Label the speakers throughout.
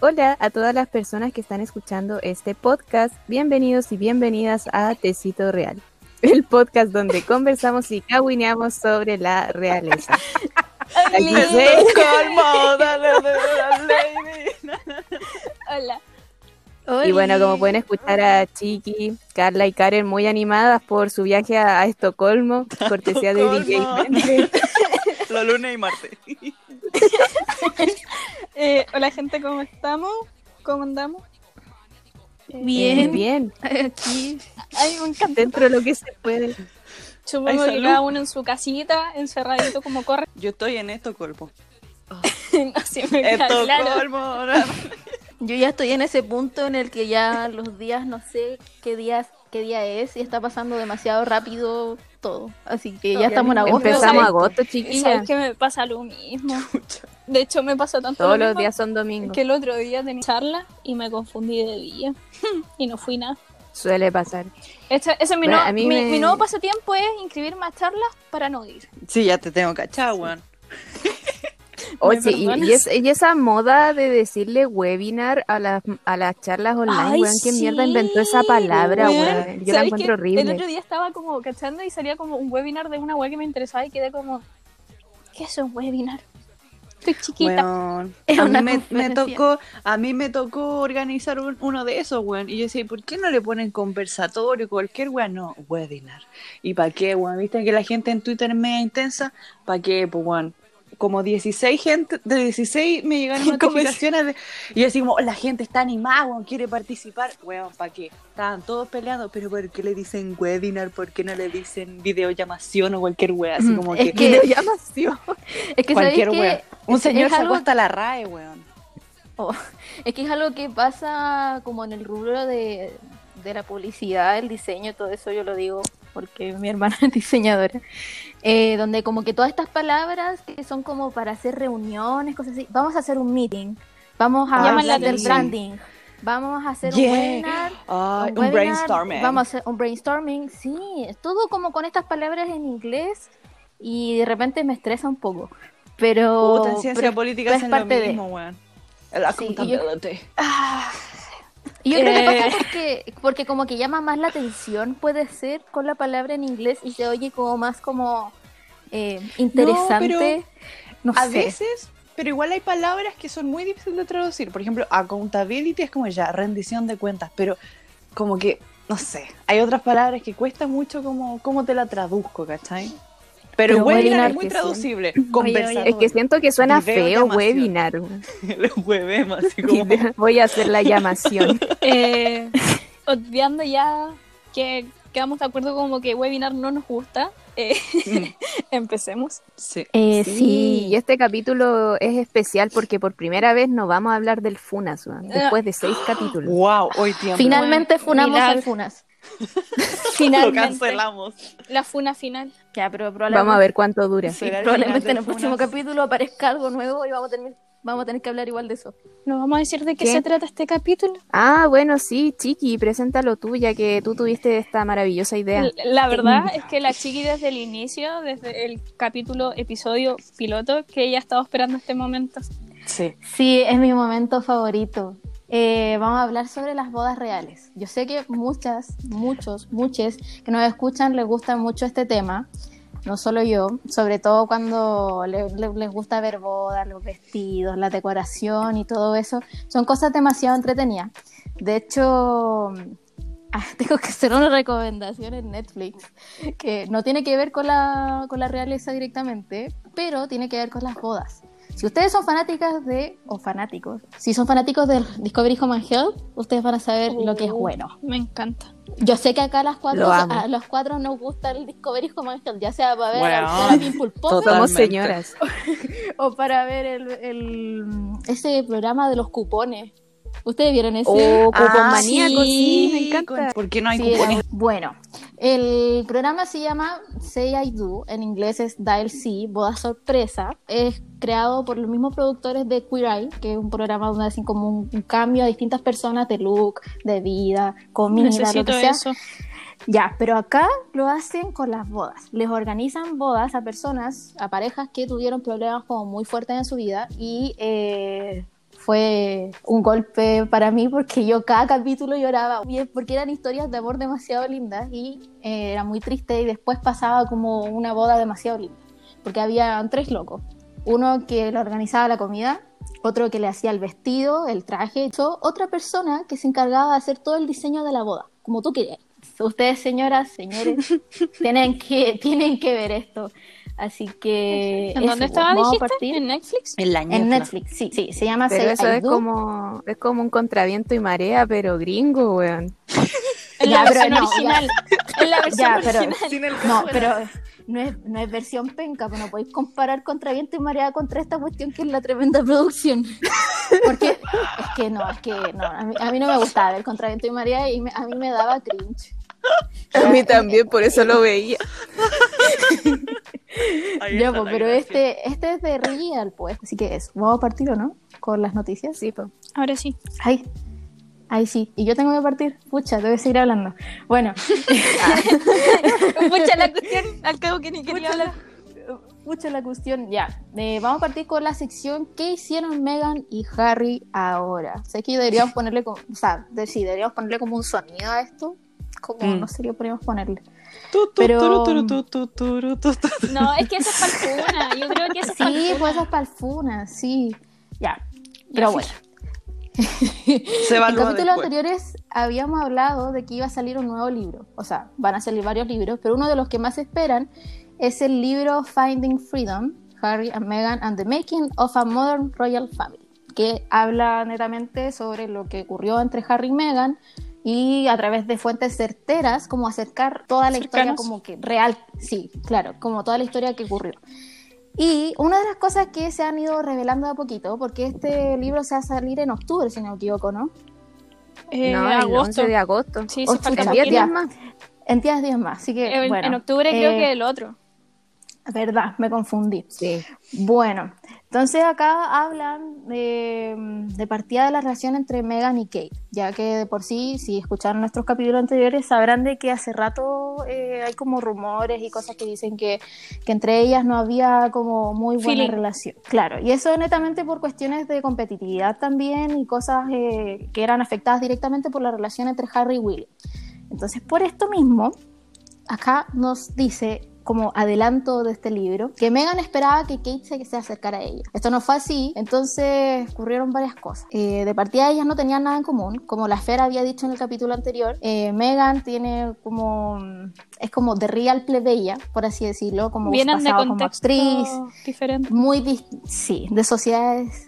Speaker 1: Hola a todas las personas que están escuchando este podcast. Bienvenidos y bienvenidas a Tecito Real, el podcast donde conversamos y caguineamos sobre la realeza.
Speaker 2: Hola.
Speaker 1: Y bueno, como pueden escuchar a Chiqui, Carla y Karen muy animadas por su viaje a, a Estocolmo, cortesía de DJ.
Speaker 3: Los lunes y martes.
Speaker 2: Eh, hola gente, ¿cómo estamos? ¿Cómo andamos?
Speaker 1: Eh,
Speaker 4: Bien,
Speaker 1: bien,
Speaker 4: aquí.
Speaker 2: Ay, me encanta.
Speaker 1: dentro de lo que se puede.
Speaker 2: Supongo que cada uno en su casita, encerradito como corre.
Speaker 3: Yo estoy en
Speaker 2: me queda claro.
Speaker 3: Estocolmo.
Speaker 4: Yo ya estoy en ese punto en el que ya los días no sé qué días qué día es y está pasando demasiado rápido todo. Así que ya
Speaker 2: Ya
Speaker 4: estamos en agosto.
Speaker 1: Empezamos agosto,
Speaker 2: Y
Speaker 1: chiquilla.
Speaker 2: sabes que me pasa lo mismo. De hecho, me pasa tanto
Speaker 1: Todos
Speaker 2: lo
Speaker 1: los
Speaker 2: mismo
Speaker 1: días son domingos.
Speaker 2: que el otro día tenía charla y me confundí de día. y no fui nada.
Speaker 1: Suele pasar.
Speaker 2: Este- ese es mi,
Speaker 1: Bueno,
Speaker 2: mi,
Speaker 1: me-
Speaker 2: mi nuevo pasatiempo es inscribirme a charlas para no ir.
Speaker 3: Sí, ya te tengo cachado, weón.
Speaker 1: Oye,
Speaker 2: ¿Me
Speaker 1: y, y es- y esa moda de decirle webinar a las, a las charlas online,
Speaker 2: Ay,
Speaker 1: weón, ¿quién mierda inventó esa palabra,
Speaker 2: weón.
Speaker 1: weón? Yo la
Speaker 2: ¿Sabes
Speaker 1: encuentro horrible.
Speaker 2: El otro día estaba como cachando y salía como un webinar de una web que me interesaba y quedé como, ¿qué es un webinar? Estoy chiquita.
Speaker 4: Es
Speaker 3: A mí me, tocó, a mí me tocó organizar un- uno de esos, weón. Y yo decía, ¿por qué no le ponen conversatorio, cualquier weón? No, webinar. ¿Y para qué, weón? ¿Viste que la gente en Twitter es media intensa? ¿Para qué, pues, weón? Como 16 gente, de 16 me llegaron notificaciones de- y yo así como, la gente está animada, weón, quiere participar. Weón, ¿para qué? Estaban todos peleando, pero ¿por qué le dicen webinar? ¿Por qué no le dicen videollamación o cualquier weón? Así como
Speaker 4: Es
Speaker 3: que,
Speaker 4: que-
Speaker 1: Videollamación.
Speaker 4: Es que
Speaker 3: cualquier
Speaker 4: ¿sabéis
Speaker 3: weón.
Speaker 4: qué?
Speaker 3: Un señor sacó
Speaker 4: algo,
Speaker 3: hasta la RAE, weón.
Speaker 4: oh, es que es algo que pasa como en el rubro de, de la publicidad, el diseño, todo eso yo lo digo porque mi hermana es diseñadora, eh, donde como que todas estas palabras que son como para hacer reuniones, cosas así, vamos a hacer un meeting, vamos a hablar del
Speaker 2: atención.
Speaker 4: branding, vamos a hacer
Speaker 3: Yeah.
Speaker 4: un webinar,
Speaker 3: Ay,
Speaker 4: un
Speaker 3: un
Speaker 4: webinar,
Speaker 3: brainstorming.
Speaker 4: Vamos a hacer un brainstorming, sí, todo como con estas palabras en inglés y de repente me estresa un poco. Pero,
Speaker 3: Puta, en ciencia
Speaker 4: pero-
Speaker 3: política
Speaker 4: pero es
Speaker 3: lo
Speaker 4: parte de-
Speaker 3: mismo, weón. El
Speaker 4: Sí, yo-
Speaker 3: accountability.
Speaker 4: Y yo creo que
Speaker 2: Eh.
Speaker 4: pasa porque, porque como que llama más la atención, puede ser, con la palabra en inglés y se oye como más como eh, interesante. No,
Speaker 3: A
Speaker 4: sé.
Speaker 3: veces, pero igual hay palabras que son muy difíciles de traducir. Por ejemplo, accountability es como ya rendición de cuentas, pero como que, no sé, hay otras palabras que cuesta mucho como cómo te la traduzco, ¿cachai? Pero,
Speaker 4: Pero
Speaker 3: webinar
Speaker 4: webinar
Speaker 3: es muy traducible.
Speaker 4: oye.
Speaker 1: Es que siento que suena feo webinar.
Speaker 3: huevemos, así como...
Speaker 1: Voy a hacer la llamación.
Speaker 2: Eh, obviando ya que quedamos de acuerdo como que webinar no nos gusta, eh, empecemos.
Speaker 3: Sí.
Speaker 4: Eh,
Speaker 1: Sí,
Speaker 4: sí.
Speaker 1: y este capítulo es especial porque por primera vez nos vamos a hablar del Funas, weón, después de seis capítulos.
Speaker 3: Wow, hoy tiempo.
Speaker 4: Finalmente funamos
Speaker 2: Milagro.
Speaker 4: al Funas.
Speaker 3: Lo
Speaker 2: Finalmente,
Speaker 3: cancelamos.
Speaker 2: la funa final.
Speaker 4: Ya, pero probablemente,
Speaker 1: Vamos a ver cuánto dura.
Speaker 4: sí, probablemente en el próximo capítulo aparezca algo nuevo y vamos a tener, vamos a tener que hablar igual de eso.
Speaker 2: ¿Nos vamos a decir de qué,
Speaker 1: ¿Qué?
Speaker 2: se trata este capítulo?
Speaker 1: Ah, bueno, sí, Chiqui, preséntalo tú, ya que tú tuviste esta maravillosa idea.
Speaker 2: L- La verdad es que la chiqui desde el inicio, desde el capítulo, episodio piloto, que ella estaba esperando este momento.
Speaker 3: Sí.
Speaker 4: Sí, es mi momento favorito. Eh, vamos a hablar sobre las bodas reales. Yo sé que muchas, muchos, muchos que nos escuchan les gusta mucho este tema, no solo yo, sobre todo cuando le- le- les gusta ver bodas, los vestidos, la decoración y todo eso. Son cosas demasiado entretenidas. De hecho, ah, tengo que hacer una recomendación en Netflix que no tiene que ver con la, con la realeza directamente, pero tiene que ver con las bodas. Si ustedes son fanáticas de, o fanáticos, si son fanáticos del Discovery Home and Health, ustedes van a saber lo que es
Speaker 2: Oh,
Speaker 4: bueno.
Speaker 2: Me encanta.
Speaker 4: Yo sé que acá a las cuatro,
Speaker 1: Lo
Speaker 4: a los cuatro nos gusta el Discovery Home and Health, ya sea para ver
Speaker 3: Bueno,
Speaker 4: a la doctora Pimple Popper
Speaker 1: Somos señoras.
Speaker 4: o para ver el, el- ese programa de los cupones. ¿Ustedes vieron ese?
Speaker 1: Oh,
Speaker 3: Ah,
Speaker 1: cupón maníaco, sí,
Speaker 3: sí,
Speaker 1: me encanta.
Speaker 3: ¿Por qué no hay
Speaker 4: Sí,
Speaker 3: cupones?
Speaker 4: era- bueno, el programa se llama Say I Do, en inglés es Dial C, Boda Sorpresa. Es creado por los mismos productores de Queer Eye, que es un programa donde hacen como un, un cambio a distintas personas de look, de vida, comida, lo
Speaker 2: Necesito
Speaker 4: que sea.
Speaker 2: eso.
Speaker 4: Ya, pero acá lo hacen con las bodas. Les organizan bodas a personas, a parejas que tuvieron problemas como muy fuertes en su vida y eh, fue un golpe para mí porque yo cada capítulo lloraba, porque eran historias de amor demasiado lindas y eh, era muy triste y después pasaba como una boda demasiado linda, porque había tres locos, uno que le organizaba la comida, otro que le hacía el vestido, el traje, hecho, otra persona que se encargaba de hacer todo el diseño de la boda, como tú querías. Ustedes, señoras, señores, tienen que, tienen que ver esto. Así que.
Speaker 2: ¿En dónde estaba,
Speaker 4: vamos a
Speaker 2: dijiste?
Speaker 4: partir.
Speaker 2: ¿En Netflix?
Speaker 3: En la
Speaker 4: En. Netflix, sí, sí, se llama
Speaker 1: Pero
Speaker 4: Say
Speaker 1: eso
Speaker 4: I
Speaker 1: es
Speaker 4: Do.
Speaker 1: como, es como un contraviento y marea, pero gringo, weón.
Speaker 2: En
Speaker 4: Ya,
Speaker 2: la
Speaker 4: pero
Speaker 2: versión
Speaker 4: no,
Speaker 2: original. En la versión
Speaker 4: Ya, pero-
Speaker 2: original.
Speaker 4: No, pero no es, no es versión penca, pero no podéis comparar Contraviento y Marea contra esta cuestión que es la tremenda producción. Porque es que no, es que no, a mí, a mí no me gustaba ver Contraviento y Marea y me- a mí me daba cringe.
Speaker 1: A mí también, por eso lo veía.
Speaker 4: Ya, pues, pero este, este es de Real, pues, así que es. ¿Vamos a partir o no? Con las noticias.
Speaker 1: Sí, po.
Speaker 2: Ahora sí.
Speaker 4: Ay, ay sí. Y yo tengo que partir. Pucha, tengo que seguir hablando. Bueno,
Speaker 2: Pucha la cuestión, al cabo que ni quería hablar.
Speaker 4: Mucha la cuestión, ya. Eh, vamos a partir con la sección ¿Qué hicieron Megan y Harry ahora? Sé que deberíamos ponerle como, o sea, de, sí, deberíamos ponerle como un sonido a esto. Como,
Speaker 3: Mm.
Speaker 4: no sé qué podríamos ponerle. Pero-.
Speaker 2: No, es que eso es palfuna. Yo creo que eso es
Speaker 4: Sí,
Speaker 2: palfuna.
Speaker 4: pues esas palfunas, sí. Ya. Pero bueno.
Speaker 3: Se
Speaker 4: En capítulos
Speaker 3: después.
Speaker 4: anteriores habíamos hablado de que iba a salir un nuevo libro. O sea, van a salir varios libros, pero uno de los que más esperan es el libro Finding Freedom, Harry and Meghan and the Making of a Modern Royal Family, que habla netamente sobre lo que ocurrió entre Harry y Meghan y a través de fuentes certeras, como acercar toda la historia como que real, sí, claro, como toda la historia que ocurrió. Y una de las cosas que se han ido revelando de a poquito, porque este libro se va a salir en octubre, si no me equivoco, ¿no?
Speaker 2: Eh,
Speaker 1: no, el
Speaker 2: agosto.
Speaker 1: 11 de agosto.
Speaker 2: Sí,
Speaker 4: Oh,
Speaker 2: se falta
Speaker 4: chucha,
Speaker 1: En 10
Speaker 2: poquito.
Speaker 1: días
Speaker 4: ya.
Speaker 1: más.
Speaker 4: En 10 días más, así que
Speaker 2: En,
Speaker 4: bueno.
Speaker 2: en octubre creo
Speaker 4: eh,
Speaker 2: que el otro.
Speaker 4: Verdad, me confundí.
Speaker 1: Sí.
Speaker 4: Bueno, entonces acá hablan de, de partida de la relación entre Meghan y Kate, ya que de por sí, si escucharon nuestros capítulos anteriores, sabrán de que hace rato eh, hay como rumores y cosas que dicen que, que entre ellas no había como muy buena
Speaker 2: Feeling.
Speaker 4: relación. Claro, y eso netamente por cuestiones de competitividad también y cosas eh, que eran afectadas directamente por la relación entre Harry y William. Entonces, por esto mismo, acá nos dice como adelanto de este libro, que Megan esperaba que Kate se, se acercara a ella. Esto no fue así, entonces ocurrieron varias cosas. Eh, de partida ellas no tenían nada en común, como la Fer había dicho en el capítulo anterior, eh, Megan tiene como, es como de real plebeya, por así decirlo, como
Speaker 2: Vienen de
Speaker 4: pasado como
Speaker 2: contextos
Speaker 4: actriz,
Speaker 2: diferentes.
Speaker 4: muy sí, de sociedades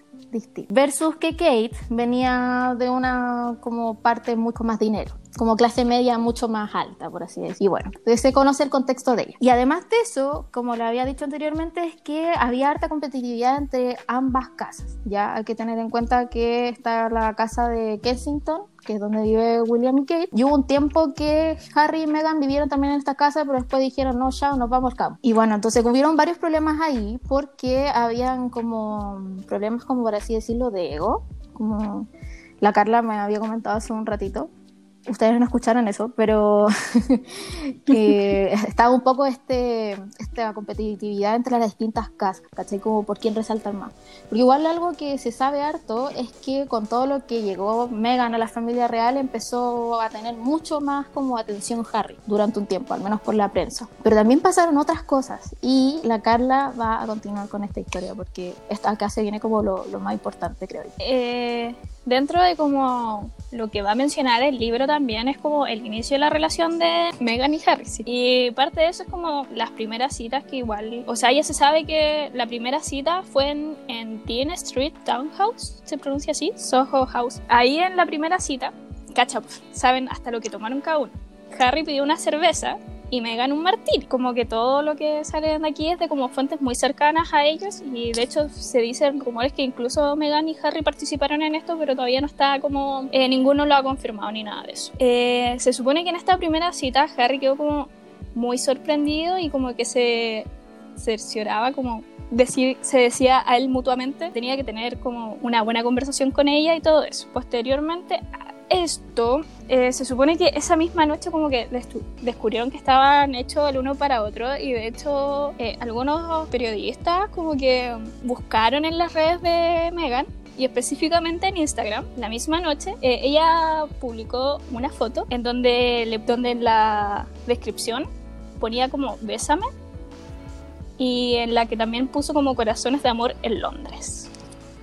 Speaker 4: Versus que Kate venía de una como parte mucho más dinero, como clase media mucho más alta, por así decirlo. Y bueno, se conoce el contexto de ella. Y además de eso, como le había dicho anteriormente, es que había harta competitividad entre ambas casas. Ya hay que tener en cuenta que está la casa de Kensington, que es donde vive William y Kate. Y hubo un tiempo que Harry y Meghan vivieron también en esta casa, pero después dijeron, no, chao, nos vamos campo. Y bueno, entonces hubieron varios problemas ahí porque habían como problemas, como por así decirlo, de ego. Como la Carla me había comentado hace un ratito. Ustedes no escucharon eso, pero que estaba un poco este, esta competitividad entre las distintas casas, ¿cachai? Como por quién resaltan más. Porque igual algo que se sabe harto es que con todo lo que llegó Meghan a la familia real empezó a tener mucho más como atención Harry durante un tiempo, al menos por la prensa. Pero también pasaron otras cosas y la Carla va a continuar con esta historia porque esta acá se viene como lo, lo más importante, creo yo.
Speaker 2: Eh, dentro de como lo que va a mencionar el libro también es como el inicio de la relación de Meghan y Harry. Y parte de eso es como las primeras citas que igual, o sea, ya se sabe que la primera cita fue en, en Dean Street Townhouse, se pronuncia así, Soho House. Ahí en la primera cita, cacha, pues, saben hasta lo que tomaron cada uno. Harry pidió una cerveza y Meghan un martini. Como que todo lo que sale de aquí es de como fuentes muy cercanas a ellos y de hecho se dicen rumores que incluso Meghan y Harry participaron en esto, pero todavía no está como eh, ninguno lo ha confirmado ni nada de eso. Eh, se supone que en esta primera cita Harry quedó como muy sorprendido y como que se cercioraba como decir, se decía a él mutuamente, tenía que tener como una buena conversación con ella y todo eso. Posteriormente esto, eh, se supone que esa misma noche como que descubrieron que estaban hechos el uno para otro y de hecho eh, algunos periodistas como que buscaron en las redes de Megan Y específicamente en Instagram, la misma noche, eh, ella publicó una foto en donde, le, donde en la descripción ponía como bésame y en la que también puso como corazones de amor en Londres.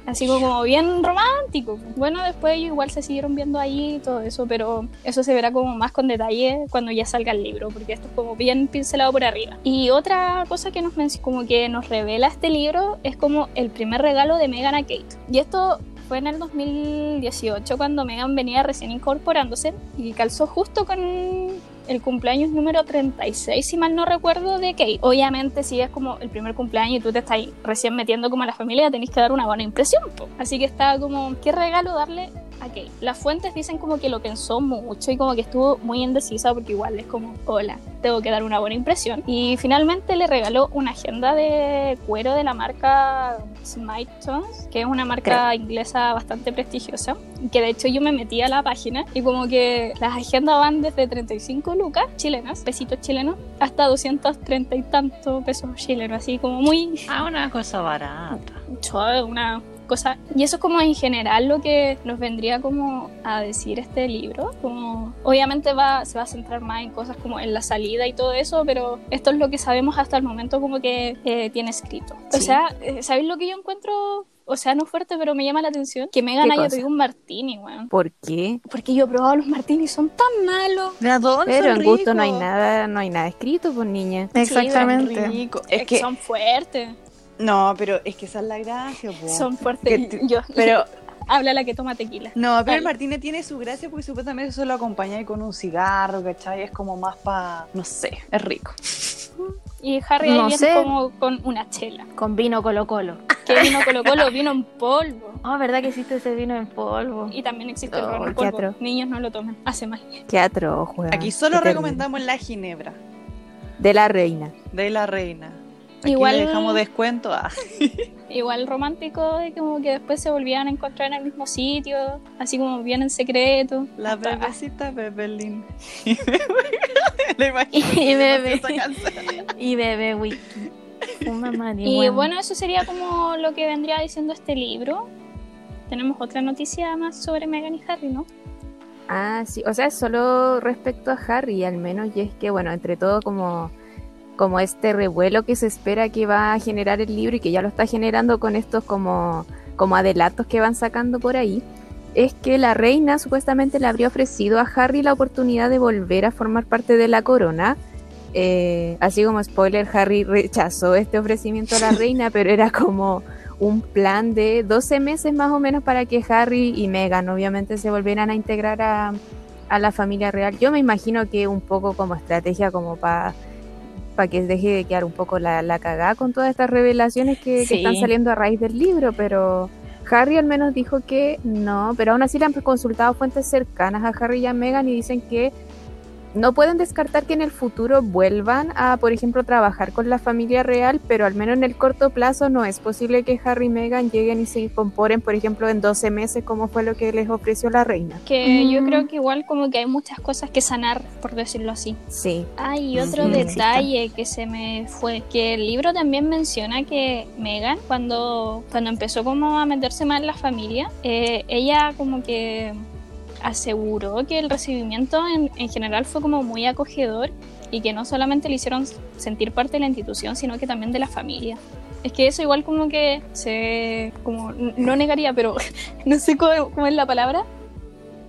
Speaker 2: Así como bien romántico. Bueno, después ellos igual se siguieron viendo ahí y todo eso, pero eso se verá como más con detalle cuando ya salga el libro, porque esto es como bien pincelado por arriba. Y otra cosa que nos, como que nos revela este libro es como el primer regalo de Megan a Kate. Y esto fue en el 2018 cuando Megan venía recién incorporándose y calzó justo con el cumpleaños número 36, si mal no recuerdo, de Kate. Obviamente, si es como el primer cumpleaños y tú te estás recién metiendo como a la familia, tenéis que dar una buena impresión. Así que estaba como, ¿qué regalo darle Kate? Las fuentes dicen como que lo pensó mucho y como que estuvo muy indecisa porque igual es como, hola, tengo que dar una buena impresión. Y finalmente le regaló una agenda de cuero de la marca Smithsons, que es una marca inglesa bastante prestigiosa, que de hecho yo me metí a la página y como que las agendas van desde 35 lucas chilenas, pesitos chilenos, hasta 230 y tantos pesos chilenos, así como muy...
Speaker 3: Ah, una cosa barata.
Speaker 2: Una cosa. Y eso es como en general lo que nos vendría como a decir este libro. Como, obviamente va, se va a centrar más en cosas como en la salida y todo eso, pero esto es lo que sabemos hasta el momento como que eh, tiene escrito. O sea, eh, ¿sabéis lo que yo encuentro o sea, no fuerte, pero me llama la atención que Megan haya pedido un martini, weón.
Speaker 1: ¿Por qué?
Speaker 2: Porque yo he probado los martinis, son tan malos.
Speaker 1: Pero en gusto no hay nada, no hay nada escrito, pues niña.
Speaker 2: Exactamente. es que son fuertes.
Speaker 3: No, pero es que esa es la gracia, po.
Speaker 2: Son fuertes. Yo, pero habla la que toma tequila.
Speaker 3: No, pero el Martínez tiene su gracia porque supuestamente eso lo acompaña con un cigarro, ¿cachai? Es como más para, no sé, es rico.
Speaker 2: Y Harry ahí viene como con una chela.
Speaker 4: Con vino Colo Colo.
Speaker 2: ¿Qué vino Colo Colo? Vino en polvo.
Speaker 4: Ah, ¿verdad que existe ese vino en polvo?
Speaker 2: Y también existe el ron en polvo. Niños no lo tomen, hace mal.
Speaker 1: Qué atroz,
Speaker 3: Aquí solo recomendamos la ginebra.
Speaker 1: De la reina.
Speaker 3: De la reina igual le dejamos descuento. Ah.
Speaker 2: Igual romántico de como que después se volvían a encontrar en el mismo sitio, así como bien en secreto.
Speaker 3: La bebecita Bebelín.
Speaker 4: y bebé. y bebé wiki.
Speaker 2: y bueno, eso sería como lo que vendría diciendo este libro. Tenemos otra noticia más sobre Meghan y Harry, ¿no?
Speaker 1: Ah, sí, o sea, solo respecto a Harry, al menos, y es que, bueno, entre todo como como este revuelo que se espera que va a generar el libro y que ya lo está generando con estos como, como adelantos que van sacando por ahí, es que la reina supuestamente le habría ofrecido a Harry la oportunidad de volver a formar parte de la corona. Eh, así como spoiler, Harry rechazó este ofrecimiento a la reina, pero era como un plan de 12 meses más o menos para que Harry y Meghan obviamente se volvieran a integrar a, a la familia real. Yo me imagino que un poco como estrategia como para para que deje de quedar un poco la, la cagada con todas estas revelaciones que, que, están saliendo a raíz del libro, pero Harry al menos dijo que no, pero aún así le han consultado fuentes cercanas a Harry y a Meghan y dicen que no pueden descartar que en el futuro vuelvan a, por ejemplo, trabajar con la familia real, pero al menos en el corto plazo no es posible que Harry y Meghan lleguen y se incorporen, por ejemplo, en 12 meses, como fue lo que les ofreció la reina.
Speaker 2: Que yo creo que igual como que hay muchas cosas que sanar, por decirlo así.
Speaker 1: Sí.
Speaker 2: Hay otro detalle que se me fue, que el libro también menciona que Meghan, cuando, cuando empezó como a meterse más en la familia, eh, ella como que aseguró que el recibimiento en, en, general fue como muy acogedor y que no solamente le hicieron sentir parte de la institución, sino que también de la familia. Es que eso igual como que se... como no negaría, pero no sé cómo, es la palabra,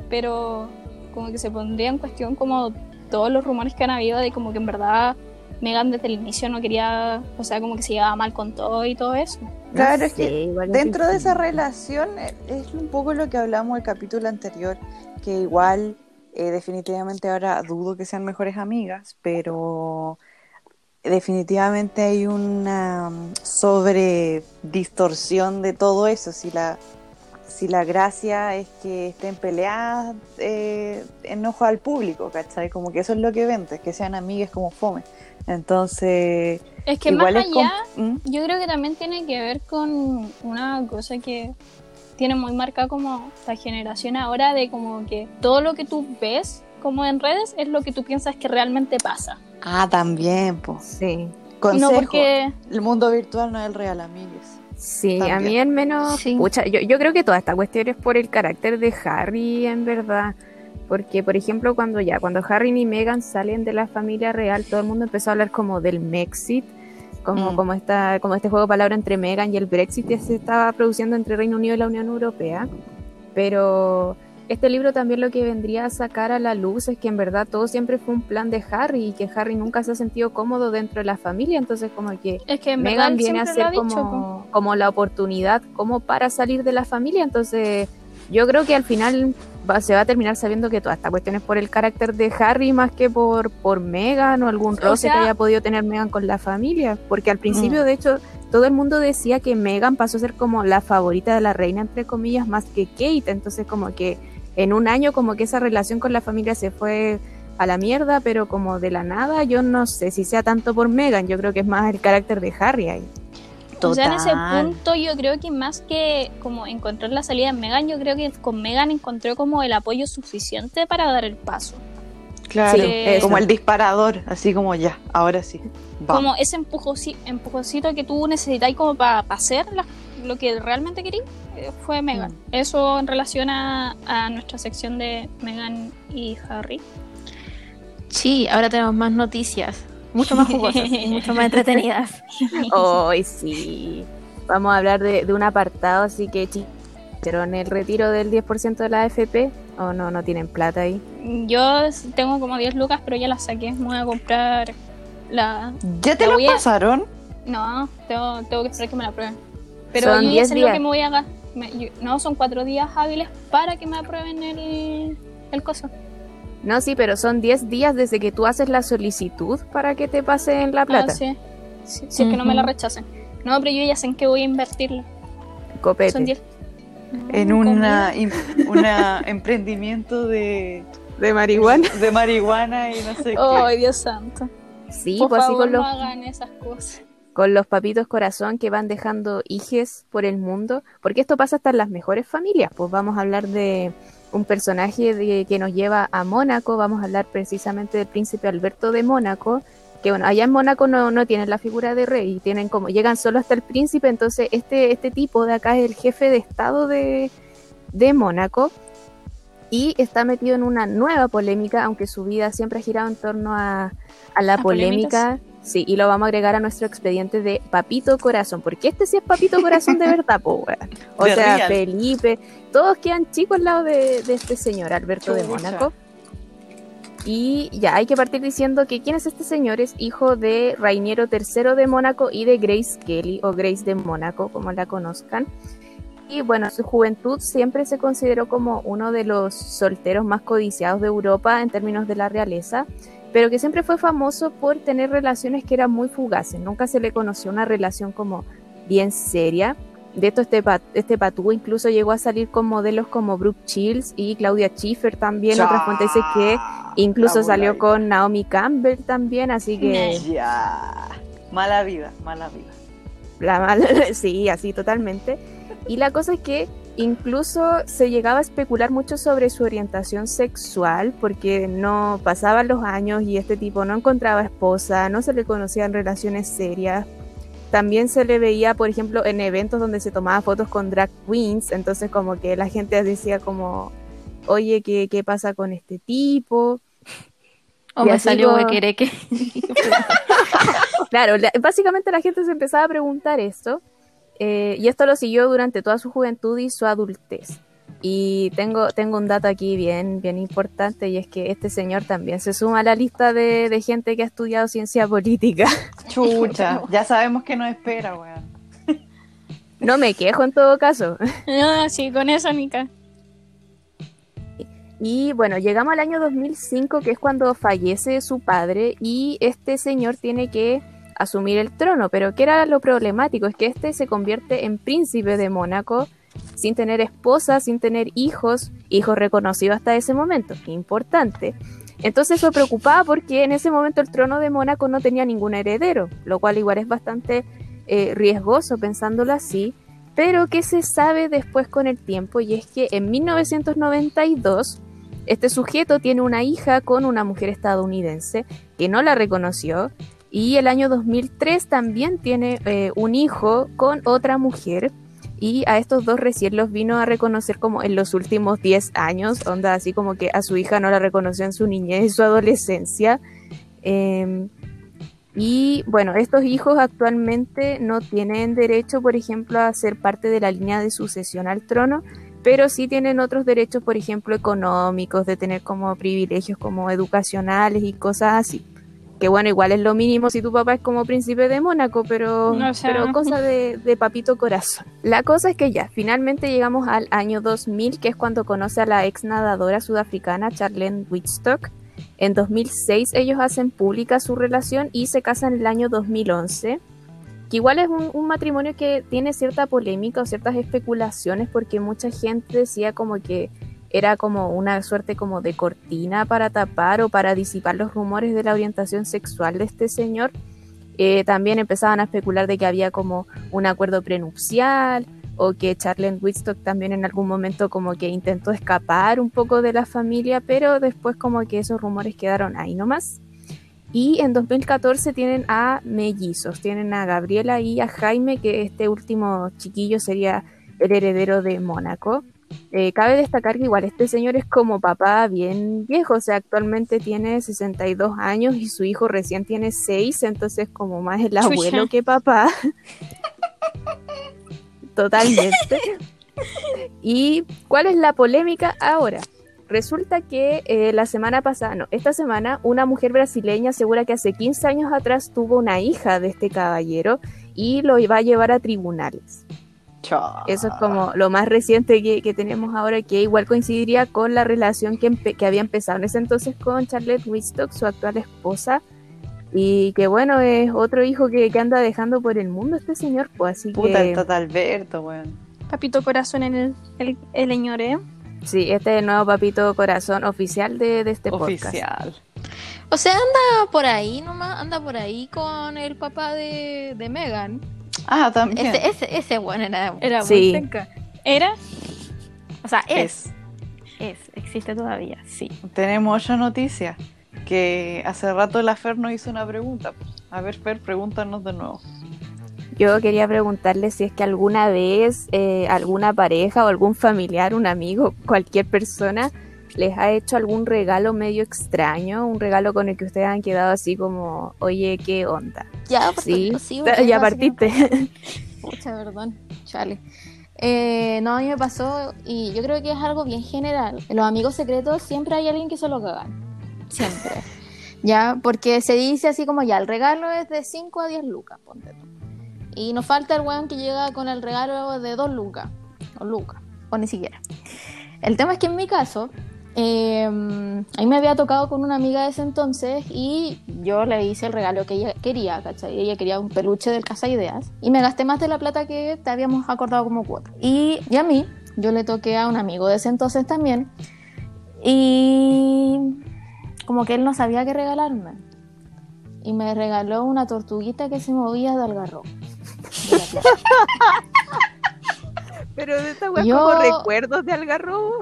Speaker 2: pero como que se pondría en cuestión como todos los rumores que han habido de como que en verdad Megan desde el inicio no quería, o sea, como que se llevaba mal con todo y todo eso.
Speaker 3: Claro, es que dentro de esa relación eh, es un poco lo que hablamos el capítulo anterior, que igual eh, definitivamente ahora dudo que sean mejores amigas, pero definitivamente hay una mm, sobre distorsión de todo eso. Si la, si la gracia es que estén peleadas eh, en ojo al público, ¿cachai? Como que eso es lo que vende, que sean amigas como fome. Entonces.
Speaker 2: Es que más allá, ¿Mm? yo creo que también tiene que ver con una cosa que tiene muy marcada como la generación ahora de como que todo lo que tú ves como en redes es lo que tú piensas que realmente pasa.
Speaker 3: Ah, también, pues.
Speaker 1: Sí.
Speaker 3: Consejo, no porque... el mundo virtual no es el real, amigos.
Speaker 1: Sí, a mí al menos,
Speaker 4: Sí.
Speaker 1: pucha, yo, yo creo que toda esta cuestión es por el carácter de Harry, en verdad. Porque, por ejemplo, cuando ya, cuando Harry y Meghan salen de la familia real, todo el mundo empezó a hablar como del Mexit, como,
Speaker 3: Mm.
Speaker 1: como, esta, como este juego de palabras entre Meghan y el Brexit que se estaba produciendo entre Reino Unido y la Unión Europea. Pero este libro también lo que vendría a sacar a la luz es que en verdad todo siempre fue un plan de Harry y que Harry nunca se ha sentido cómodo dentro de la familia, entonces como que
Speaker 2: Es
Speaker 1: Megan viene a ser
Speaker 2: dicho,
Speaker 1: como, como la oportunidad como para salir de la familia. Entonces, yo creo que al final va- se va a terminar sabiendo que toda esta cuestión es por el carácter de Harry más que por, por Megan o algún
Speaker 2: O
Speaker 1: roce
Speaker 2: sea-
Speaker 1: que haya podido tener Megan con la familia. Porque al principio,
Speaker 3: Mm.
Speaker 1: de hecho, todo el mundo decía que Megan pasó a ser como la favorita de la reina, entre comillas, más que Kate. Entonces, como que en un año, como que esa relación con la familia se fue a la mierda, pero como de la nada, yo no sé si sea tanto por Megan, yo creo que es más el carácter de Harry ahí.
Speaker 2: O sea, en ese
Speaker 3: Total.
Speaker 2: punto yo creo que más que como encontrar la salida en Megan, yo creo que con Megan encontró como el apoyo suficiente para dar el paso.
Speaker 3: Claro,
Speaker 2: Sí,
Speaker 3: eh, como el disparador, así como ya, ahora sí. vamos.
Speaker 2: Como ese empujoncito que tú necesitáis como para hacer la- lo que realmente querí, eh, fue Megan.
Speaker 3: Mm.
Speaker 2: Eso en relación a, a nuestra sección de Megan y Harry.
Speaker 4: Sí, ahora tenemos más noticias, mucho más jugosas y mucho más entretenidas.
Speaker 1: Hoy sí. Vamos a hablar de, de un apartado, así que pero en el retiro del 10% de la AFP, o no, no tienen plata ahí.
Speaker 2: Yo tengo como 10 lucas, pero ya las saqué. Me voy a comprar la...
Speaker 3: ¿Ya te
Speaker 2: la
Speaker 3: lo
Speaker 2: voy a-
Speaker 3: pasaron?
Speaker 2: No, tengo, tengo que esperar que me la aprueben. Pero
Speaker 1: Son
Speaker 2: yo ya
Speaker 1: 10
Speaker 2: sé lo
Speaker 1: días.
Speaker 2: que me voy a gastar. No, son cuatro días hábiles para que me aprueben el, el coso.
Speaker 1: No, sí, pero son 10 días desde que tú haces la solicitud para que te pasen la plata.
Speaker 2: Ah, sí. Sí, si es que no me la rechacen. No, pero yo ya sé en qué voy a invertirla.
Speaker 1: Copete.
Speaker 2: Son 10.
Speaker 3: En
Speaker 2: No,
Speaker 3: una, im- una emprendimiento de,
Speaker 1: de marihuana.
Speaker 3: de marihuana y no sé
Speaker 2: Ay,
Speaker 3: qué.
Speaker 2: Dios santo.
Speaker 1: Sí,
Speaker 2: Por
Speaker 1: pues así
Speaker 2: favor,
Speaker 1: con
Speaker 2: no
Speaker 1: los,
Speaker 2: hagan esas cosas.
Speaker 1: Con los papitos corazón que van dejando hijes por el mundo, porque esto pasa hasta en las mejores familias. Pues vamos a hablar de un personaje de- que nos lleva a Mónaco, vamos a hablar precisamente del príncipe Alberto de Mónaco, que bueno, allá en Mónaco no, no tienen la figura de rey, tienen como, llegan solo hasta el príncipe, entonces este, este tipo de acá es el jefe de estado de, de Mónaco y está metido en una nueva polémica, aunque su vida siempre ha girado en torno a, a la
Speaker 2: ¿A
Speaker 1: polémica. Sí, y lo vamos a agregar a nuestro expediente de Papito Corazón, porque este sí es Papito Corazón de verdad, po, weón. O
Speaker 3: De
Speaker 1: sea,
Speaker 3: real.
Speaker 1: Felipe, todos quedan chicos al lado de, de este señor, Alberto de. Mónaco. Y ya hay que partir diciendo que quién es este señor, es hijo de Rainiero III de Mónaco y de Grace Kelly, o Grace de Mónaco, como la conozcan. Y bueno, en su juventud siempre se consideró como uno de los solteros más codiciados de Europa en términos de la realeza, pero que siempre fue famoso por tener relaciones que eran muy fugaces. Nunca se le conoció una relación como bien seria. De esto este, pat- este patú incluso llegó a salir con modelos como Brooke Shields y Claudia Schiffer también. Otras fuentes dicen que incluso salió con Naomi Campbell también, así que.
Speaker 3: Ya. Mala vida, mala vida.
Speaker 1: la mala, sí, así totalmente. Y la cosa es que incluso se llegaba a especular mucho sobre su orientación sexual porque no pasaban los años y este tipo no encontraba esposa, no se le conocían relaciones serias. También se le veía, por ejemplo, en eventos donde se tomaba fotos con drag queens, entonces como que la gente decía como, oye, ¿qué, qué pasa con este tipo?
Speaker 4: O
Speaker 1: Y
Speaker 4: me salió
Speaker 1: como-
Speaker 4: huequereque.
Speaker 1: Claro, la- básicamente la gente se empezaba a preguntar esto, eh, y esto lo siguió durante toda su juventud y su adultez. Y tengo, tengo un dato aquí bien, bien importante, y es que este señor también se suma a la lista de, de gente que ha estudiado ciencia política.
Speaker 3: Chucha, ya sabemos que nos espera, weón.
Speaker 1: No me quejo en todo caso.
Speaker 2: No, sí, con eso, Nika.
Speaker 1: Y bueno, llegamos al año 2005, que es cuando fallece su padre, y este señor tiene que asumir el trono. Pero ¿qué era lo problemático? Es que este se convierte en príncipe de Mónaco sin tener esposa, sin tener hijos, hijos reconocidos hasta ese momento. Importante. Entonces eso preocupaba porque en ese momento el trono de Mónaco no tenía ningún heredero, lo cual igual es bastante eh, riesgoso pensándolo así. Pero ¿qué se sabe después con el tiempo? Y es que en 1992 este sujeto tiene una hija con una mujer estadounidense que no la reconoció Y el año 2003 también tiene eh, un hijo con otra mujer. Y a estos dos recién los vino a reconocer como en los últimos 10 años, onda así como que a su hija no la reconoció en su niñez y su adolescencia. Em, y bueno, estos hijos actualmente no tienen derecho, por ejemplo, a ser parte de la línea de sucesión al trono, pero sí tienen otros derechos, por ejemplo, económicos, de tener como privilegios como educacionales y cosas así. Que bueno, igual es lo mínimo si tu papá es como príncipe de Mónaco, pero,
Speaker 2: No, sea-
Speaker 1: pero cosa de, de papito corazón. La cosa es que ya, finalmente llegamos al año 2000, que es cuando conoce a la ex nadadora sudafricana Charlene Whitstock. En 2006 ellos hacen pública su relación y se casan en el año 2011. Que igual es un, un matrimonio que tiene cierta polémica o ciertas especulaciones porque mucha gente decía como que era como una suerte como de cortina para tapar o para disipar los rumores de la orientación sexual de este señor. Eh, también empezaban a especular de que había como un acuerdo prenupcial o que Charlene Whitstock también en algún momento como que intentó escapar un poco de la familia, pero después como que esos rumores quedaron ahí nomás. Y en 2014 tienen a mellizos, tienen a Gabriela y a Jaime, que este último chiquillo sería el heredero de Mónaco. Eh, cabe destacar que igual este señor es como papá bien viejo, o sea, actualmente tiene 62 años y su hijo recién tiene 6, entonces como más el
Speaker 2: Chucha.
Speaker 1: abuelo que papá. Totalmente. ¿Y cuál es la polémica ahora? Resulta que eh, la semana pasada, no, esta semana, una mujer brasileña asegura que hace 15 años atrás tuvo una hija de este caballero y lo iba a llevar a tribunales. Eso es como lo más reciente que, que tenemos ahora, que igual coincidiría con la relación que, había empezado en ese entonces con Charlotte Whitstock, su actual esposa. Y que bueno, es otro hijo que, que anda dejando por el mundo este señor, pues así
Speaker 3: Puta,
Speaker 1: que...
Speaker 3: el Tata Alberto, weón.
Speaker 2: Papito corazón en el, el, el ñoré.
Speaker 1: Sí, este es el nuevo papito corazón oficial de, de este podcast.
Speaker 3: Oficial.
Speaker 4: O sea, anda por ahí nomás, anda por ahí con el papá de, de Megan.
Speaker 3: Ah, también.
Speaker 4: Ese, ese, ese bueno era,
Speaker 2: Era
Speaker 1: Sí.
Speaker 2: muy penca. Era
Speaker 4: O sea, es,
Speaker 3: Es.
Speaker 4: es, existe todavía, sí.
Speaker 3: Tenemos otra noticia. Que hace rato la Fer nos hizo una pregunta. A ver, Fer, pregúntanos de nuevo.
Speaker 1: Yo quería preguntarle si es que alguna vez eh, alguna pareja o algún familiar, un amigo, cualquier persona les ha hecho algún regalo medio extraño, un regalo con el que ustedes han quedado así como, oye, ¿qué onda?
Speaker 4: Ya, pues,
Speaker 1: Sí,
Speaker 4: sí,
Speaker 1: ya partiste.
Speaker 4: Pucha, perdón, chale. Eh, no, a mí me pasó y yo creo que es algo bien general. En los amigos secretos siempre hay alguien que se lo cagan. Siempre. ya, porque se dice así como ya, el regalo es de 5 a 10 lucas, ponte tú. Y nos falta el weón que llega con el regalo de 2 lucas. O lucas, o ni siquiera. El tema es que en mi caso, eh, a me había tocado con una amiga de ese entonces y yo le hice el regalo que ella quería, ¿cachai? Ella quería un peluche del Casa Ideas y me gasté más de la plata que te habíamos acordado como cuota. Y, y a mí, yo le toqué a un amigo de ese entonces también y como que él no sabía qué regalarme. Y me regaló una tortuguita que se movía de algarrobo.
Speaker 1: Pero de esta wea
Speaker 4: Yo-
Speaker 1: como recuerdos de Algarrobo.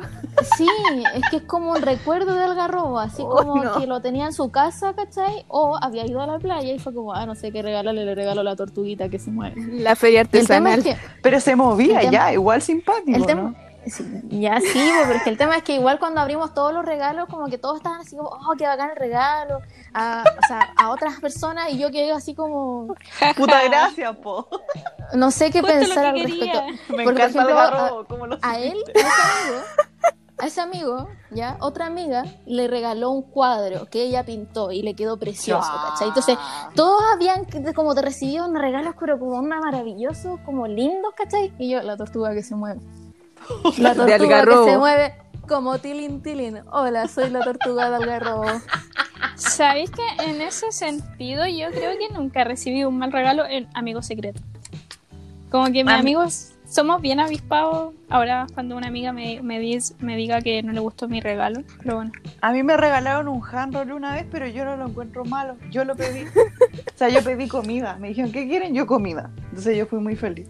Speaker 4: Sí, es que es como un recuerdo de Algarrobo, así
Speaker 1: Oh,
Speaker 4: como
Speaker 1: no.
Speaker 4: que lo tenía en su casa, ¿cachai? O había ido a la playa y fue como, ah, no sé qué regalarle, le regalo la tortuguita que se mueve.
Speaker 1: La feria artesanal.
Speaker 4: es que,
Speaker 3: Pero se movía ya, igual simpático,
Speaker 4: el tema,
Speaker 3: ¿no?
Speaker 4: Sí, ya sí, pero es que el tema es que igual cuando abrimos todos los regalos, como que todos estaban así como, oh, qué bacán el regalo, a, o sea, a otras personas y yo quedé así como,
Speaker 3: Puta gracia, po.
Speaker 4: no sé qué
Speaker 2: Justo
Speaker 4: pensar
Speaker 2: que
Speaker 4: al respecto.
Speaker 3: Me
Speaker 4: Porque,
Speaker 3: encanta
Speaker 4: por
Speaker 3: el
Speaker 4: ejemplo,
Speaker 3: como lo
Speaker 4: a él, a ese amigo, a ese amigo, ya, otra amiga le regaló un cuadro que ella pintó y le quedó precioso, ¿cachai? Entonces, todos habían como te recibieron regalos, pero como una maravillosos, como lindos, ¿cachai? Y yo, la tortuga que se mueve. La
Speaker 1: De
Speaker 4: tortuga que
Speaker 1: algarrobo.
Speaker 4: se mueve como tilín tilín. Hola, soy la tortuga de algarrobo.
Speaker 2: ¿Sabéis que en ese sentido yo creo que nunca he recibido un mal regalo en Amigo Secreto? Como que mis
Speaker 3: Am-
Speaker 2: amigos somos bien avispados. Ahora cuando una amiga me, me, me diga que no le gustó mi regalo. Pero bueno.
Speaker 3: A mí me regalaron un handroll una vez, pero yo no lo encuentro malo. Yo lo pedí. o sea, yo pedí comida. Me dijeron, ¿qué quieren? Yo comida. Entonces yo fui muy feliz.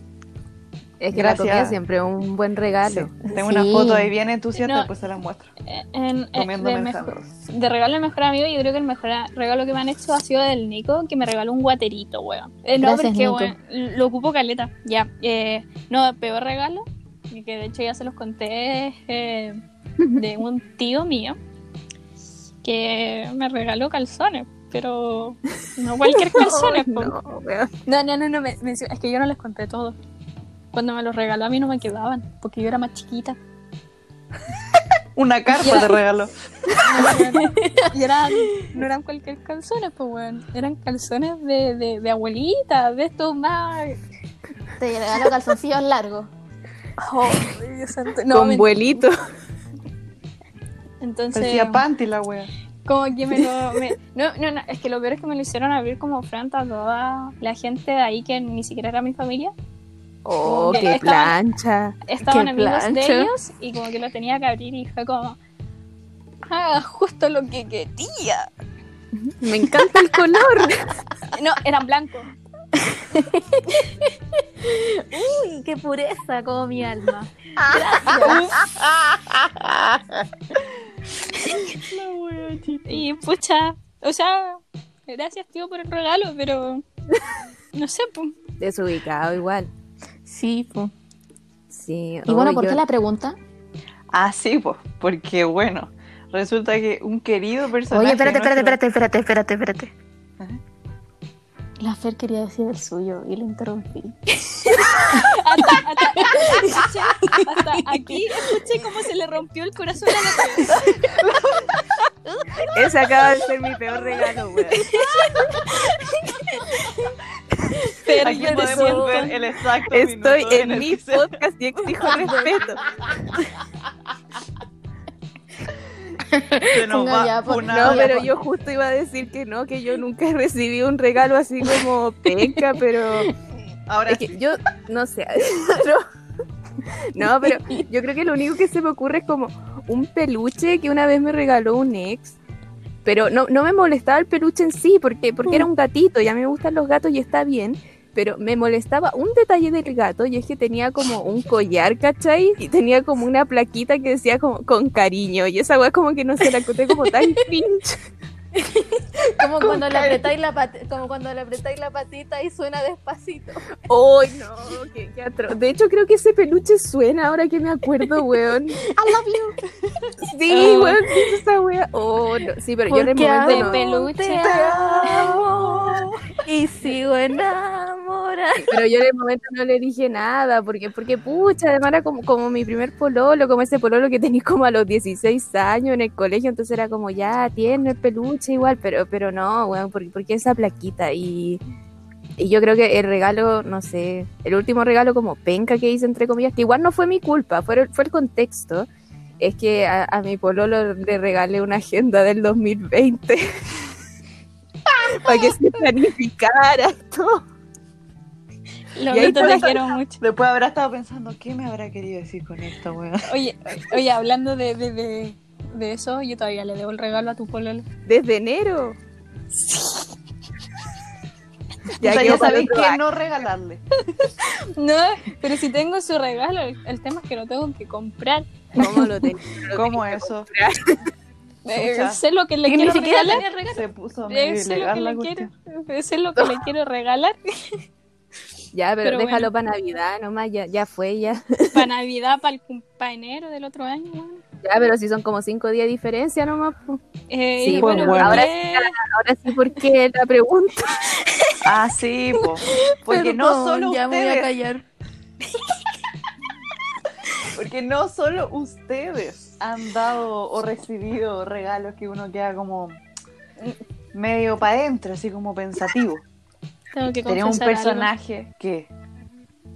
Speaker 1: Es que la
Speaker 3: Gracias.
Speaker 1: comida siempre es un buen regalo.
Speaker 3: Tengo una
Speaker 4: Sí.
Speaker 3: foto ahí bien entusiasta,
Speaker 2: No.
Speaker 3: después se la muestro.
Speaker 2: En- eh,
Speaker 3: Comiendo
Speaker 2: de,
Speaker 3: mensajes.
Speaker 2: mejor- de regalo al mejor amigo, yo creo que el mejor regalo que me han hecho ha sido del Nico, que me regaló un guaterito, weón. Eh, no,
Speaker 4: Gracias,
Speaker 2: porque
Speaker 4: Nico.
Speaker 2: weón, lo ocupo caleta. Ya, eh, no, peor regalo, que de hecho ya se los conté, eh, de un tío mío, que me regaló calzones, pero no cualquier calzones.
Speaker 1: No, weón.
Speaker 2: No, no, no, no, me- me- es que yo no les conté todo. Cuando me los regaló a mí no me quedaban, porque yo era más chiquita.
Speaker 3: Una carpa te regaló.
Speaker 2: y eran, no eran cualquier calzones, pues, weón. Eran calzones de, de, de abuelita, de estos más.
Speaker 4: Te regalo calzoncillos largos.
Speaker 2: Oh, Dios santo. No,
Speaker 1: Con
Speaker 2: men-
Speaker 1: vuelito.
Speaker 2: Entonces,
Speaker 3: Parecía panty la wea.
Speaker 2: como que me lo. me- no, no, no, es que lo peor es que me lo hicieron abrir como frente a toda la gente de ahí que ni siquiera era mi familia.
Speaker 1: Oh,
Speaker 2: que
Speaker 1: qué
Speaker 2: estaban-
Speaker 1: plancha.
Speaker 2: Estaban
Speaker 4: Qué
Speaker 2: amigos de ellos y como que lo tenía que abrir y fue como. Ah, justo lo que quería.
Speaker 1: Me encanta el color.
Speaker 2: No, eran blancos.
Speaker 4: Uy, qué pureza, como mi alma.
Speaker 2: Y pucha, o sea, gracias tío por el regalo, pero no sé, pues.
Speaker 1: Desubicado igual.
Speaker 4: Sí, pues.
Speaker 1: Sí.
Speaker 4: Y bueno, ¿por
Speaker 1: yo-
Speaker 4: qué la pregunta?
Speaker 3: Ah, sí, pues, porque bueno, resulta que un querido personaje.
Speaker 4: Oye, espérate, espérate,
Speaker 3: nuestro-
Speaker 4: espérate, espérate, espérate, espérate. La Fer quería decir el suyo y le interrumpí.
Speaker 2: Hasta, hasta, escuché- hasta aquí escuché cómo se le rompió el corazón a la cabeza.
Speaker 1: Ese acaba de ser mi peor regalo, weón.
Speaker 2: Pero
Speaker 3: Aquí
Speaker 2: yo
Speaker 3: podemos ver el exacto
Speaker 1: Estoy
Speaker 3: minuto
Speaker 1: en mi podcast y exijo respeto.
Speaker 3: se nos
Speaker 4: Ponga
Speaker 3: va
Speaker 4: ya, por-
Speaker 3: una-
Speaker 1: No, pero yo justo iba a decir que no, que yo nunca he recibido un regalo así como penca, pero
Speaker 3: Ahora
Speaker 1: es que yo no sé. No. No, pero yo creo que lo único que se me ocurre es como un peluche que una vez me regaló un ex. Pero no, no me molestaba el peluche en sí, porque, porque era un gatito, y a mí me gustan los gatos y está bien. Pero me molestaba un detalle del gato, y es que tenía como un collar, ¿cachai? Y tenía como una plaquita que decía como con cariño, y esa weá como que no se la conté como tan pinche.
Speaker 4: Como cuando, le apretáis la pat- como cuando le apretáis la patita y suena despacito.
Speaker 1: ¡Ay, no! Qué, qué atro- De hecho, creo que ese peluche suena ahora que me acuerdo, weón.
Speaker 4: I love you.
Speaker 1: Sí,
Speaker 2: Ah.
Speaker 1: weón, ¿qué es esa wea? Oh, no. Sí, pero yo en el momento
Speaker 2: de
Speaker 1: no.
Speaker 2: peluche.
Speaker 4: Te amo y sigo enamorada.
Speaker 1: Pero yo en el momento no le dije nada, porque, porque pucha, además era como, como mi primer pololo, como ese pololo que tenía como a los 16 años en el colegio, entonces era como, ya, tiene el peluche igual, pero, pero no, weón, porque, porque esa plaquita y... Y yo creo que el regalo, no sé, el último regalo como penca que hice, entre comillas, que igual no fue mi culpa, fue el, fue el contexto, es que a, a mi pololo le regalé una agenda del 2020 para que se planificara todo.
Speaker 2: Lo
Speaker 1: Y ahí
Speaker 2: te quiero mucho.
Speaker 3: Después habrá estado pensando, ¿qué me habrá querido decir con esto, weón?
Speaker 2: Oye, oye, hablando de, de, de, de eso, yo todavía le debo el regalo a tu pololo.
Speaker 1: Desde enero.
Speaker 3: Ya, o sea,
Speaker 1: quedó
Speaker 3: ya
Speaker 1: para
Speaker 3: sabéis
Speaker 1: año.
Speaker 3: no regalarle.
Speaker 2: No, pero si tengo su regalo, el, el tema es que lo tengo que comprar.
Speaker 1: ¿Cómo lo tenía? Lo
Speaker 3: ¿Cómo
Speaker 1: que
Speaker 3: eso?
Speaker 2: Eh, sé lo que le
Speaker 4: ni
Speaker 2: quiero regalar.
Speaker 3: Se puso
Speaker 2: Eh, sé lo que le quiero,
Speaker 3: cuestión.
Speaker 2: sé lo que le quiero regalar.
Speaker 1: Ya, pero,
Speaker 2: Pero
Speaker 1: déjalo
Speaker 2: bueno.
Speaker 1: para Navidad nomás, ya, ya fue, ya.
Speaker 2: Para Navidad, para el cum- pa' enero del otro año.
Speaker 1: Ya, pero si son como cinco días de diferencia nomás. pues.
Speaker 2: Eh,
Speaker 1: Sí,
Speaker 3: pues,
Speaker 2: bueno,
Speaker 3: bueno.
Speaker 1: Ahora
Speaker 2: porque-
Speaker 1: Ahora sí, ¿por qué la pregunta?
Speaker 3: Ah, sí, po. Porque no solo
Speaker 4: ya me voy a
Speaker 3: ustedes,
Speaker 4: callar.
Speaker 3: porque no solo ustedes han dado o recibido regalos que uno queda como medio para adentro, así como pensativo.
Speaker 2: tengo que
Speaker 3: Tenía un
Speaker 2: confesar algo.
Speaker 3: personaje que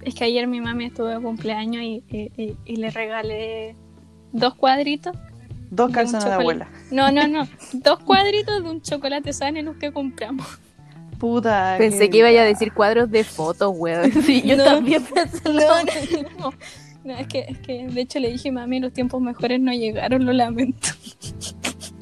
Speaker 2: Es que ayer mi mami estuvo de cumpleaños y, y- y- y le regalé dos cuadritos.
Speaker 3: dos
Speaker 2: de
Speaker 3: calzones de
Speaker 2: chocolate.
Speaker 3: abuela.
Speaker 2: No, no, no. dos cuadritos de un chocolate los que compramos.
Speaker 3: Puta.
Speaker 1: Pensé que iba a decir cuadros de fotos, weón.
Speaker 4: Sí, yo
Speaker 2: No.
Speaker 4: también pensé lo
Speaker 2: No,
Speaker 4: mismo.
Speaker 2: no, no. No, es que, es que de hecho le dije, mami, los tiempos mejores no llegaron, lo lamento.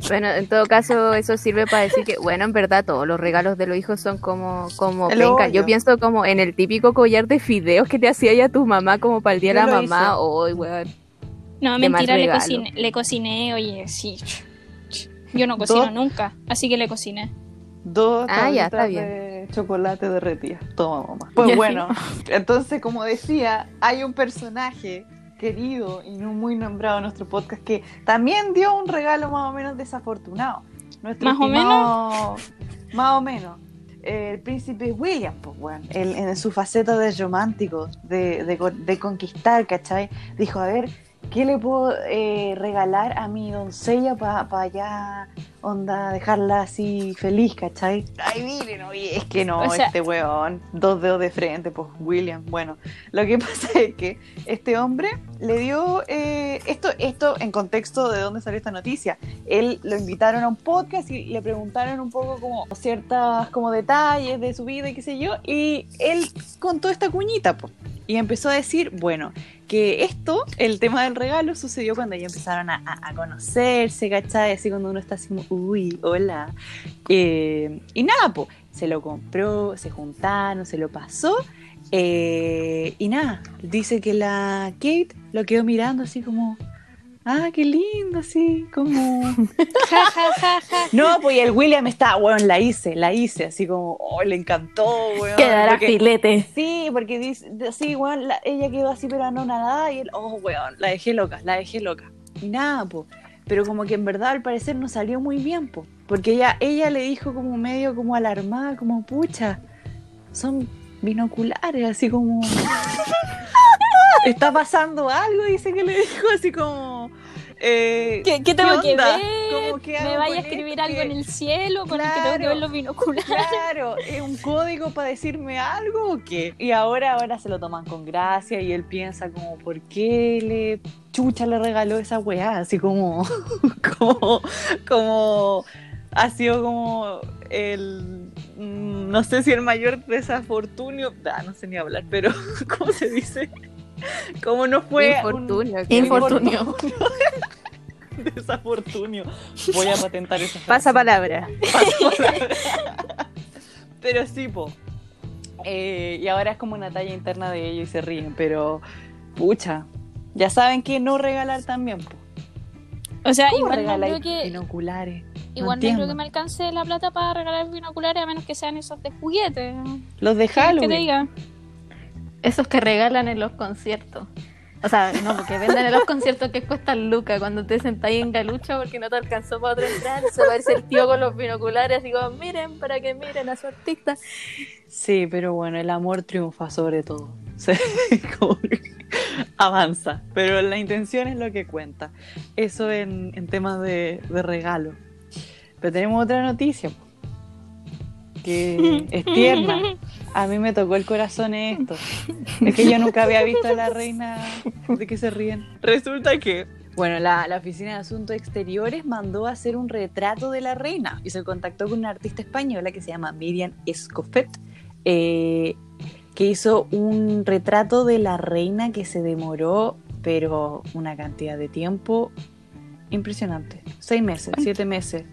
Speaker 1: Bueno, en todo caso, eso sirve para decir que, bueno, en verdad, todos los regalos de los hijos son como, como penca. Yo pienso como en el típico collar de fideos que te hacía ya tu mamá como para el día de la mamá. Uy, weón.
Speaker 2: No,
Speaker 1: ¿Qué más
Speaker 2: mentira, le cociné, le cociné, oye, sí. Yo no cocino
Speaker 3: Dos.
Speaker 2: nunca, así que le cociné.
Speaker 3: Dos
Speaker 1: Ah, ya, está bien.
Speaker 3: de chocolate derretidas. Toma, mamá. Pues bueno, entonces, como decía, hay un personaje querido y no muy nombrado en nuestro podcast que también dio un regalo más o menos desafortunado. Nuestro
Speaker 2: ¿Más o
Speaker 3: estimado- Más o menos. El príncipe William, pues bueno, él, en su faceta de romántico, de, de, de conquistar, ¿cachai? Dijo, a ver, ¿qué le puedo eh, regalar a mi doncella para ya, onda, dejarla así feliz, ¿cachai? Ay, miren, oye, es que no,
Speaker 2: O sea-
Speaker 3: este weón, dos dedos de frente, pues William. Bueno, lo que pasa es que este hombre le dio, eh, esto, esto en contexto de dónde salió esta noticia, él lo invitaron a un podcast y le preguntaron un poco como ciertas como detalles de su vida y qué sé yo, y él contó esta cuñita, pues, y empezó a decir, bueno, que esto, el tema del regalo, sucedió cuando ya empezaron a, a- a conocerse, ¿cachai? Así cuando uno está así como, uy, hola. Eh, y nada, pues, se lo compró, se juntaron, se lo pasó. Eh, y nada, dice que la Kate lo quedó mirando así como, ah, qué lindo, así como... No, pues el William está, weón, la hice, la hice, así como, oh, le encantó, weón.
Speaker 4: Quedará
Speaker 3: porque-
Speaker 4: filete.
Speaker 3: Sí, porque dice, sí, weón, la- ella quedó así pero no nada y él, oh, weón, la dejé loca, la dejé loca. Y nada, po. Pero como que en verdad al parecer no salió muy bien, po. Porque ella, ella le dijo como medio como alarmada, como, pucha, son binoculares, así como... Está pasando algo, dice que le dijo así como... eh,
Speaker 2: ¿Qué, qué tengo que
Speaker 3: onda?
Speaker 2: ver?
Speaker 3: ¿qué
Speaker 2: ¿Me vaya a escribir algo
Speaker 3: ¿Qué-
Speaker 2: en el cielo con el que tengo que
Speaker 3: Claro.
Speaker 2: ver los binoculares?
Speaker 3: Claro, ¿es un código para decirme algo o qué? Y ahora, ahora se lo toman con gracia y él piensa como, ¿por qué le chucha le regaló esa weá? Así como, como, como, ha sido como el, no sé si el mayor desafortunio, ah, no sé ni hablar, pero, ¿cómo se dice? Como no fue
Speaker 1: Infortunio,
Speaker 3: un.
Speaker 4: Infortunio.
Speaker 3: desafortunio. Voy a patentar esa frase.
Speaker 1: Pasa palabra.
Speaker 3: Pero sí, po. Eh, y ahora es como una talla interna de ellos y se ríen, pero pucha, ya saben que no regalar también, po.
Speaker 2: O sea,
Speaker 3: ¿Cómo
Speaker 2: igual no creo que,
Speaker 3: binoculares?
Speaker 2: igual no
Speaker 3: entiendo.
Speaker 2: creo que me alcance la plata para regalar binoculares a menos que sean esos de juguete.
Speaker 3: Los de
Speaker 2: ¿Qué te
Speaker 3: Halloween.
Speaker 2: diga?
Speaker 4: Esos que regalan en los conciertos. O sea, no, porque venden en los conciertos que cuestan lucas cuando te sentáis en galucha porque no te alcanzó para otra entrada. Se aparece el tío con los binoculares y como, miren, para que miren a su artista.
Speaker 3: Sí, pero bueno, el amor triunfa sobre todo. Avanza, pero la intención es lo que cuenta. Eso en, en temas de, de regalo. Pero tenemos otra noticia, que es tierna. A mí me tocó el corazón esto. Es que yo nunca había visto a la reina de que se ríen. Resulta que, bueno, la, la Oficina de Asuntos Exteriores mandó a hacer un retrato de la reina y se contactó con una artista española que se llama Miriam Escofet, eh, que hizo un retrato de la reina que se demoró, pero una cantidad de tiempo impresionante. Seis meses, siete meses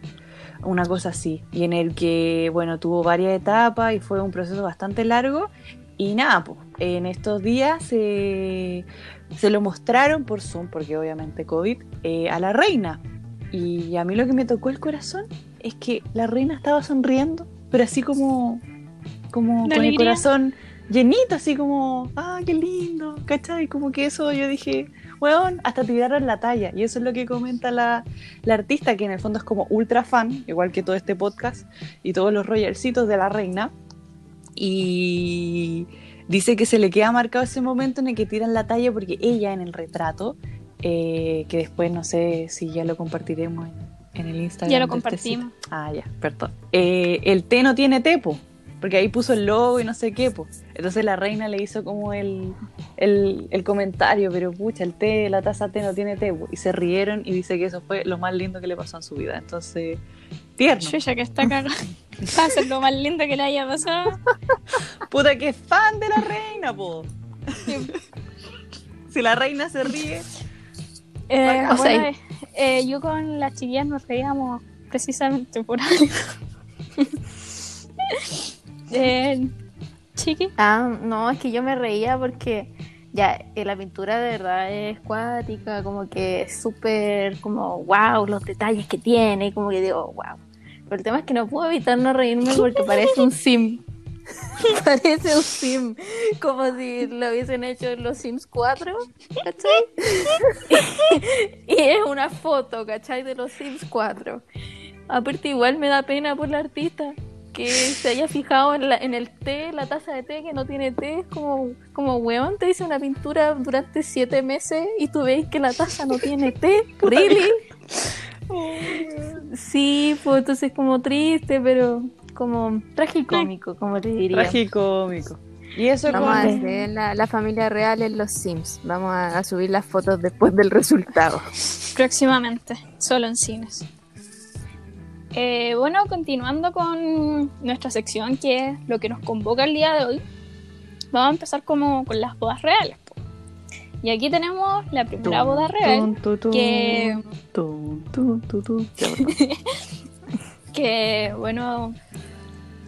Speaker 3: una cosa así, y en el que, bueno, tuvo varias etapas y fue un proceso bastante largo. Y nada, pues, en estos días se, se lo mostraron por Zoom, porque obviamente COVID, eh, a la reina. Y a mí lo que me tocó el corazón es que la reina estaba sonriendo, pero así como, como
Speaker 2: ¿De
Speaker 3: con el corazón llenito, así como, ah, qué lindo, ¿cachai? Como que eso yo dije, weón, hasta tiraron la talla. Y eso es lo que comenta la, la artista, que en el fondo es como ultra fan, igual que todo este podcast y todos los royalcitos de la reina. Y dice que se le queda marcado ese momento en el que tiran la talla porque ella en el retrato, eh, que después no sé si ya lo compartiremos en, en el Instagram.
Speaker 2: Ya lo
Speaker 3: del
Speaker 2: compartimos.
Speaker 3: tecito. Ah, ya, perdón. Eh, el té no tiene tepo, porque ahí puso el logo y no sé qué, po. Entonces la reina le hizo como el, el, el comentario, pero pucha, el té, la taza té no tiene té, y se rieron y dice que eso fue lo más lindo que le pasó en su vida. Entonces, tierno.
Speaker 2: Ya que está cagada. Va a ser lo más lindo que le haya pasado.
Speaker 3: Puta que fan de la reina, po. si la reina se ríe,
Speaker 2: Eh,
Speaker 4: O sea,
Speaker 2: bueno, eh, yo con las chiquillas nos reíamos precisamente por algo. eh, Chiqui.
Speaker 4: Ah, no, es que yo me reía porque ya eh, la pintura de verdad es cuática, como que es súper, como wow, los detalles que tiene, como que digo, wow. Pero el tema es que no puedo evitar no reírme porque parece un sim. parece un sim, como si lo hubiesen hecho en los Sims 4, ¿cachai? y es una foto, ¿cachai? De los Sims 4. Aparte igual me da pena por la artista que se haya fijado en, la, en el té, la taza de té que no tiene té, es como, como weón, te hice una pintura durante siete meses y tú veis que la taza no tiene té, ¿really? sí, pues entonces como triste, pero como tragicómico, como te diría.
Speaker 3: Tragicómico. Y eso
Speaker 1: Vamos
Speaker 3: con-
Speaker 1: a hacer la, la familia real en los Sims. Vamos a, a subir las fotos después del resultado.
Speaker 2: Próximamente, solo en cines. Eh, bueno, continuando con nuestra sección, que es lo que nos convoca el día de hoy, vamos a empezar como con las bodas reales. po. Y aquí tenemos la primera boda real,
Speaker 3: Tun, tu, tun,
Speaker 2: que- que bueno,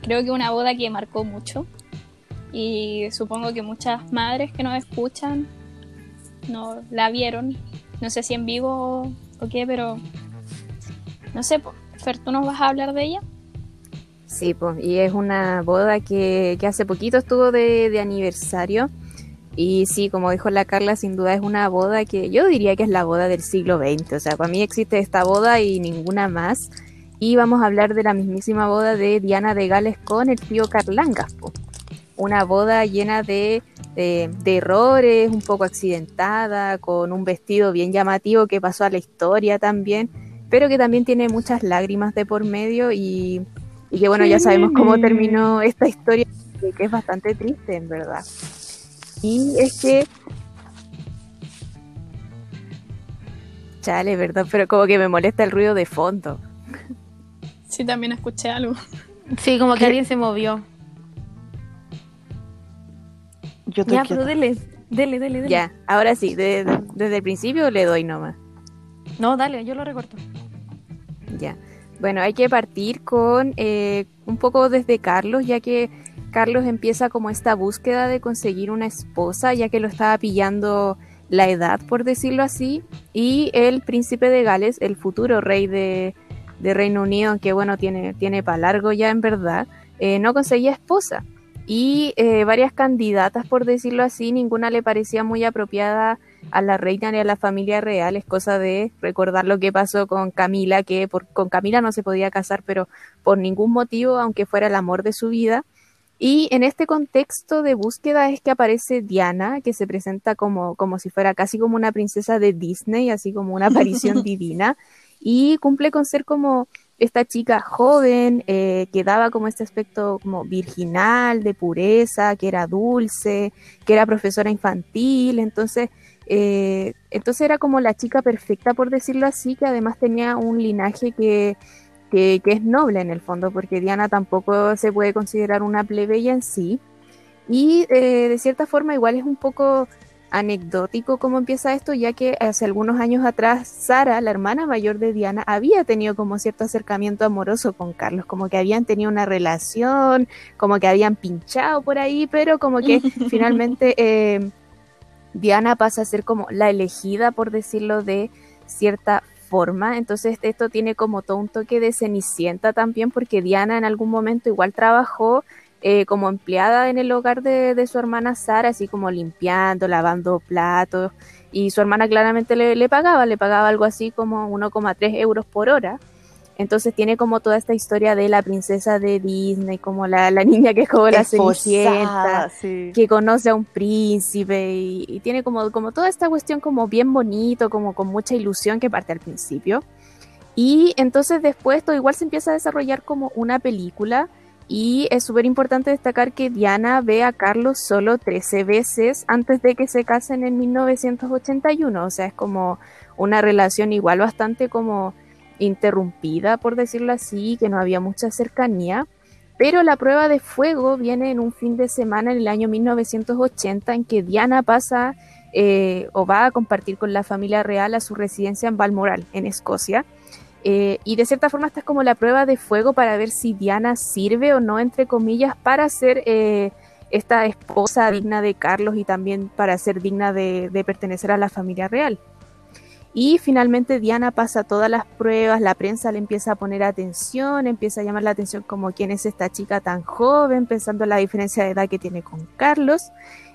Speaker 2: creo que una boda que marcó mucho. Y supongo que muchas madres que nos escuchan no la vieron. No sé si en vivo o qué, pero no sé, po. Fer, ¿tú nos vas a hablar de ella?
Speaker 1: Sí, pues, y es una boda que, hace poquito estuvo de, aniversario. Y sí, como dijo la Carla, sin duda es una boda que yo diría que es la boda del siglo XX. O sea, para mí existe esta boda y ninguna más. Y vamos a hablar de la mismísima boda de Diana de Gales con el tío Carlangas. po. Una boda llena de, de- de errores, un poco accidentada, con un vestido bien llamativo que pasó a la historia también, pero que también tiene muchas lágrimas de por medio y, y que bueno, ya sabemos cómo terminó esta historia, que es bastante triste en verdad. Y es que... Chale, ¿verdad? Pero como que me molesta el ruido de fondo.
Speaker 2: Sí, también escuché algo.
Speaker 4: Sí, como que alguien se movió.
Speaker 3: Yo estoy
Speaker 4: Ya,
Speaker 3: quieta.
Speaker 4: pero dele, dele, dele, dele.
Speaker 1: Ya, ahora sí, de- de- desde el principio le doy nomás.
Speaker 4: No, dale, yo lo recorto.
Speaker 1: Ya. Bueno, hay que partir con eh, un poco desde Carlos, ya que Carlos empieza como esta búsqueda de conseguir una esposa, ya que lo estaba pillando la edad, por decirlo así, y el príncipe de Gales, el futuro rey de, Reino Unido, que bueno, tiene, tiene para largo ya en verdad, eh, no conseguía esposa. Y eh, varias candidatas, por decirlo así, ninguna le parecía muy apropiada a la reina ni a la familia real. Es cosa de recordar lo que pasó con Camila, que por, con Camila no se podía casar, pero por ningún motivo, aunque fuera el amor de su vida. Y en este contexto de búsqueda es que aparece Diana, que se presenta como, como si fuera casi como una princesa de Disney, así como una aparición divina, y cumple con ser como esta chica joven eh, que daba como este aspecto como virginal, de pureza, que era dulce, que era profesora infantil, entonces, eh, entonces era como la chica perfecta, por decirlo así, que además tenía un linaje que, que, que es noble en el fondo, porque Diana tampoco se puede considerar una plebeya en sí, y eh, de cierta forma igual es un poco anecdótico cómo empieza esto, ya que hace algunos años atrás Sara, la hermana mayor de Diana, había tenido como cierto acercamiento amoroso con Carlos, como que habían tenido una relación, como que habían pinchado por ahí, pero como que finalmente eh, Diana pasa a ser como la elegida, por decirlo de cierta forma. Entonces esto tiene como todo un toque de cenicienta también, porque Diana en algún momento igual trabajó eh, como empleada en el hogar de, su hermana Sara, así como limpiando, lavando platos, y su hermana claramente le, le pagaba, le pagaba algo así como 1,3 euros por hora. Entonces tiene como toda esta historia de la princesa de Disney, como la, la niña que es como la cenicienta,
Speaker 3: sí.
Speaker 1: que conoce a un príncipe y, y, tiene como, como toda esta cuestión como bien bonito, como con mucha ilusión que parte al principio. Y entonces después todo igual se empieza a desarrollar como una película y es súper importante destacar que Diana ve a Carlos solo 13 veces antes de que se casen en 1981, o sea, es como una relación igual bastante como interrumpida, por decirlo así, que no había mucha cercanía. Pero la prueba de fuego viene en un fin de semana en el año 1980 en que Diana pasa eh, o va a compartir con la familia real a su residencia en Balmoral, en Escocia. Eh, y de cierta forma esta es como la prueba de fuego para ver si Diana sirve o no, entre comillas, para ser eh, esta esposa digna de Carlos y también para ser digna de, de, pertenecer a la familia real. Y finalmente Diana pasa todas las pruebas, la prensa le empieza a poner atención, empieza a llamar la atención como quién es esta chica tan joven, pensando en la diferencia de edad que tiene con Carlos.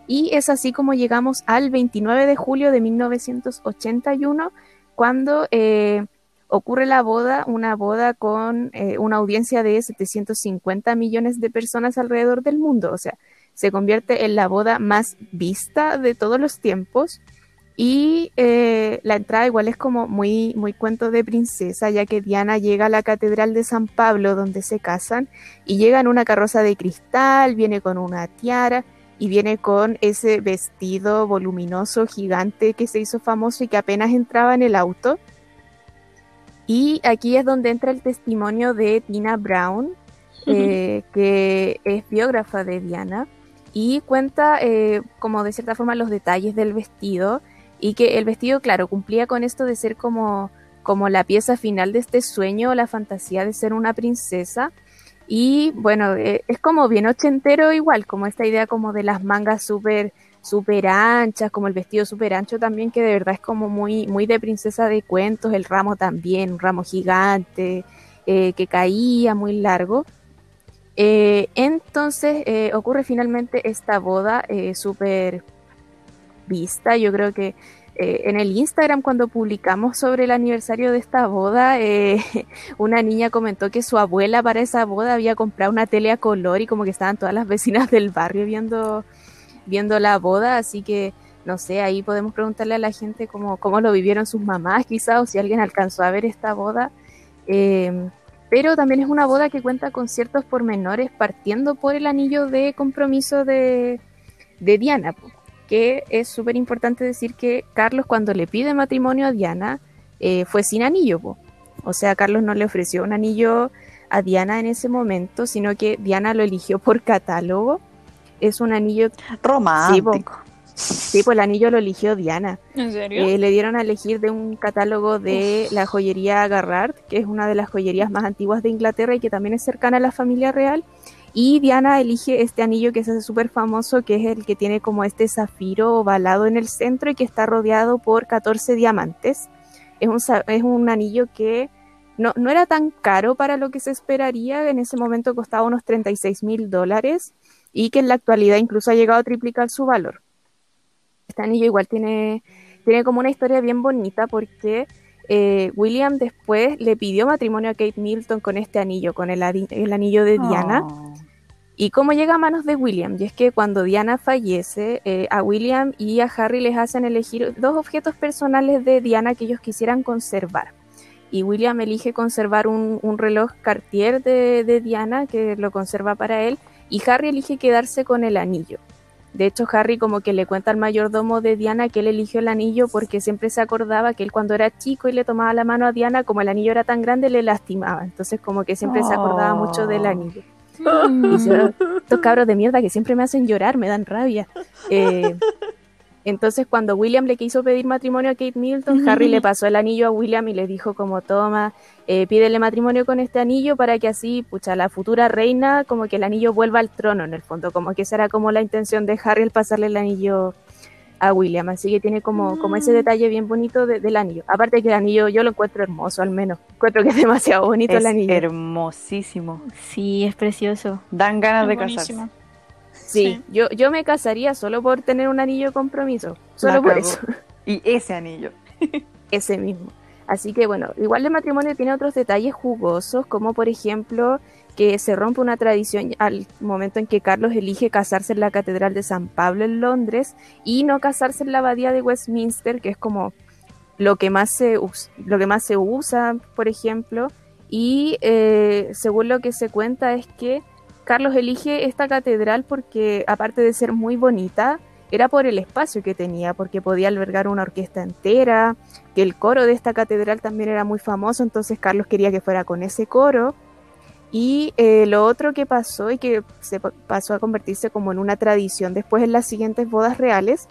Speaker 1: Y es así como llegamos al 29 de julio de 1981, cuando eh, ocurre la boda, una boda con eh, una audiencia de 750 millones de personas alrededor del mundo. O sea, se convierte en la boda más vista de todos los tiempos. Y eh, la entrada igual es como muy, muy cuento de princesa, ya que Diana llega a la Catedral de San Pablo donde se casan y llega en una carroza de cristal, viene con una tiara y viene con ese vestido voluminoso, gigante que se hizo famoso y que apenas entraba en el auto. Y aquí es donde entra el testimonio de Tina Brown, eh, que es biógrafa de Diana, y cuenta eh, como de cierta forma los detalles del vestido y que el vestido, claro, cumplía con esto de ser como, como la pieza final de este sueño, la fantasía de ser una princesa y bueno, eh, es como bien ochentero igual, como esta idea como de las mangas súper super anchas, como el vestido súper ancho también, que de verdad es como muy, muy de princesa de cuentos, el ramo también, un ramo gigante, eh, que caía muy largo. Eh, entonces ocurre finalmente esta boda súper vista, yo creo que eh, en el Instagram cuando publicamos sobre el aniversario de esta boda, eh, una niña comentó que su abuela para esa boda había comprado una tele a color y como que estaban todas las vecinas del barrio viendo, viendo la boda, así que no sé, ahí podemos preguntarle a la gente cómo, cómo lo vivieron sus mamás quizás o si alguien alcanzó a ver esta boda. Em, pero también es una boda que cuenta con ciertos pormenores partiendo por el anillo de compromiso de, de Diana que es súper importante decir que Carlos cuando le pide matrimonio a Diana eh, fue sin anillo. O sea, Carlos no le ofreció un anillo a Diana en ese momento, sino que Diana lo eligió por catálogo. Es un anillo
Speaker 3: romántico.
Speaker 1: Sí, pues el anillo lo eligió Diana.
Speaker 2: ¿En serio?
Speaker 1: Eh, le dieron a elegir de un catálogo de la joyería Garrard, que es una de las joyerías más antiguas de Inglaterra y que también es cercana a la familia real. Y Diana elige este anillo que se hace súper famoso, que es el que tiene como este zafiro ovalado en el centro y que está rodeado por 14 diamantes. Es un, es un anillo que no, no era tan caro para lo que se esperaría, en ese momento costaba unos 36 mil dólares y que en la actualidad incluso ha llegado a triplicar su valor. Este anillo igual tiene, tiene como una historia bien bonita porque eh, William después le pidió matrimonio a Kate Milton con este anillo, con el, el anillo de Diana. Oh. ¿Y cómo llega a manos de William? Y es que cuando Diana fallece, eh, a William y a Harry les hacen elegir dos objetos personales de Diana que ellos quisieran conservar. Y William elige conservar un, reloj Cartier de, de, Diana, que lo conserva para él, y Harry elige quedarse con el anillo. De hecho, Harry como que le cuenta al mayordomo de Diana que él eligió el anillo porque siempre se acordaba que él cuando era chico y le tomaba la mano a Diana, como el anillo era tan grande, le lastimaba. Entonces como que siempre se acordaba mucho del anillo. Y estos cabros de mierda que siempre me hacen llorar, me dan rabia. Eh, entonces cuando William le quiso pedir matrimonio a Kate Milton, Harry le pasó el anillo a William y le dijo como toma, eh, pídele matrimonio con este anillo para que así, pucha, la futura reina, como que el anillo vuelva al trono en el fondo, como que esa era como la intención de Harry el pasarle el anillo a William, así que tiene como, como ese mm. detalle bien bonito del anillo. Aparte que el anillo yo lo encuentro hermoso, al menos. Encuentro que es demasiado bonito el anillo.
Speaker 3: Hermosísimo.
Speaker 4: Sí, es precioso.
Speaker 3: Dan ganas de casarse.
Speaker 1: Sí, Yo, yo me casaría solo por tener un anillo de compromiso. Solo por eso.
Speaker 3: Y ese anillo.
Speaker 1: ese mismo. Así que bueno, igual el matrimonio tiene otros detalles jugosos, como por ejemplo que se rompe una tradición al momento en que Carlos elige casarse en la Catedral de San Pablo en Londres y no casarse en la Abadía de Westminster, que es como lo que más se, lo que más se usa, por ejemplo. Y eh, según lo que se cuenta es que Carlos elige esta catedral porque, aparte de ser muy bonita, era por el espacio que tenía, porque podía albergar una orquesta entera, que el coro de esta catedral también era muy famoso, entonces Carlos quería que fuera con ese coro. Y eh, lo otro que pasó y que se pasó a convertirse como en una tradición después en las siguientes bodas reales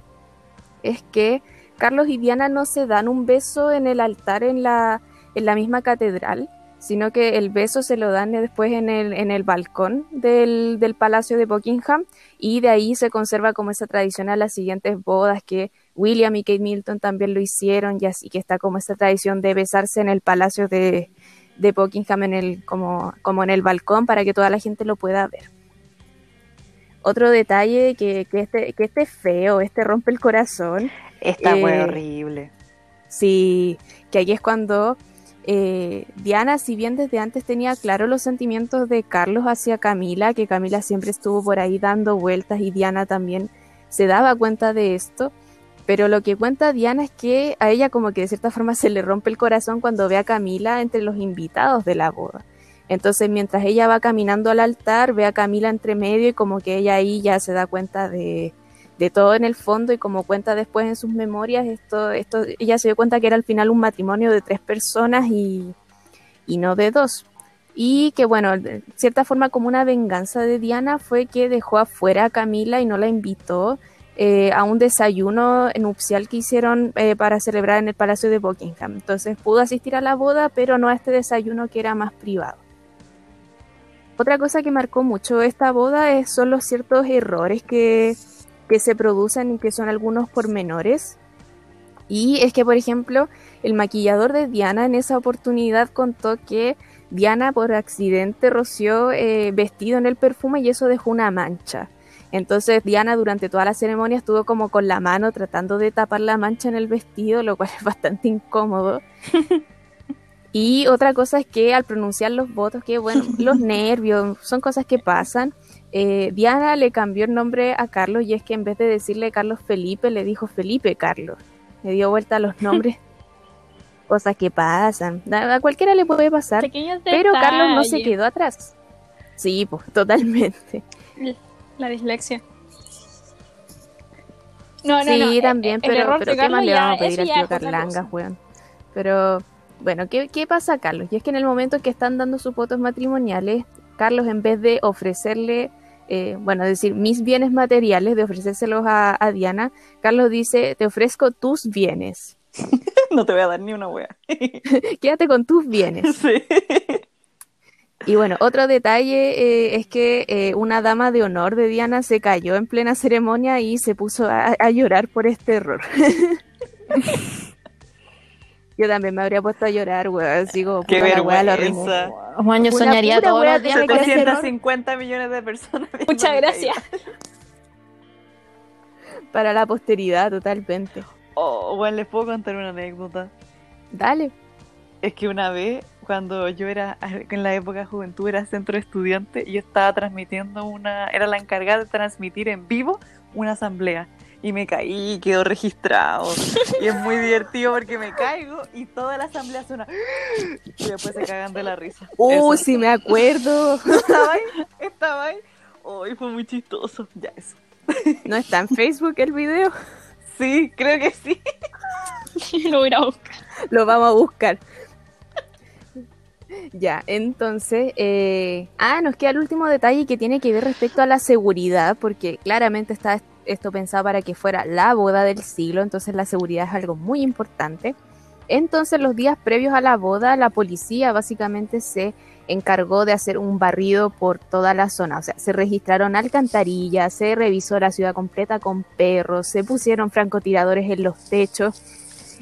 Speaker 1: es que Carlos y Diana no se dan un beso en el altar en la, en la misma catedral, sino que el beso se lo dan después en el, en el balcón del, del Palacio de Buckingham y de ahí se conserva como esa tradición a las siguientes bodas que William y Kate Milton también lo hicieron y así que está como esta tradición de besarse en el Palacio de, de Buckingham en el, como, como en el balcón para que toda la gente lo pueda ver. Otro detalle que, que, este, que este feo, este rompe el corazón.
Speaker 3: Está muy
Speaker 1: Eh,
Speaker 3: horrible.
Speaker 1: Sí, que ahí es cuando eh, Diana, si bien desde antes tenía claro los sentimientos de Carlos hacia Camila, que Camila siempre estuvo por ahí dando vueltas y Diana también se daba cuenta de esto, pero lo que cuenta Diana es que a ella como que de cierta forma se le rompe el corazón cuando ve a Camila entre los invitados de la boda. Entonces mientras ella va caminando al altar, ve a Camila entre medio y como que ella ahí ya se da cuenta de, de todo en el fondo y como cuenta después en sus memorias, esto, esto, ella se dio cuenta que era al final un matrimonio de tres personas y, y no de dos. Y que bueno, de cierta forma como una venganza de Diana fue que dejó afuera a Camila y no la invitó eh, a un desayuno nupcial que hicieron eh, para celebrar en el Palacio de Buckingham. Entonces pudo asistir a la boda, pero no a este desayuno que era más privado. Otra cosa que marcó mucho esta boda es, son los ciertos errores que, que se producen y que son algunos pormenores. Y es que, por ejemplo, el maquillador de Diana en esa oportunidad contó que Diana por accidente roció eh, vestido en el perfume y eso dejó una mancha. Entonces Diana durante toda la ceremonia estuvo como con la mano tratando de tapar la mancha en el vestido, lo cual es bastante incómodo. y otra cosa es que al pronunciar los votos, que bueno, los nervios, son cosas que pasan. Eh, Diana le cambió el nombre a Carlos y es que en vez de decirle Carlos Felipe, le dijo Felipe Carlos. Le dio vuelta a los nombres. cosas que pasan. A a cualquiera le puede pasar. Pero Carlos no se quedó atrás. Sí, pues totalmente.
Speaker 2: La dislexia. No, no,
Speaker 1: sí,
Speaker 2: no. eh,
Speaker 1: también,
Speaker 2: el
Speaker 1: pero,
Speaker 2: de
Speaker 1: ¿qué más le vamos a pedir al tío Carlanga, weón? Pero, bueno, ¿qué, ¿qué pasa, Carlos? Y es que en el momento que están dando sus votos matrimoniales, Carlos, en vez de ofrecerle, eh, bueno, decir mis bienes materiales, de ofrecérselos a, a Diana, Carlos dice, te ofrezco tus bienes.
Speaker 3: No te voy a dar ni una wea.
Speaker 1: Quédate con tus bienes.
Speaker 3: Sí.
Speaker 1: Y bueno, otro detalle eh, es que eh, una dama de honor de Diana se cayó en plena ceremonia y se puso a, a llorar por este error. Yo también me habría puesto a llorar, weón. Sigo,
Speaker 3: Qué vergüenza.
Speaker 4: Juan, yo
Speaker 1: Una
Speaker 4: soñaría
Speaker 1: pura
Speaker 4: todos
Speaker 1: wea
Speaker 4: los días
Speaker 1: de
Speaker 4: con ese error.
Speaker 3: 750 millones de personas.
Speaker 2: Muchas gracias.
Speaker 1: Para la posteridad, totalmente.
Speaker 3: Oh, bueno, les puedo contar una anécdota.
Speaker 1: Dale.
Speaker 3: Es que una vez, cuando yo era en la época de juventud, era centro de estudiante, yo estaba transmitiendo una, era la encargada de transmitir en vivo una asamblea. Y me caí y quedó registrado. Y es muy divertido porque me caigo y toda la asamblea suena. Y después se cagan de la risa.
Speaker 1: Uh,
Speaker 3: Eso.
Speaker 1: sí me acuerdo.
Speaker 3: Estaba ahí, estaba ahí. Hoy fue muy chistoso. Ya eso.
Speaker 1: ¿No está en Facebook el video?
Speaker 3: Sí, creo que sí.
Speaker 2: Lo voy a buscar.
Speaker 1: Lo vamos a buscar. Ya, entonces, eh, ah, nos queda el último detalle que tiene que ver respecto a la seguridad, porque claramente está est- esto pensado para que fuera la boda del siglo, entonces la seguridad es algo muy importante. Entonces, los días previos a la boda, la policía básicamente se encargó de hacer un barrido por toda la zona, o sea, se registraron alcantarillas, se revisó la ciudad completa con perros, se pusieron francotiradores en los techos,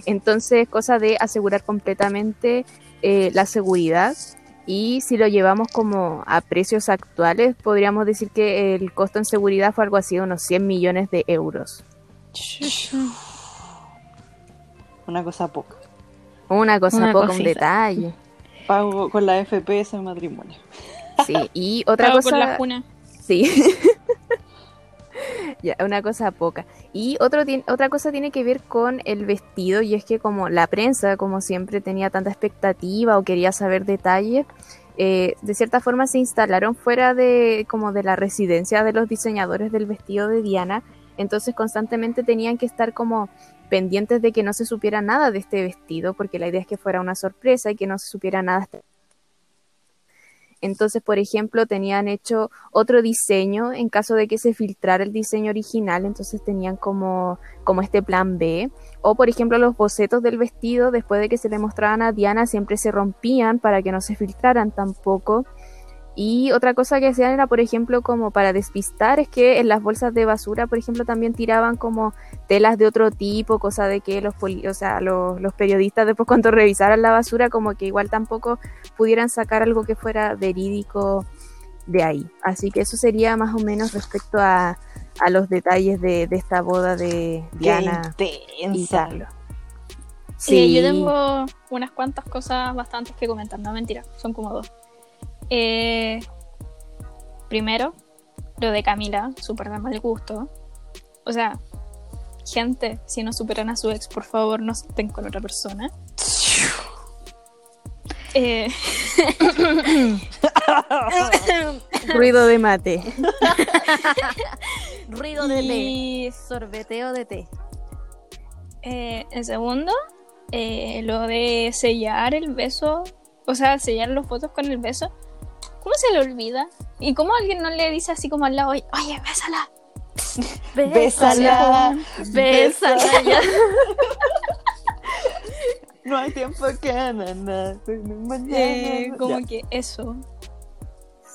Speaker 1: entonces, cosa de asegurar completamente eh, la seguridad. Y si lo llevamos como a precios actuales, podríamos decir que el costo en seguridad fue algo así de unos 100 millones de euros.
Speaker 3: Una cosa poca.
Speaker 1: Una cosa
Speaker 4: Una
Speaker 1: poca, un detalle.
Speaker 3: Pago con la FPS en matrimonio.
Speaker 1: Sí, y otra
Speaker 2: Pago
Speaker 1: cosa...
Speaker 2: por la cuna.
Speaker 1: Sí. ya, una cosa poca. Y otro otra cosa tiene que ver con el vestido, y es que como la prensa, como siempre, tenía tanta expectativa o quería saber detalles, eh, de cierta forma se instalaron fuera de como de la residencia de los diseñadores del vestido de Diana, entonces constantemente tenían que estar como pendientes de que no se supiera nada de este vestido, porque la idea es que fuera una sorpresa y que no se supiera nada Entonces, por ejemplo, tenían hecho otro diseño en caso de que se filtrara el diseño original, entonces tenían como, como este plan B. O, por ejemplo, los bocetos del vestido, después de que se le mostraban a Diana, siempre se rompían para que no se filtraran tampoco. Y otra cosa que hacían era, por ejemplo, como para despistar, es que en las bolsas de basura, por ejemplo, también tiraban como telas de otro tipo, cosa de que los, o sea, los, los, periodistas después cuando revisaran la basura, como que igual tampoco pudieran sacar algo que fuera verídico de ahí. Así que eso sería más o menos respecto a, a los detalles de, de, esta boda de Diana y Carlos.
Speaker 2: Sí, yo tengo unas cuantas cosas bastantes que comentar, no mentira, son como dos. Eh, primero, lo de Camila, súper de mal gusto. O sea, gente, si no superan a su ex, por favor no estén con otra persona. Eh...
Speaker 1: Ruido de mate.
Speaker 4: Ruido de té. Sorbeteo de té.
Speaker 2: Eh, en segundo, eh, lo de sellar el beso, o sea, sellar los fotos con el beso. ¿Cómo se le olvida? ¿Y cómo alguien no le dice así como al lado, oye, bésala?
Speaker 3: Bésala.
Speaker 2: Bésala. ya.
Speaker 3: No hay tiempo que nada.
Speaker 2: Eh, como que eso.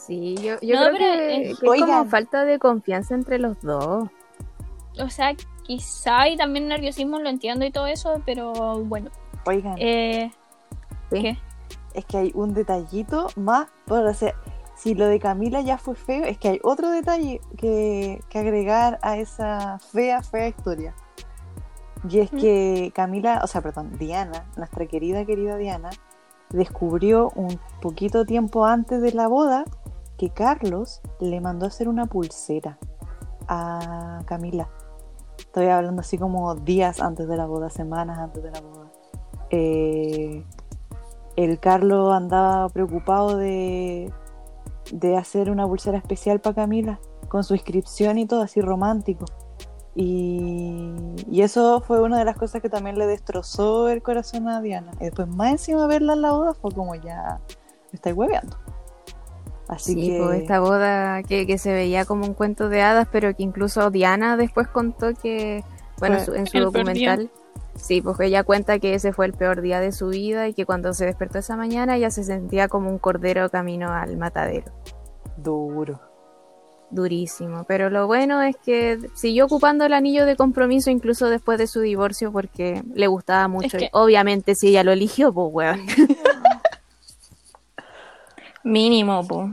Speaker 1: Sí, yo, yo
Speaker 2: No,
Speaker 1: creo que, que es como falta de confianza entre los dos.
Speaker 2: O sea, quizá y también nerviosismo lo entiendo y todo eso, pero bueno.
Speaker 3: Oigan,
Speaker 2: Eh,
Speaker 1: Sí.
Speaker 2: ¿Qué?
Speaker 3: Es que hay un detallito más por hacer. Si lo de Camila ya fue feo, es que hay otro detalle que, que agregar a esa fea, fea historia. Y es que Camila, o sea, perdón, Diana, nuestra querida, querida Diana, descubrió un poquito tiempo antes de la boda que Carlos le mandó a hacer una pulsera a Camila. Estoy hablando así como días antes de la boda, semanas antes de la boda. Eh, el Carlos andaba preocupado de, de hacer una pulsera especial para Camila, con su inscripción y todo, así romántico. Y, y eso fue una de las cosas que también le destrozó el corazón a Diana. Y después, más encima verla en la boda, fue como ya me estáis hueveando. Así
Speaker 1: sí,
Speaker 3: que.
Speaker 1: pues esta boda que, que se veía como un cuento de hadas, pero que incluso Diana después contó que, bueno, su- en su documental, sí, pues ella cuenta que ese fue el peor día de su vida y que cuando se despertó esa mañana ella se sentía como un cordero camino al matadero.
Speaker 3: Duro.
Speaker 1: Durísimo, pero lo bueno es que siguió ocupando el anillo de compromiso incluso después de su divorcio porque le gustaba mucho.
Speaker 2: que-
Speaker 1: y obviamente si ella lo eligió, pues weón.
Speaker 2: mínimo, po.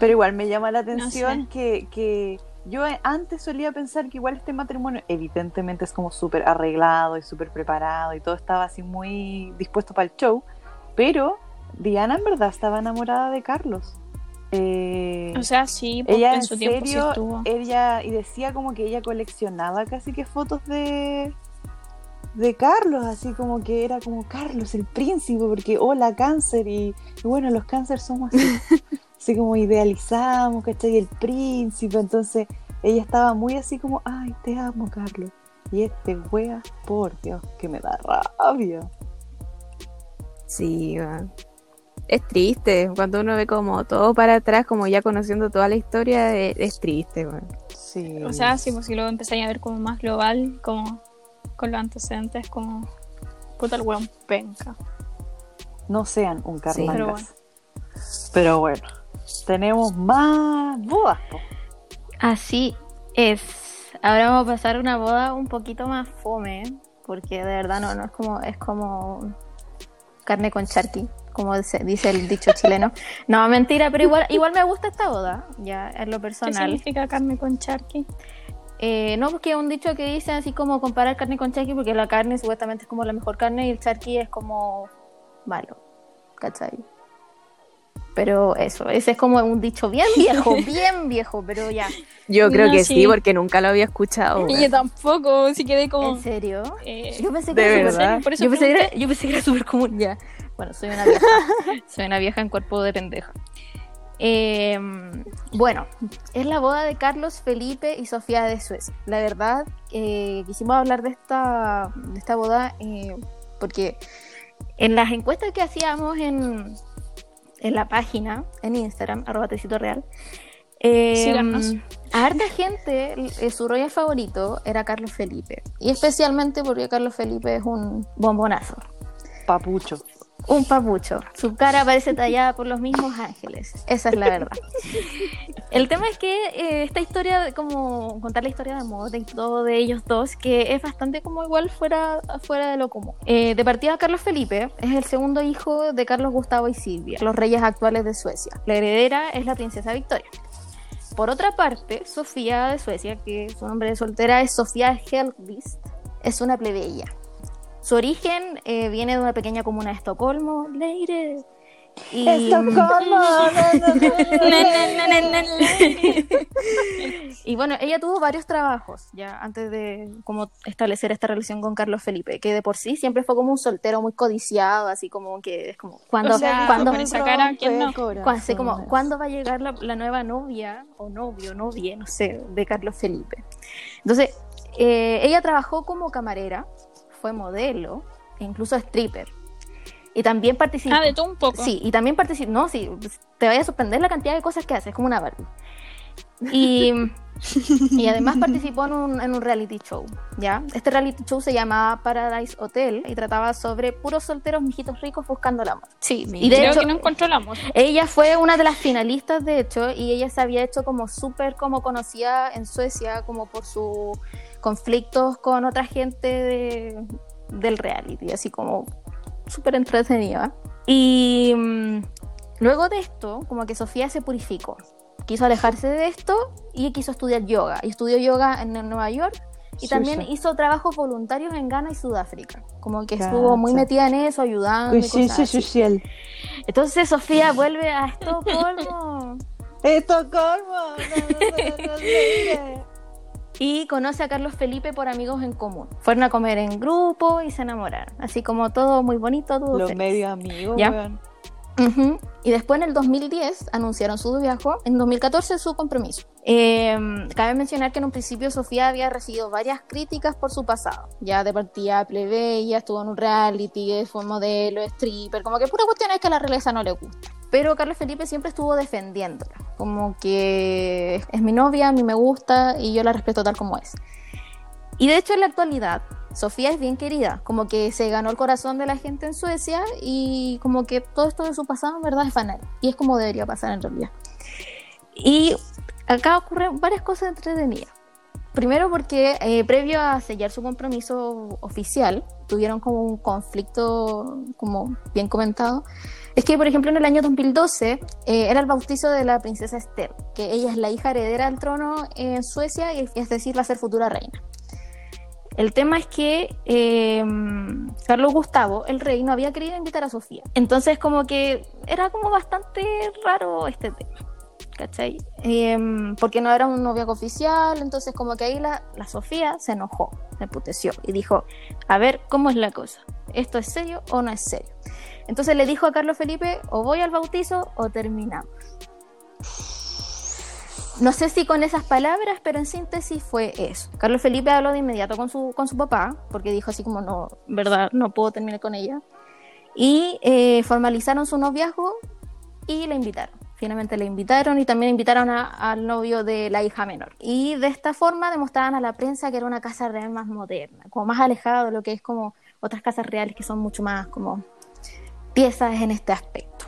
Speaker 3: Pero igual me llama la
Speaker 2: No
Speaker 3: atención
Speaker 2: sé.
Speaker 3: que, que yo antes solía pensar que igual este matrimonio evidentemente es como súper arreglado y súper preparado y todo estaba así muy dispuesto para el show, pero Diana en verdad estaba enamorada de Carlos. Eh,
Speaker 2: O sea, sí,
Speaker 3: ella
Speaker 2: en su tiempo sí
Speaker 3: serio,
Speaker 2: estuvo.
Speaker 3: ella y decía como que ella coleccionaba casi que fotos de de Carlos, así como que era como Carlos el príncipe, porque hola cáncer y, y bueno, los cáncer somos así, así como idealizamos, ¿cachai? El príncipe, entonces ella estaba muy así como, ay, te amo Carlos. Y este wea, por Dios, que me da rabia.
Speaker 1: Sí. Es triste cuando uno ve como todo para atrás, como ya conociendo toda la historia, es, es triste, weón.
Speaker 3: Sí.
Speaker 2: O sea, sí, pues si lo empezáis a ver como más global, como con los antecedentes, como puta el weón penca.
Speaker 3: no sean un
Speaker 1: Sí.
Speaker 3: carlancas.
Speaker 2: Pero bueno.
Speaker 3: Pero bueno, tenemos más bodas. po.
Speaker 4: Así es. Ahora vamos a pasar a una boda un poquito más fome, porque de verdad no, no es como, es como carne con charqui, como dice, dice el dicho chileno. No, mentira, pero igual, igual me gusta esta boda, ya en lo
Speaker 2: ¿Qué
Speaker 4: personal.
Speaker 2: significa carne con charqui?
Speaker 4: Eh, no, porque es un dicho que dice así como comparar carne con charqui, porque la carne supuestamente es como la mejor carne y el charqui es como malo, ¿cachai? Pero eso, ese es como un dicho bien viejo, bien viejo, pero ya.
Speaker 1: Yo creo
Speaker 2: No,
Speaker 1: que
Speaker 2: sí.
Speaker 1: sí, porque nunca lo había escuchado.
Speaker 2: Y yo tampoco, si quedé como...
Speaker 4: ¿En serio?
Speaker 2: eh,
Speaker 4: Yo pensé que
Speaker 1: ¿De
Speaker 4: era súper-
Speaker 1: verdad?
Speaker 4: yo, pensé que era, yo pensé que era súper común ya. Bueno, soy una vieja. soy una vieja en cuerpo de pendeja. Eh, bueno, es la boda de Carlos Felipe y Sofía de Suecia. La verdad, eh, quisimos hablar de esta, de esta boda eh, porque en las encuestas que hacíamos en, en la página, en Instagram, arroba tecito real, eh,
Speaker 2: Síganos.
Speaker 4: a harta gente, eh, su royal favorito era Carlos Felipe. Y especialmente porque Carlos Felipe es un bombonazo,
Speaker 3: Papucho.
Speaker 4: Un papucho. Su cara parece tallada por los mismos ángeles. Esa es la verdad. El tema es que eh, esta historia, como contar la historia de amor de todo de ellos dos, que es bastante como igual fuera, fuera de lo común. Eh, de partida, Carlos Felipe es el segundo hijo de Carlos Gustavo y Silvia, los reyes actuales de Suecia. La heredera es la princesa Victoria. Por otra parte, Sofía de Suecia, que su nombre de soltera es Sofía Hellqvist, es una plebeya. Su origen eh, viene de una pequeña comuna de Estocolmo, Leire. Y, y bueno, ella tuvo varios trabajos ya antes de como establecer esta relación con Carlos Felipe, que de por sí siempre fue como un soltero muy codiciado, así como que es como cuando
Speaker 2: O sea,
Speaker 4: cuando
Speaker 2: cara, ¿quién no?
Speaker 4: Cu- así como, ¿cuándo va a llegar la, la nueva novia o novio, novia, no sé, de Carlos Felipe? Entonces, eh, ella trabajó como camarera, fue modelo, e incluso stripper. Y también participó.
Speaker 2: Ah, de todo un poco.
Speaker 4: Sí, y también participó. No, sí, te vaya a sorprender la cantidad de cosas que hace, es como una Barbie. Y, y además participó en un, en un reality show, ¿ya? Este reality show se llamaba Paradise Hotel y trataba sobre puros solteros mijitos ricos buscando el amor. Sí, y de
Speaker 2: Creo
Speaker 4: hecho,
Speaker 2: que no encontró el amor.
Speaker 4: ella fue una de las finalistas, de hecho, y ella se había hecho como súper como conocida en Suecia, como por sus conflictos con otra gente de- del reality, así como súper entretenida. Y mm, luego de esto, como que Sofía se purificó. Quiso alejarse de esto y quiso estudiar yoga. Y estudió yoga en Nueva York y
Speaker 3: Sí,
Speaker 4: también
Speaker 3: sí.
Speaker 4: hizo trabajos voluntarios en Ghana y Sudáfrica. Como que estuvo muy metida en eso, ayudando. y
Speaker 3: sí,
Speaker 4: cosas
Speaker 3: sí, social.
Speaker 4: Entonces Sofía vuelve a Estocolmo
Speaker 3: Estocolmo. no, no, no, no,
Speaker 4: y conoce a Carlos Felipe por amigos en común. Fueron a comer en grupo y se enamoraron. Así como todo muy bonito, todo
Speaker 3: Los medios amigos,
Speaker 4: Ya. Y después en el 2010 anunciaron su viaje, en 2014 su compromiso. Eh, cabe mencionar que en un principio Sofía había recibido varias críticas por su pasado. Ya de partida plebeya, estuvo en un reality, fue modelo, stripper, como que pura cuestión es que a la realeza no le gusta. Pero Carlos Felipe siempre estuvo defendiéndola, como que es mi novia, a mí me gusta y yo la respeto tal como es. Y de hecho en la actualidad Sofía es bien querida, como que se ganó el corazón de la gente en Suecia y como que todo esto de su pasado en verdad es banal y es como debería pasar en realidad. Y acá ocurren varias cosas entretenidas. Primero porque eh, previo a sellar su compromiso oficial tuvieron como un conflicto, como bien comentado. Es que, por ejemplo, en el año 2012 eh, era el bautizo de la princesa Esther, que ella es la hija heredera al trono en Suecia y es decir, va ser futura reina. El tema es que eh, Carlos Gustavo, el rey, no había querido invitar a Sofía. Entonces como que era como bastante raro este tema. ¿Cachai? Eh, porque no era un noviazgo oficial, entonces como que ahí la, la Sofía se enojó, se puteció y dijo, a ver, ¿cómo es la cosa? ¿Esto es serio o no es serio? Entonces le dijo a Carlos Felipe, o voy al bautizo o terminamos. No sé si con esas palabras, pero en síntesis fue eso. Carlos Felipe habló de inmediato con su, con su papá, porque dijo así como, no, verdad, no puedo terminar con ella. Y eh, formalizaron su noviazgo y la invitaron. Finalmente la invitaron y también invitaron al novio de la hija menor. Y de esta forma demostraban a la prensa que era una casa real más moderna, como más alejada de lo que es como otras casas reales que son mucho más como piezas en este aspecto.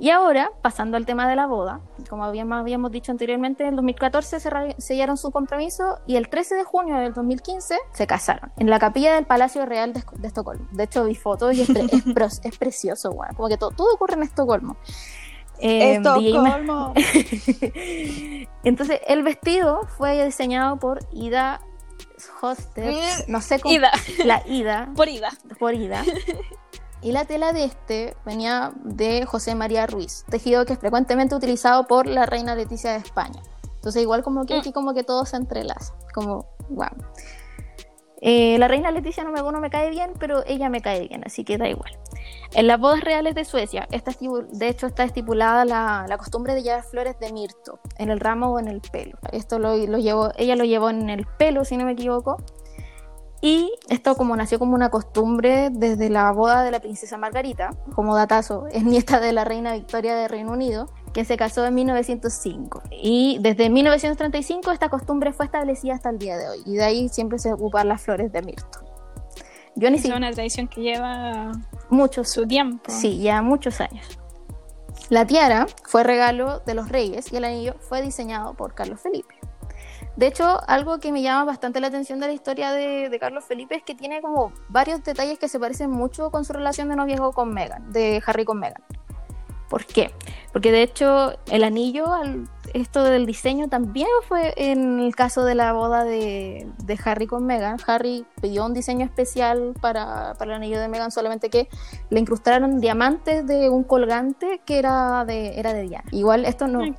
Speaker 4: Y ahora, pasando al tema de la boda, como habíamos, habíamos dicho anteriormente, en el 2014 cerra- sellaron su compromiso y el 13 de junio del 2015 se casaron en la capilla del Palacio Real de, de Estocolmo. De hecho, vi fotos y es, pre- es, es precioso, bueno, como que todo, todo ocurre en Estocolmo. Eh,
Speaker 3: Estocolmo.
Speaker 4: Entonces, el vestido fue diseñado por Ida Hoster, no sé cómo,
Speaker 2: Ida,
Speaker 4: la Ida,
Speaker 2: por Ida.
Speaker 4: por Ida. Y la tela de este venía de José María Ruiz, tejido que es frecuentemente utilizado por la reina Leticia de España. Entonces igual como que aquí como que todo se entrelaza, como wow. Eh, la reina Leticia no me, no me cae bien, pero ella me cae bien, así que da igual. En las bodas reales de Suecia, esta estipu- de hecho está estipulada la, la costumbre de llevar flores de mirto en el ramo o en el pelo. Esto lo, lo llevó, ella lo llevó en el pelo, si no me equivoco. Y esto como nació como una costumbre desde la boda de la princesa Margarita, como datazo, es nieta de la reina Victoria de Reino Unido, que se casó en 1905. Y desde 1935 esta costumbre fue establecida hasta el día de hoy. Y de ahí siempre se ocupan las flores de mirto. Yo ni
Speaker 2: Es una tradición que lleva
Speaker 4: muchos,
Speaker 2: su tiempo.
Speaker 4: sí, ya muchos años. La tiara fue regalo de los reyes y el anillo fue diseñado por Carlos Felipe. De hecho, algo que me llama bastante la atención de la historia de, Carlos Felipe es que tiene como varios detalles que se parecen mucho con su relación de noviazgo con Meghan, de Harry con Meghan. ¿Por qué? Porque de hecho el anillo, al- esto del diseño también fue en el caso de la boda de, de Harry con Meghan. Harry pidió un diseño especial para, para el anillo de Meghan, solamente que le incrustaron diamantes de un colgante que era de, era de Diana. Igual esto no,
Speaker 2: Ay,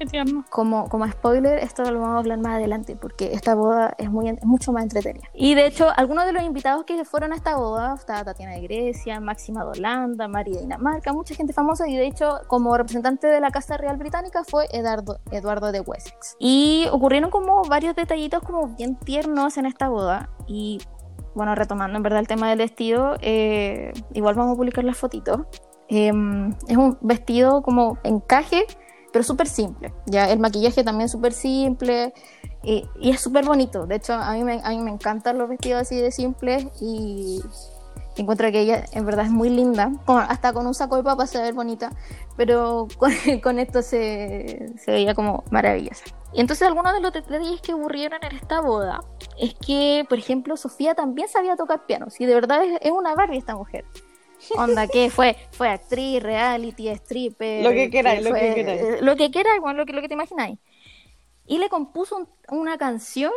Speaker 4: como, como spoiler, esto lo vamos a hablar más adelante porque esta boda es, muy, es mucho más entretenida. Y de hecho, algunos de los invitados que fueron a esta boda, estaba Tatiana de Grecia, Máxima de Holanda, María de Dinamarca, mucha gente famosa y de hecho, como representante de la Casa Real Británica fue Eduardo, Eduardo de Wessex. Y ocurrieron como varios detallitos como bien tiernos en esta boda y bueno, retomando en verdad el tema del vestido, eh, igual vamos a publicar las fotitos. Em, es un vestido como encaje, pero súper simple. Ya el maquillaje también súper simple y, y es súper bonito. De hecho, a mí, me, a mí me encantan los vestidos así de simples y encuentro que ella en verdad es muy linda. Con- hasta con un saco de papas se ve bonita, pero con, con esto se, se veía como maravillosa. Y entonces algunos de los detalles que ocurrieron en esta boda es que, por ejemplo, Sofía también sabía tocar piano. Y de verdad es, es una Barbie esta mujer. Onda, que fue, fue actriz, reality, stripper.
Speaker 3: Lo que queráis, lo que queráis.
Speaker 4: eh, Lo que queráis, bueno, lo que, lo que te imagináis. Y le compuso un- una canción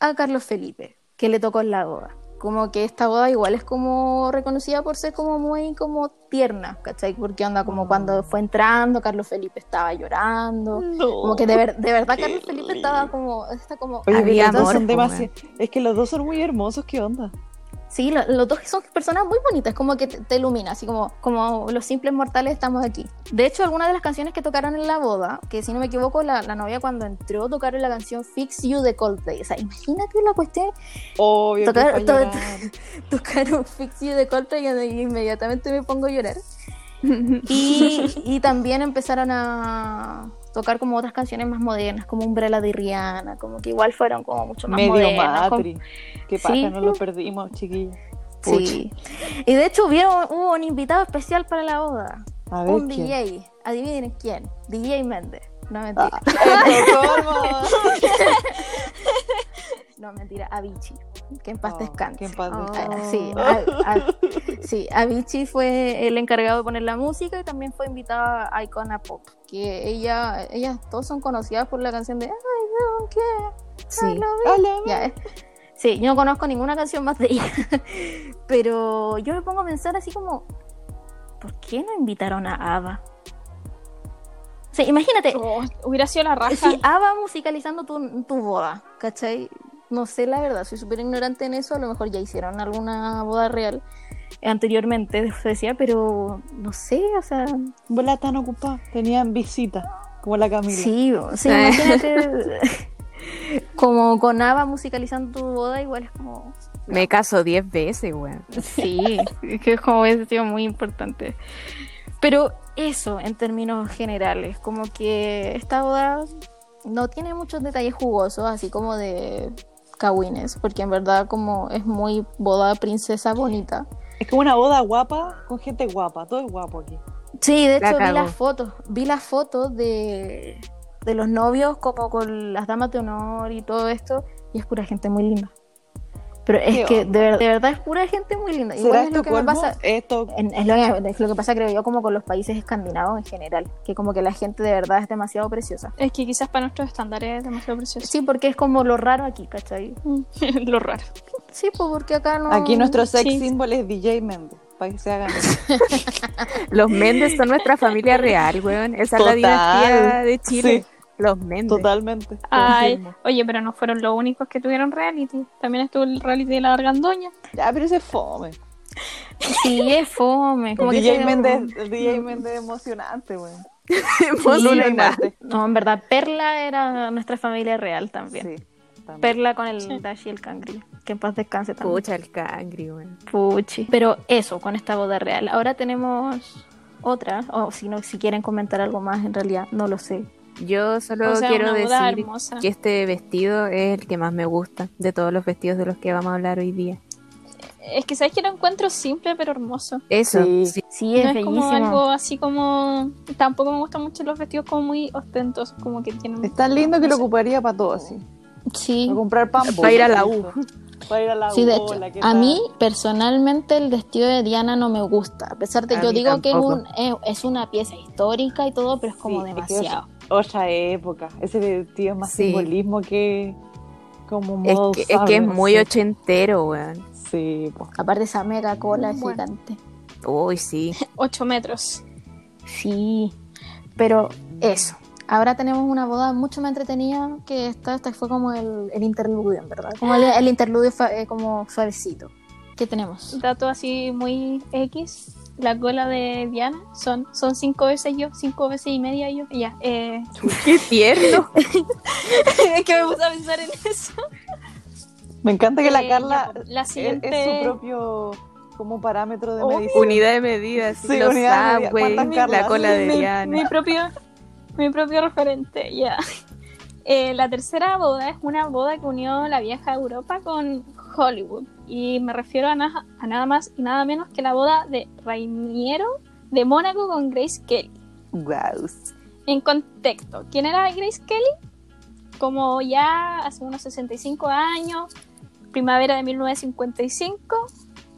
Speaker 4: a Carlos Felipe, que le tocó en la boda. Como que esta boda igual es como reconocida por ser como muy como tierna, ¿cachai? Porque onda como cuando fue entrando, Carlos Felipe estaba llorando. Como que de, ver- de verdad Carlos Felipe estaba como, está como
Speaker 3: Oye,
Speaker 1: Había
Speaker 3: los dos
Speaker 1: amor,
Speaker 3: son
Speaker 1: po,
Speaker 3: demasiado. Es que los dos son muy hermosos, ¿qué onda?
Speaker 4: Sí, lo- los dos son personas muy bonitas, como que te, te ilumina, así como, como los simples mortales estamos aquí. De hecho, algunas de las canciones que tocaron en la boda, que si no me equivoco, la, la novia cuando entró tocaron la canción Fix You de Coldplay. O sea, imagínate la cuestión,
Speaker 3: Obvio que
Speaker 4: Tocar- to-
Speaker 3: llorar.
Speaker 4: tocaron Fix You de Coldplay y inmediatamente me pongo a llorar. Y, y también empezaron a tocar como otras canciones más modernas, como Umbrella de Rihanna, como que igual fueron como mucho más
Speaker 3: Medio
Speaker 4: modernas. como-
Speaker 3: matri. Qué pasa,
Speaker 4: Sí.
Speaker 3: no lo perdimos, chiquillos.
Speaker 4: Sí. Y de hecho hubieron, hubo un invitado especial para la boda.
Speaker 3: A ver,
Speaker 4: un
Speaker 3: ¿quién?
Speaker 4: DJ. Adivinen quién. DJ Méndez. No mentira.
Speaker 3: Ah.
Speaker 4: No mentira. Avicii. Que en paz
Speaker 3: Oh,
Speaker 4: descanse.
Speaker 3: que en paz
Speaker 4: Ah, sí, a- a- sí, Avicii fue el encargado de poner la música y también fue invitada a Icona Pop. Que ella, ellas todos son conocidas por la canción de I don't care.
Speaker 1: Sí.
Speaker 4: I love you".
Speaker 3: Hola,
Speaker 4: Ya, eh. Sí, yo no conozco ninguna canción más de ella. Pero yo me pongo a pensar así como, ¿por qué no invitaron a Ava? O sea, imagínate,
Speaker 2: Oh, hubiera sido la raja.
Speaker 4: si Ava musicalizando tu, tu boda, ¿cachai? No sé la verdad, soy súper ignorante en eso, a lo mejor ya hicieron alguna boda real anteriormente de Suecia, pero no sé, o sea,
Speaker 3: Bola tan ocupada. Tenían visita, como la Camila.
Speaker 4: sí, o sea,
Speaker 1: Eh.
Speaker 4: imagínate como con Ava musicalizando tu boda, igual es como,
Speaker 1: Me caso 10 veces, weón.
Speaker 4: Sí, es que es como hubiese sido muy importante. Pero eso, en términos generales, como que esta boda no tiene muchos detalles jugosos, así como de cagüines, porque en verdad como es muy boda princesa bonita.
Speaker 3: Es como una boda guapa con gente guapa. Todo es guapo aquí.
Speaker 4: Sí, de
Speaker 1: La
Speaker 4: hecho vi las fotos, vi las fotos de, de los novios como con las damas de honor y todo esto, y es pura gente muy linda. Pero es
Speaker 3: ¿Qué
Speaker 4: que de, ver- de verdad es pura gente muy linda. Igual
Speaker 3: ¿Será
Speaker 4: es lo que me pasa.
Speaker 3: Esto...
Speaker 4: En- es, lo que, es lo que pasa, creo yo, como con los países escandinavos en general, que como que la gente de verdad es demasiado preciosa.
Speaker 2: Es que quizás para nuestros estándares es demasiado precioso.
Speaker 4: Sí, porque es como lo raro aquí, ¿cachai?
Speaker 2: Lo raro.
Speaker 4: Sí, pues porque acá no...
Speaker 3: Aquí nuestro sex
Speaker 2: sí.
Speaker 3: symbol es DJ Méndez. Para que se hagan.
Speaker 1: Los Méndez son nuestra familia real, weón. Esa es la
Speaker 3: Total.
Speaker 1: dinastía de Chile.
Speaker 3: Sí.
Speaker 1: Los Méndez.
Speaker 3: Totalmente.
Speaker 2: Ay, oye, pero no fueron los únicos que tuvieron reality. También estuvo el reality de la Argandoña.
Speaker 3: Ya, pero ese es fome.
Speaker 4: Sí, es fome. Como que
Speaker 3: DJ Méndez, DJ Méndez emocionante, weón.
Speaker 1: Emocionante.
Speaker 4: No, en verdad, Perla era nuestra familia real también.
Speaker 3: Sí. también.
Speaker 4: Perla con el
Speaker 2: Sí.
Speaker 4: Dash y el Cangri. Que en paz descanse también.
Speaker 1: Pucha, el cangri, weón.
Speaker 4: Puchi. Pero eso, con esta boda real. Ahora tenemos otra, o si no, si quieren comentar algo más, en realidad, no lo sé.
Speaker 1: Yo solo
Speaker 2: O sea,
Speaker 1: quiero decir
Speaker 2: hermosa.
Speaker 1: que este vestido es el que más me gusta de todos los vestidos de los que vamos a hablar hoy día.
Speaker 2: Es que sabes que lo encuentro simple pero hermoso.
Speaker 1: Eso,
Speaker 3: Sí.
Speaker 1: sí.
Speaker 4: Sí,
Speaker 2: no
Speaker 4: es
Speaker 2: es como algo así como. Tampoco me gustan mucho los vestidos como muy ostentosos, como que tienen.
Speaker 3: Es tan lindo que lo
Speaker 2: sé.
Speaker 3: ocuparía para todo así.
Speaker 4: Sí.
Speaker 3: Para comprar pan.
Speaker 1: Para ir a la U.
Speaker 3: Para ir a la
Speaker 4: Sí, de
Speaker 3: U.
Speaker 4: hecho, a mí personalmente el vestido de Diana no me gusta. A pesar de que yo digo que es, un, es, es una pieza histórica y todo, pero es como
Speaker 3: Sí, es que es
Speaker 4: demasiado.
Speaker 3: Otra época. Ese vestido es más
Speaker 1: Sí.
Speaker 3: simbolismo que como
Speaker 1: Es
Speaker 3: modo
Speaker 1: que, es que es muy ochentero, weón.
Speaker 3: Sí, pues.
Speaker 4: Aparte esa mega cola
Speaker 2: Bueno.
Speaker 4: gigante.
Speaker 1: Uy, sí.
Speaker 2: 8 metros.
Speaker 4: Sí, pero eso. Ahora tenemos una boda mucho más entretenida que esta. Esta fue como el, el interludio, en verdad. Como el, el interludio fa- eh, como suavecito. ¿Qué tenemos?
Speaker 2: Dato así muy X. La cola de Diana son, son cinco veces yo, cinco veces y media yo. Ya, eh,
Speaker 1: Qué tierno.
Speaker 2: es que me puse a pensar en eso.
Speaker 3: Me encanta que la
Speaker 2: Eh,
Speaker 3: Carla
Speaker 2: ya, la
Speaker 3: es,
Speaker 2: siguiente.
Speaker 3: es su propio como parámetro de medición.
Speaker 1: Unidad de medida, sí,
Speaker 3: Sí,
Speaker 1: los
Speaker 3: unidad de medida.
Speaker 1: Subway,
Speaker 3: ¿Cuántas
Speaker 1: la cola de
Speaker 2: mi,
Speaker 1: Diana.
Speaker 2: mi propio, mi propio referente, ya. Eh, la tercera boda es una boda que unió la vieja Europa con Hollywood. Y me refiero a, na- a nada más y nada menos que la boda de Rainiero de Mónaco con Grace Kelly.
Speaker 3: Guau.
Speaker 2: En contexto, ¿quién era Grace Kelly? Como ya hace unos 65 años, primavera de 1955,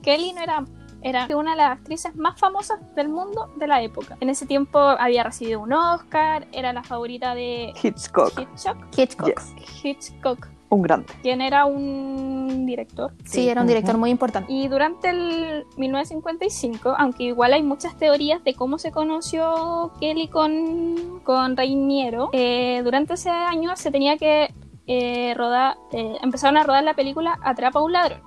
Speaker 2: Kelly no era, era una de las actrices más famosas del mundo de la época. En ese tiempo había recibido un Oscar, era la favorita de
Speaker 3: Hitchcock.
Speaker 2: Hitchcock,
Speaker 4: Hitchcock.
Speaker 3: Yes.
Speaker 2: Hitchcock,
Speaker 3: Un grande.
Speaker 2: quien era un director.
Speaker 4: Sí, era un director muy importante.
Speaker 2: Y durante el 1955, aunque igual hay muchas teorías de cómo se conoció Kelly con, con Reiniero, eh, durante ese año se tenía que eh, rodar, eh, empezaron a rodar la película Atrapa a un ladrón,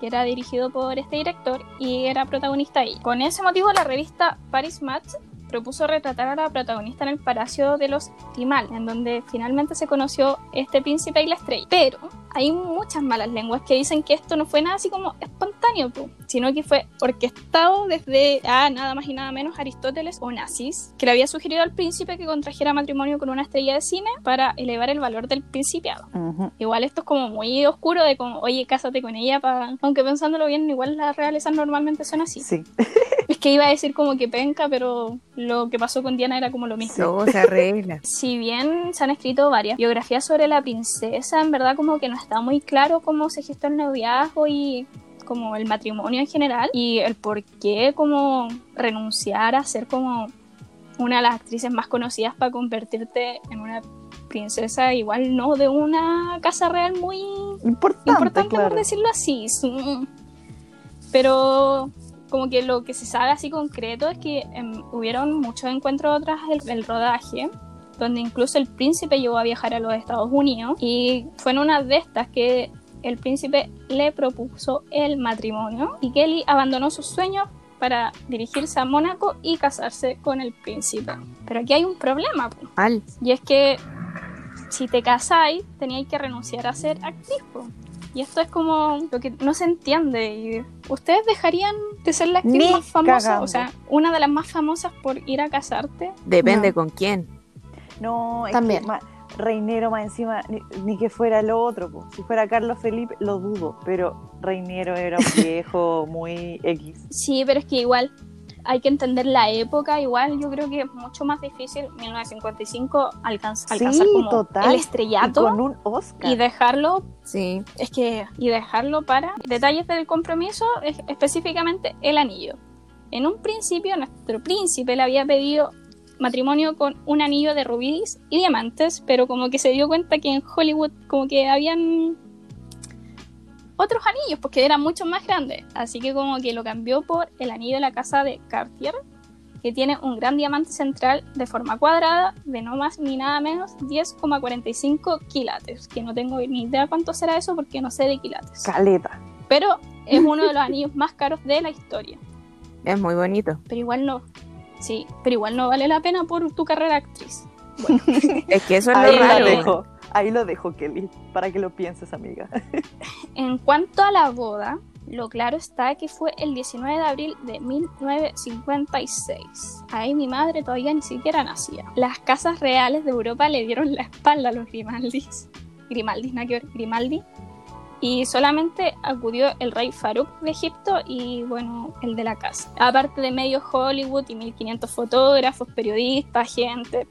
Speaker 2: que era dirigido por este director y era protagonista ahí. Con ese motivo, la revista Paris Match propuso retratar a la protagonista en el Palacio de los Timal, en donde finalmente se conoció este príncipe y la estrella. Pero hay muchas malas lenguas que dicen que esto no fue nada así como espontáneo, po, sino que fue orquestado desde ah, nada más y nada menos Aristóteles o nazis, que le había sugerido al príncipe que contrajera matrimonio con una estrella de cine para elevar el valor del principiado.
Speaker 3: Ujú.
Speaker 2: Igual esto es como muy oscuro de como, oye, cásate con ella, pa... aunque pensándolo bien, igual las realezas normalmente son así.
Speaker 3: Sí.
Speaker 2: Es que iba a decir como que penca, pero lo que pasó con Diana era como lo mismo.
Speaker 1: Todo se arregla.
Speaker 2: Si bien se han escrito varias biografías sobre la princesa, en verdad como que no está muy claro cómo se gestó el noviazgo y como el matrimonio en general y el por qué como renunciar a ser como una de las actrices más conocidas para convertirte en una princesa igual no de una casa real muy
Speaker 3: Importante,
Speaker 2: importante
Speaker 3: claro.
Speaker 2: por decirlo así. Sí. Pero como que lo que se sabe así concreto es que em, hubieron muchos encuentros tras el, el rodaje, donde incluso el príncipe llegó a viajar a los Estados Unidos y fue en una de estas que el príncipe le propuso el matrimonio y Kelly abandonó sus sueños para dirigirse a Mónaco y casarse con el príncipe. Pero aquí hay un problema.
Speaker 1: Mal.
Speaker 2: Y es que si te casáis, teníais que renunciar a ser actriz. po. Y esto es como lo que no se entiende. Y ¿Ustedes dejarían de ser la actriz
Speaker 3: Ni
Speaker 2: más famosa?
Speaker 3: cagando.
Speaker 2: O sea, una de las más famosas por ir a casarte.
Speaker 1: Depende
Speaker 4: No.
Speaker 1: con quién.
Speaker 3: No, es
Speaker 4: También.
Speaker 3: que Reinero más encima, ni, ni que fuera lo otro. po. Si fuera Carlos Felipe, lo dudo, pero Reinero era un viejo muy X.
Speaker 2: Sí, pero es que igual hay que entender la época. Igual yo creo que es mucho más difícil 1955 alcanz-
Speaker 3: Sí,
Speaker 2: alcanzar como
Speaker 3: total.
Speaker 2: el
Speaker 3: Y
Speaker 2: estrellato
Speaker 3: con un Oscar.
Speaker 2: y dejarlo
Speaker 1: Sí.
Speaker 2: Es que, y dejarlo para detalles del compromiso, es- específicamente el anillo. En un principio, nuestro príncipe le había pedido matrimonio con un anillo de rubíes y diamantes, pero como que se dio cuenta que en Hollywood como que habían otros anillos, porque eran mucho más grandes. Así que como que lo cambió por el anillo de la casa de Cartier, que tiene un gran diamante central de forma cuadrada de no más ni nada menos 10,45 quilates, que no tengo ni idea cuánto será eso porque no sé de quilates.
Speaker 3: Caleta.
Speaker 2: Pero es uno de los anillos más caros de la historia.
Speaker 1: Es muy bonito.
Speaker 2: Pero igual no. Sí, pero igual no vale la pena por tu carrera actriz.
Speaker 1: Es que eso es
Speaker 3: Ahí
Speaker 1: lo raro.
Speaker 3: dejo. Ahí lo dejo, Kelly, para que lo pienses, amiga.
Speaker 2: En cuanto a la boda, lo claro está que fue el 19 de abril de 1956. Ahí mi madre todavía ni siquiera nacía. Las casas reales de Europa le dieron la espalda a los Grimaldis. Grimaldis, ver, Grimaldi. Y solamente acudió el rey Farouk de Egipto y, bueno, el de la casa. Aparte de medio Hollywood y 1500 fotógrafos, periodistas, gente,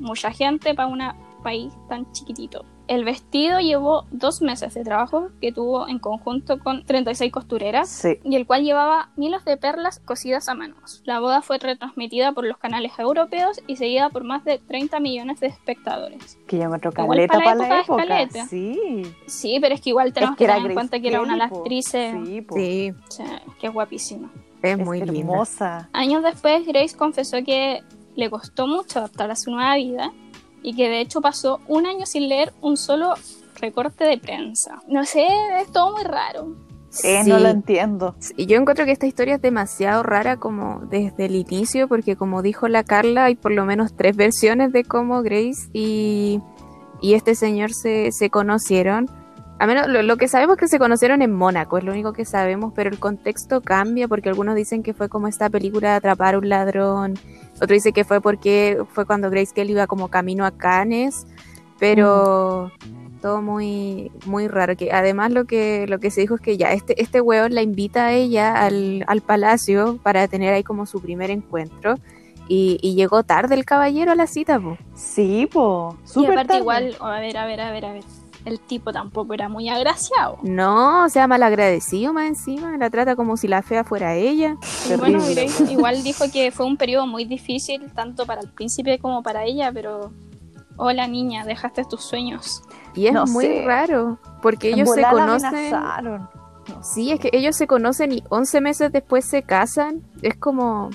Speaker 2: mucha gente para un país tan chiquitito. El vestido llevó dos meses de trabajo que tuvo en conjunto con 36 costureras
Speaker 3: Sí.
Speaker 2: y el cual llevaba miles de perlas cosidas a manos. La boda fue retransmitida por los canales europeos y seguida por más de 30 millones de espectadores.
Speaker 3: Que yo encuentro
Speaker 2: Igual
Speaker 3: caleta
Speaker 2: para
Speaker 3: para
Speaker 2: la
Speaker 3: la
Speaker 2: época
Speaker 3: época.
Speaker 2: es caleta.
Speaker 3: Sí.
Speaker 2: Sí, pero es que igual tenemos
Speaker 3: Es
Speaker 2: que,
Speaker 3: era
Speaker 2: tener en cuenta que era una de las actrices
Speaker 3: Sí, po.
Speaker 1: Sí,
Speaker 2: sí, que es guapísima.
Speaker 1: es
Speaker 3: Es
Speaker 1: muy linda.
Speaker 3: hermosa.
Speaker 2: Años después, Grace confesó que le costó mucho adaptar a su nueva vida y que de hecho pasó un año sin leer un solo recorte de prensa. No sé, es todo muy raro.
Speaker 3: Eh,
Speaker 1: Sí.
Speaker 3: No lo entiendo.
Speaker 1: Y yo encuentro que esta historia es demasiado rara como desde el inicio, porque como dijo la Carla, hay por lo menos tres versiones de cómo Grace y, y este señor se, se conocieron. A menos lo, lo que sabemos es que se conocieron en Mónaco, es lo único que sabemos, pero el contexto cambia porque algunos dicen que fue como esta película de Atrapar a un ladrón, otro dice que fue porque fue cuando Grace Kelly iba como camino a Cannes, pero todo muy muy raro que además lo que lo que se dijo es que ya este este weón la invita a ella al, al palacio para tener ahí como su primer encuentro y, y llegó tarde el caballero a la cita po.
Speaker 3: Sí, po.
Speaker 2: y
Speaker 3: Súper
Speaker 2: aparte
Speaker 3: tarde.
Speaker 2: igual, a ver, a ver, a ver, a ver. El tipo tampoco era muy agraciado.
Speaker 1: no o sea malagradecido más encima la trata como si la fea fuera ella
Speaker 2: Y bueno, igual dijo que fue un periodo muy difícil tanto para el príncipe como para ella, pero hola niña, dejaste tus sueños.
Speaker 1: y es
Speaker 3: No
Speaker 1: muy
Speaker 3: sé.
Speaker 1: raro porque ellos se
Speaker 3: volada
Speaker 1: conocen
Speaker 3: amenazaron.
Speaker 1: Sí, es que ellos se conocen y 11 meses después se casan. Es como...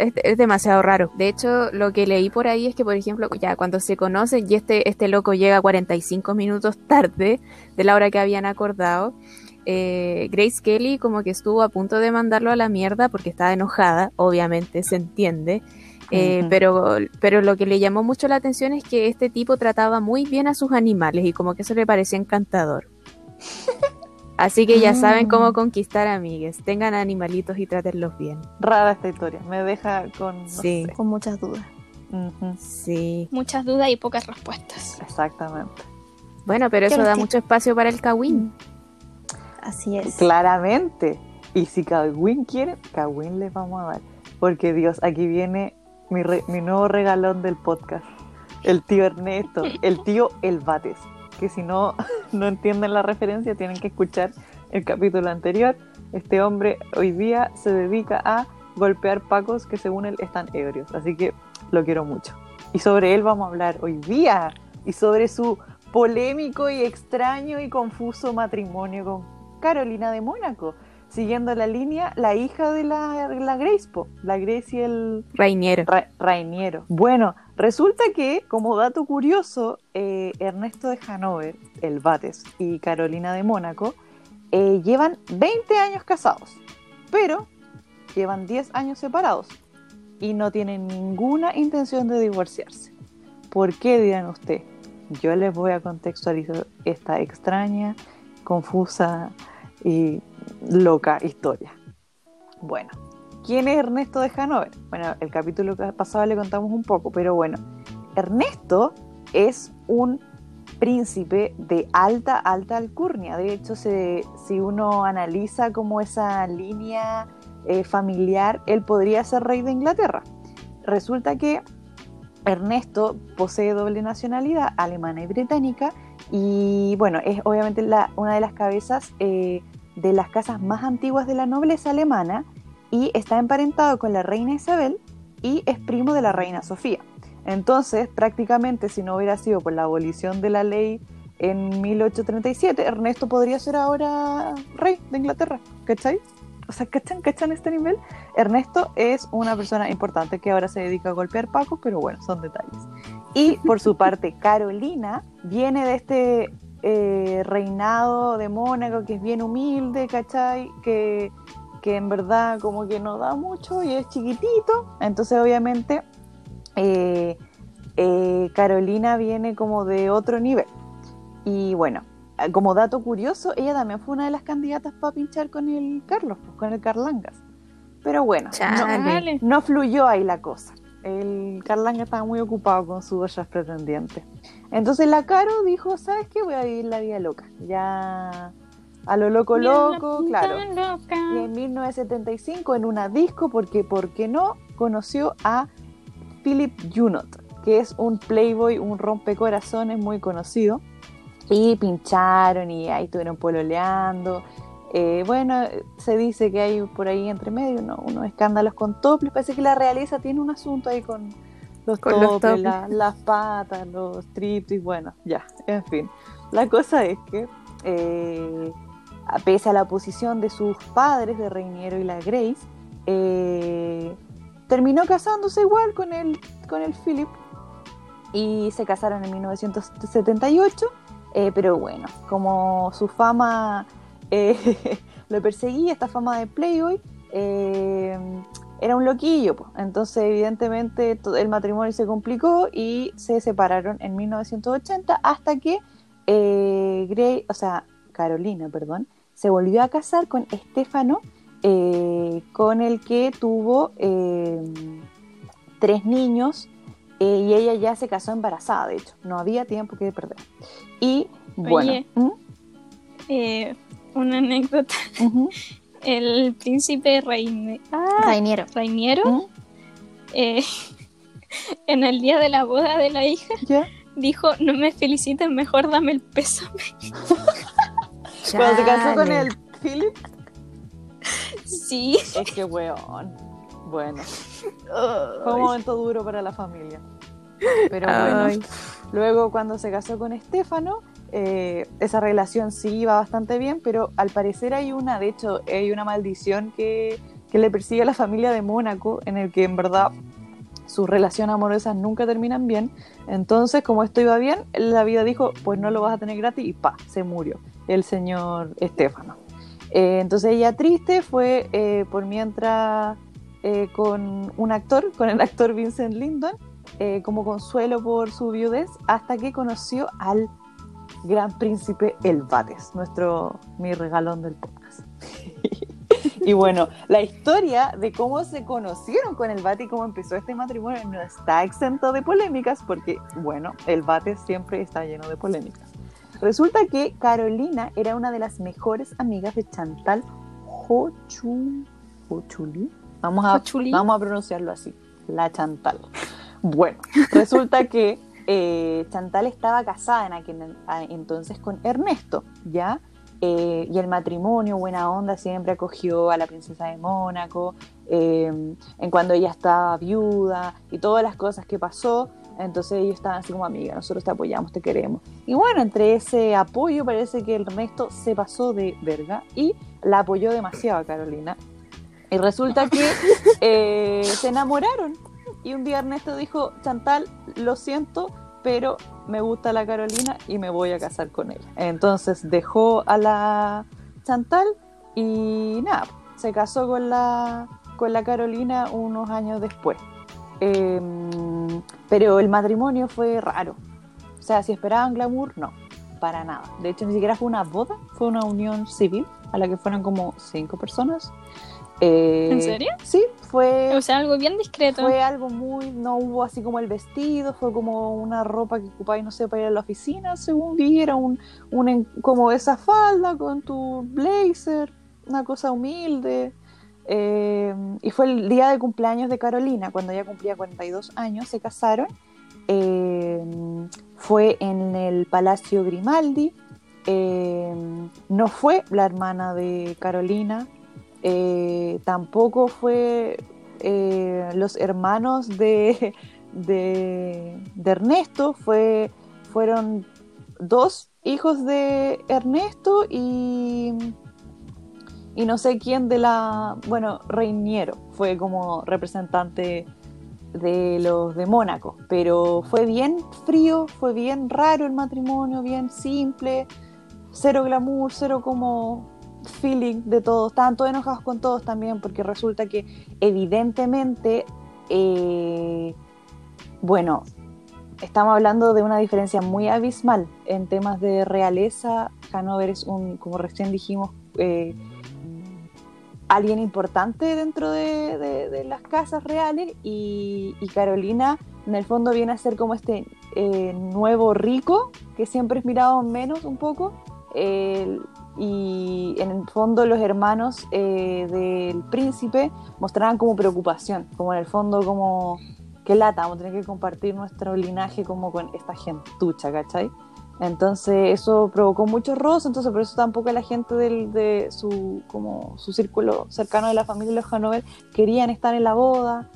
Speaker 1: Es, es demasiado raro. De hecho, lo que leí por ahí es que, por ejemplo, ya cuando se conocen y este, este loco llega 45 minutos tarde de la hora que habían acordado, eh, Grace Kelly como que estuvo a punto de mandarlo a la mierda porque estaba enojada, obviamente, se entiende. Eh, pero, pero lo que le llamó mucho la atención es que este tipo trataba muy bien a sus animales y como que eso le parecía encantador. Así que ya saben cómo
Speaker 3: Mm.
Speaker 1: conquistar amigues. Tengan animalitos y trátenlos bien.
Speaker 3: Rara esta historia. Me deja con. No
Speaker 1: Sí.
Speaker 3: sé.
Speaker 4: Con muchas dudas.
Speaker 1: Sí.
Speaker 2: Muchas dudas y pocas respuestas.
Speaker 3: Exactamente.
Speaker 1: Bueno, pero eso da mucho espacio para el Kawin.
Speaker 4: Así es.
Speaker 3: Claramente. Y si Kawin quiere, Kawin le vamos a dar. Porque Dios, aquí viene mi, re- mi nuevo regalón del podcast. El tío Ernesto, el tío El Bates. Que si no, no entienden la referencia, tienen que escuchar el capítulo anterior. Este hombre hoy día se dedica a golpear pacos que según él están ebrios. Así que lo quiero mucho. Y sobre él vamos a hablar hoy día. Y sobre su polémico y extraño y confuso matrimonio con Carolina de Mónaco. Siguiendo la línea, la hija de la, la Grace, po, la Grace y el,
Speaker 1: Rainiero.
Speaker 3: Ra- Rainiero. Bueno, resulta que, como dato curioso, eh, Ernesto de Hanover, el Bates, y Carolina de Mónaco eh, llevan 20 años casados, pero llevan 10 años separados y no tienen ninguna intención de divorciarse. ¿Por qué dirán usted? Yo les voy a contextualizar esta extraña, confusa y loca historia. Bueno, ¿Quién es Ernesto de Hanover? Bueno, el capítulo pasado le contamos un poco, pero bueno, Ernesto es un príncipe de alta, alta alcurnia. De hecho, si uno analiza como esa línea eh, familiar, él podría ser rey de Inglaterra. Resulta que Ernesto posee doble nacionalidad, alemana y británica, y bueno, es obviamente una de las cabezas eh, de las casas más antiguas de la nobleza alemana y está emparentado con la reina Isabel y es primo de la reina Sofía. Entonces, prácticamente, si no hubiera sido por la abolición de la ley en 1837, Ernesto podría ser ahora rey de Inglaterra, ¿cachai? O sea, ¿cachan, ¿cachan este nivel? Ernesto es una persona importante que ahora se dedica a golpear pacos, pero bueno, son detalles. Y por su parte, Carolina viene de este eh, reinado de Mónaco que es bien humilde, ¿cachai? Que, que en verdad como que no da mucho y es chiquitito. Entonces, obviamente, eh, eh, Carolina viene como de otro nivel. Y bueno, como dato curioso, ella también fue una de las candidatas para pinchar con el Carlos, pues, con el Carlangas. Pero bueno, no fluyó ahí la cosa. El Carlangas estaba muy ocupado con sus otras pretendientes. Entonces la Caro dijo, ¿sabes qué? Voy a vivir la vida loca. Ya a lo loco loco, claro. Y en 1975 en una disco, porque ¿por qué no? Conoció a Philip Junot, que es un playboy, un rompecorazones muy conocido. Y pincharon y ahí estuvieron pololeando. Eh, bueno, se dice que hay por ahí entre medio ¿no? unos escándalos con toples. Parece que la realeza tiene un asunto ahí con los
Speaker 1: Con los
Speaker 3: toples,
Speaker 1: toples.
Speaker 3: la- las patas, los trips y bueno, ya, en fin. La cosa es que, eh, a- pese a la oposición de sus padres, de Reiniero y la Grace, eh, terminó casándose igual con el, con el Philip y se casaron en 1978, eh, pero bueno, como su fama eh, lo perseguía, esta fama de Playboy, eh, era un loquillo, pues. entonces evidentemente el matrimonio se complicó y se separaron en 1980 hasta que eh, Gray, o sea, Carolina, perdón, se volvió a casar con Estefano, eh, con el que tuvo eh, tres niños eh, y ella ya se casó embarazada, de hecho, no había tiempo que perder. Y bueno,
Speaker 2: Oye. Eh, una anécdota. El príncipe Reine- ah,
Speaker 4: Rainiero.
Speaker 2: Rainiero,
Speaker 3: ¿Mm?
Speaker 2: eh, en el día de la boda de la hija,
Speaker 3: ¿Ya?
Speaker 2: dijo, no me feliciten, mejor dame el pésame.
Speaker 3: Cuando se casó con el Philip,
Speaker 2: Sí.
Speaker 3: es que weón. Bueno, fue un momento duro para la familia. Pero bueno,
Speaker 1: Ay.
Speaker 3: luego cuando se casó con Estefano, eh, esa relación sí iba bastante bien, pero al parecer hay una, de hecho, hay una maldición que, que le persigue a la familia de Mónaco, en el que en verdad sus relaciones amorosas nunca terminan bien. Entonces, como esto iba bien, la vida dijo, pues no lo vas a tener gratis y pa, se murió el señor Estefano. Eh, entonces ella triste fue eh, por mientras con un actor, con el actor Vincent Lindon, como consuelo por su viudez, hasta que conoció al gran príncipe El Bates, nuestro mi regalón del podcast. y bueno, la historia de cómo se conocieron con el Bate y cómo empezó este matrimonio no está exento de polémicas, porque bueno, el Bates siempre está lleno de polémicas. Resulta que Carolina era una de las mejores amigas de Chantal Hochu, Hochuli. Vamos a,
Speaker 2: Hochuli.
Speaker 3: vamos a pronunciarlo así, la Chantal. Bueno, resulta que eh, Chantal estaba casada en aquel entonces con Ernesto, ¿ya? Eh, y el matrimonio, buena onda, siempre acogió a la princesa de Mónaco, eh, en cuando ella estaba viuda y todas las cosas que pasó. Entonces ellos estaban así como amiga, nosotros te apoyamos, te queremos. Y bueno, entre ese apoyo parece que Ernesto se pasó de verga y la apoyó demasiado a Carolina. Y resulta que eh, se enamoraron. Y un día Ernesto dijo, Chantal, lo siento, pero me gusta la Carolina y me voy a casar con ella. Entonces dejó a la Chantal y nada, se casó con la, con la Carolina unos años después. Em, pero el matrimonio fue raro. O sea, si esperaban glamour, no, para nada. De hecho, ni siquiera fue una boda, fue una unión civil a la que fueron como cinco personas. Eh,
Speaker 2: ¿En serio?
Speaker 3: Sí, fue,
Speaker 2: O sea, algo bien discreto.
Speaker 3: fue algo muy, no hubo así como el vestido, fue como una ropa que ocupáis, no sé, para ir a la oficina, según vi, era un, un como esa falda con tu blazer, una cosa humilde. Eh, y fue el día de cumpleaños de Carolina, cuando ella cumplía 42 años, se casaron. Eh, fue en el Palacio Grimaldi. Eh, no fue la hermana de Carolina, eh, tampoco fue eh, los hermanos de, de, Ernesto, fue, fueron dos hijos de Ernesto y, y no sé quién de la, bueno, Reiniero fue como representante de los de Mónaco, pero fue bien frío, fue bien raro el matrimonio, bien simple, cero glamour, cero como feeling de todos, estaban todos enojados con todos también, porque resulta que evidentemente, eh, bueno, estamos hablando de una diferencia muy abismal en temas de realeza. Hanover es un, como recién dijimos, eh, alguien importante dentro de, las casas reales y, Carolina en el fondo viene a ser como este eh, nuevo rico que siempre es mirado menos un poco y en el fondo los hermanos eh, del príncipe mostraban como preocupación, como en el fondo como qué lata, vamos a tener que compartir nuestro linaje como con esta gentucha, ¿cachai? Entonces eso provocó muchos roces, entonces por eso tampoco la gente del, de su, como su círculo cercano de la familia de los Hanover querían estar en la boda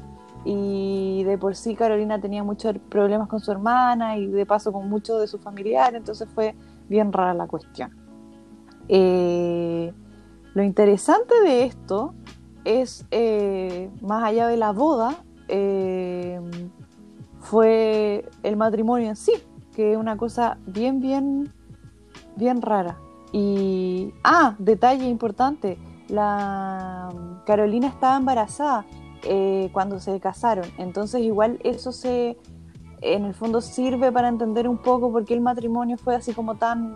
Speaker 3: y de por sí Carolina tenía muchos problemas con su hermana y de paso con muchos de sus familiares, entonces fue bien rara la cuestión. Eh, lo interesante de esto es, eh, más allá de la boda, eh, fue el matrimonio en sí, que es una cosa bien, bien, bien rara. Y, ah, detalle importante, la Carolina estaba embarazada eh, cuando se casaron, entonces igual eso se, en el fondo sirve para entender un poco por qué el matrimonio fue así como tan,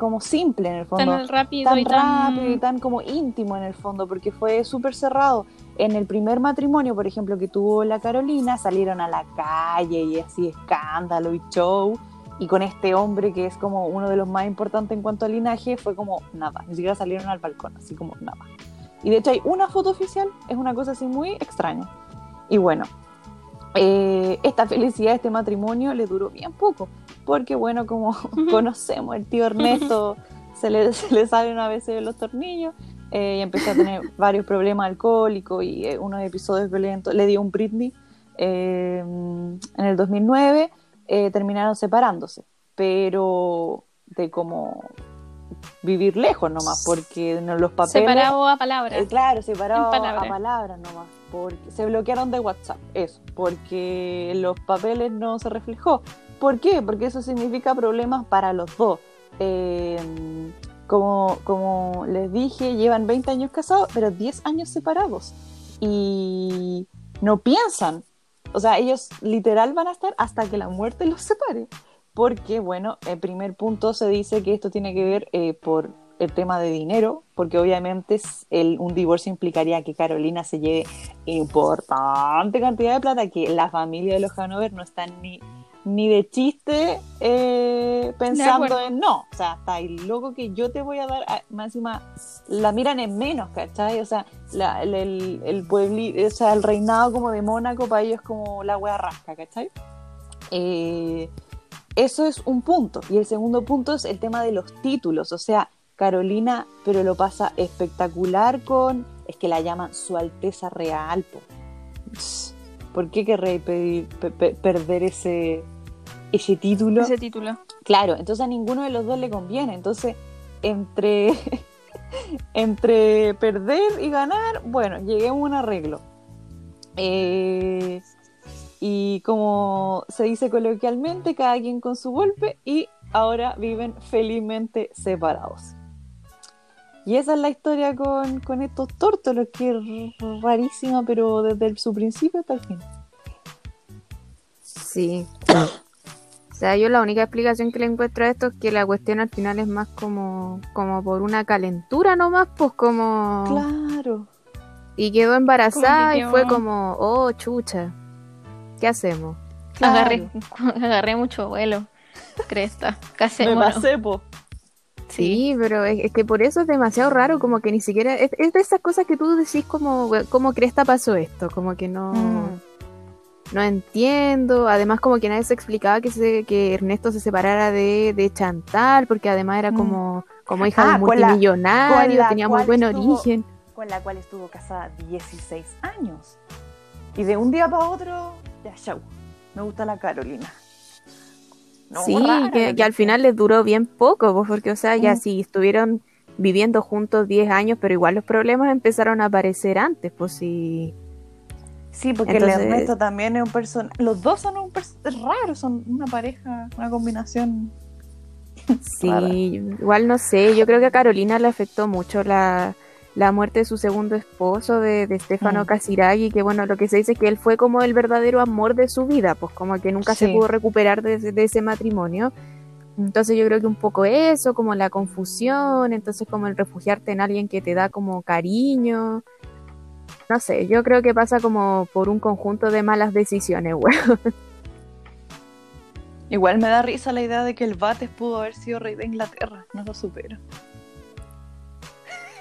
Speaker 3: como simple en el fondo
Speaker 2: Tan rápido
Speaker 3: tan
Speaker 2: y tan...
Speaker 3: rápido y tan como íntimo en el fondo, porque fue súper cerrado. En el primer matrimonio, por ejemplo, que tuvo la Carolina, salieron a la calle y así escándalo y show. Y con este hombre que es como uno de los más importantes en cuanto a linaje, fue como nada, ni siquiera salieron al balcón, así como nada. Y de hecho hay una foto oficial, es una cosa así muy extraña. Y bueno, eh, esta felicidad este matrimonio le duró bien poco, porque bueno, como conocemos, el tío Ernesto se le, se le sale una vez de los tornillos eh, y empezó a tener varios problemas alcohólicos y eh, unos episodios violentos. Le dio un Britney eh, en el 2009, eh, terminaron separándose, pero de como vivir lejos nomás, porque los papeles...
Speaker 2: Separado a palabras.
Speaker 3: Claro, separado a palabras nomás. Porque se bloquearon de WhatsApp, eso, porque los papeles no se reflejó. ¿Por qué? Porque eso significa problemas para los dos. Eh, como, les dije, llevan 20 años casados, pero 10 años separados. Y no piensan. O sea, ellos literal van a estar hasta que la muerte los separe. Porque, bueno, en primer punto se dice que esto tiene que ver eh, por el tema de dinero, porque obviamente el, un divorcio implicaría que Carolina se lleve importante cantidad de plata que la familia de los Hanover no están ni, ni de chiste eh, pensando en no, o sea, está el loco que yo te voy a dar, más encima la miran en menos, ¿cachai? O sea, la- el, el, el puebli- o sea, el reinado como de Mónaco para ellos es como la wea rasca, ¿cachai? Eh, eso es un punto. Y el segundo punto es el tema de los títulos. O sea, Carolina, pero lo pasa espectacular con. Es que la llaman Su Alteza Real. po. ¿Por qué querré pedir- pe- pe- perder ese, ese título?
Speaker 2: Ese título.
Speaker 3: Claro, entonces a ninguno de los dos le conviene. Entonces, entre, entre perder y ganar, bueno, lleguemos a un arreglo. Eh, y como se dice coloquialmente, cada quien con su golpe y ahora viven felizmente separados. Y esa es la historia con, con estos tórtolos, que es rarísima, pero desde el- su principio hasta el fin.
Speaker 1: Sí. O sea, yo la única explicación que le encuentro a esto es que la cuestión al final es más como, como por una calentura nomás, pues como...
Speaker 3: Claro.
Speaker 1: Y quedó embarazada y
Speaker 2: quedó-
Speaker 1: fue como, oh, chucha, ¿qué hacemos?
Speaker 3: claro.
Speaker 4: Agarré, agarré mucho vuelo. Cresta. Casi
Speaker 3: Me pasé, po.
Speaker 1: Sí, pero es, es que por eso es demasiado raro, como que ni siquiera... Es, es de esas cosas que tú decís como, "Bueno, ¿cómo cresta pasó esto? Como que no...
Speaker 3: Mm.
Speaker 1: No entiendo, además como que nadie se explicaba que, se, que Ernesto se separara de, de Chantal, porque además era
Speaker 3: Mm.
Speaker 1: como, como hija de
Speaker 3: Ah,
Speaker 1: un
Speaker 3: con la-
Speaker 1: multimillonario,
Speaker 3: la
Speaker 1: tenía muy buen
Speaker 3: estuvo-
Speaker 1: origen.
Speaker 3: con la cual estuvo casada 16 años. Y de un día para otro, ya, chau. Me gusta la Carolina. No,
Speaker 1: sí,
Speaker 3: rara
Speaker 1: que, al final les duró bien poco, pues, porque, o sea, ya
Speaker 3: Mm.
Speaker 1: sí, estuvieron viviendo juntos 10 años, pero igual los problemas empezaron a aparecer antes, pues sí.
Speaker 3: Sí, porque
Speaker 1: Entonces-
Speaker 3: el Ernesto también es un personaje. Los dos son un pers- es raro, son una pareja, una combinación.
Speaker 1: Sí,
Speaker 3: Rara.
Speaker 1: igual no sé, yo creo que a Carolina le afectó mucho la, la muerte de su segundo esposo, de, de Stefano
Speaker 3: Mm.
Speaker 1: Casiraghi, que bueno, lo que se dice es que él fue como el verdadero amor de su vida, pues como que nunca se pudo recuperar de, de ese matrimonio. Entonces yo creo que un poco eso, como la confusión, entonces como el refugiarte en alguien que te da como cariño. No sé, yo creo que pasa como por un conjunto de malas decisiones, weón.
Speaker 3: Igual me da risa la idea de que el Bates pudo haber sido rey de Inglaterra. No lo supero.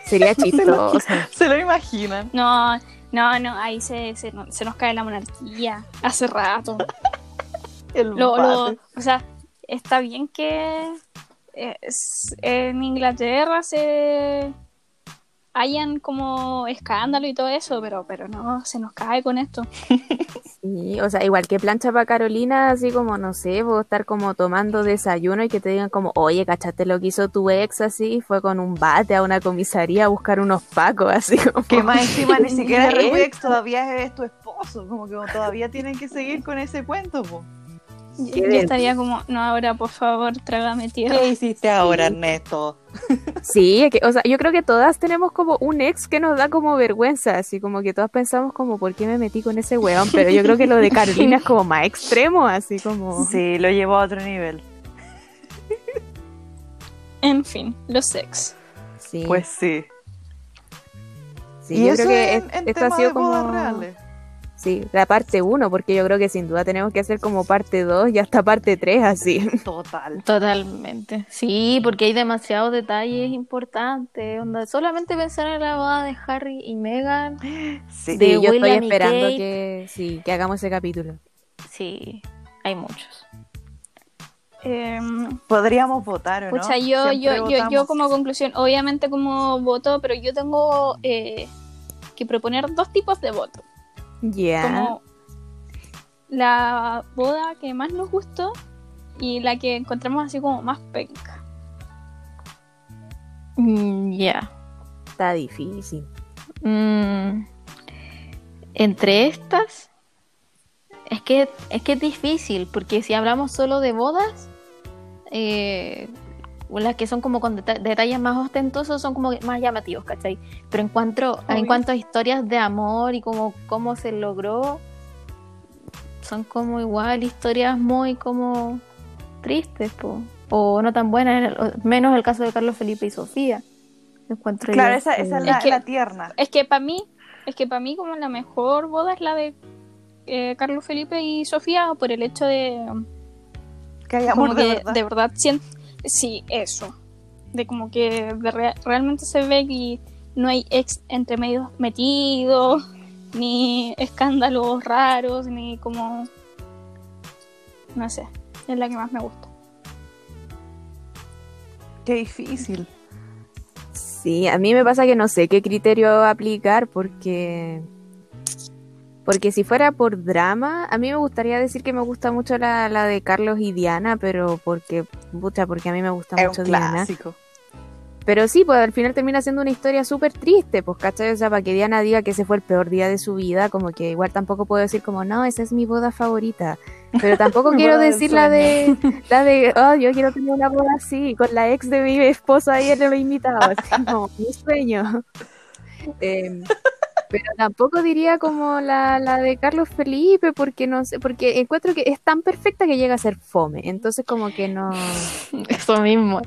Speaker 1: Sería chistoso.
Speaker 3: ¿Se lo imaginan?
Speaker 2: No, no, no, ahí se, se, se nos cae la monarquía hace rato.
Speaker 3: El
Speaker 2: Lo, o sea, está bien que eh, es- en Inglaterra se hayan como escándalo y todo eso, pero, pero no, se nos cae con esto.
Speaker 1: Sí, o sea, igual que plancha para Carolina, así como, no sé, vos estar como tomando desayuno y que te digan como, oye, ¿cachaste lo que hizo tu ex así? Fue con un bate a una comisaría a buscar unos pacos, así como...
Speaker 3: Que más encima ni siquiera tu ex todavía es tu esposo. Como que todavía tienen que seguir con ese cuento, po.
Speaker 2: Yo, estaría como, no, ahora por favor, trágame tierra.
Speaker 3: ¿Qué hiciste ahora, Ernesto?
Speaker 1: Sí, es que, o sea, yo creo que todas tenemos como un ex que nos da como vergüenza, así como que todas pensamos como, ¿por qué me metí con ese weón? Pero yo creo que lo de Carolina es como más extremo, así como...
Speaker 3: Sí, lo llevó a otro nivel.
Speaker 2: En fin, los sex.
Speaker 1: Sí,
Speaker 3: Pues sí.
Speaker 1: sí,
Speaker 3: y
Speaker 1: yo
Speaker 3: eso
Speaker 1: creo que
Speaker 3: en,
Speaker 1: es-
Speaker 3: en
Speaker 1: esto ha
Speaker 3: tema
Speaker 1: sido
Speaker 3: de bodas
Speaker 1: como...
Speaker 3: reales.
Speaker 1: Sí, la parte 1, porque yo creo que sin duda tenemos que hacer como parte 2 y hasta parte 3, así.
Speaker 3: Total.
Speaker 4: Totalmente. Sí, porque hay demasiados detalles importantes. Onda, solamente pensar en la boda de Harry y Meghan.
Speaker 3: Sí.
Speaker 4: De
Speaker 1: Sí, yo estoy esperando
Speaker 4: Kate.
Speaker 1: que, sí, que hagamos ese capítulo.
Speaker 4: Sí, hay muchos.
Speaker 2: Em,
Speaker 3: Podríamos votar, ¿o no?
Speaker 2: Pucha, yo,
Speaker 3: Siempre
Speaker 2: yo, yo, yo
Speaker 3: votamos.
Speaker 2: como conclusión, obviamente como voto, pero yo tengo eh, que proponer dos tipos de voto.
Speaker 1: Ya.
Speaker 2: Como la boda que más nos gustó y la que encontramos así como más penca.
Speaker 4: Mm, Ya.
Speaker 1: Está difícil.
Speaker 4: Mm, entre estas, es que, es que es difícil, porque si hablamos solo de bodas, eh, las que son como con deta- detalles más ostentosos son como más llamativos, ¿cachai? Pero en cuanto, en cuanto a historias de amor y como cómo se logró, son como igual historias muy como tristes, po. o no tan buenas, menos el caso de Carlos Felipe y Sofía. Encuentro
Speaker 3: Claro, esa, esa es,
Speaker 2: Es
Speaker 3: la,
Speaker 2: que-
Speaker 3: la tierna.
Speaker 2: Es que para mí, es que para mí como la mejor boda es la de eh, Carlos Felipe y Sofía por el hecho de
Speaker 3: Que hay amor
Speaker 2: que
Speaker 3: de verdad.
Speaker 2: de verdad sien- sí eso de como que de realmente se ve que no hay ex entre medios metidos ni escándalos raros ni como no sé es la que más me gusta
Speaker 3: Qué difícil.
Speaker 1: Sí, a mí me pasa que no sé qué criterio aplicar porque porque si fuera por drama, a mí me gustaría decir que me gusta mucho la, la de Carlos y Diana, pero porque pucha, porque a mí me gusta
Speaker 3: Es
Speaker 1: mucho
Speaker 3: un
Speaker 1: Diana.
Speaker 3: clásico.
Speaker 1: Pero sí, pues al final termina siendo una historia súper triste, pues, ¿cachai? O sea, para que Diana diga que ese fue el peor día de su vida, como que igual tampoco puedo decir como, no, esa es mi boda favorita. Pero tampoco quiero decir la de, la de, oh, yo quiero tener una boda así, con la ex de mi esposo ahí en los invitados, así como mi sueño. Em, pero tampoco diría como la, la de Carlos Felipe, porque no sé, porque encuentro que es tan perfecta que llega a ser fome. Entonces como que no...
Speaker 4: Eso mismo.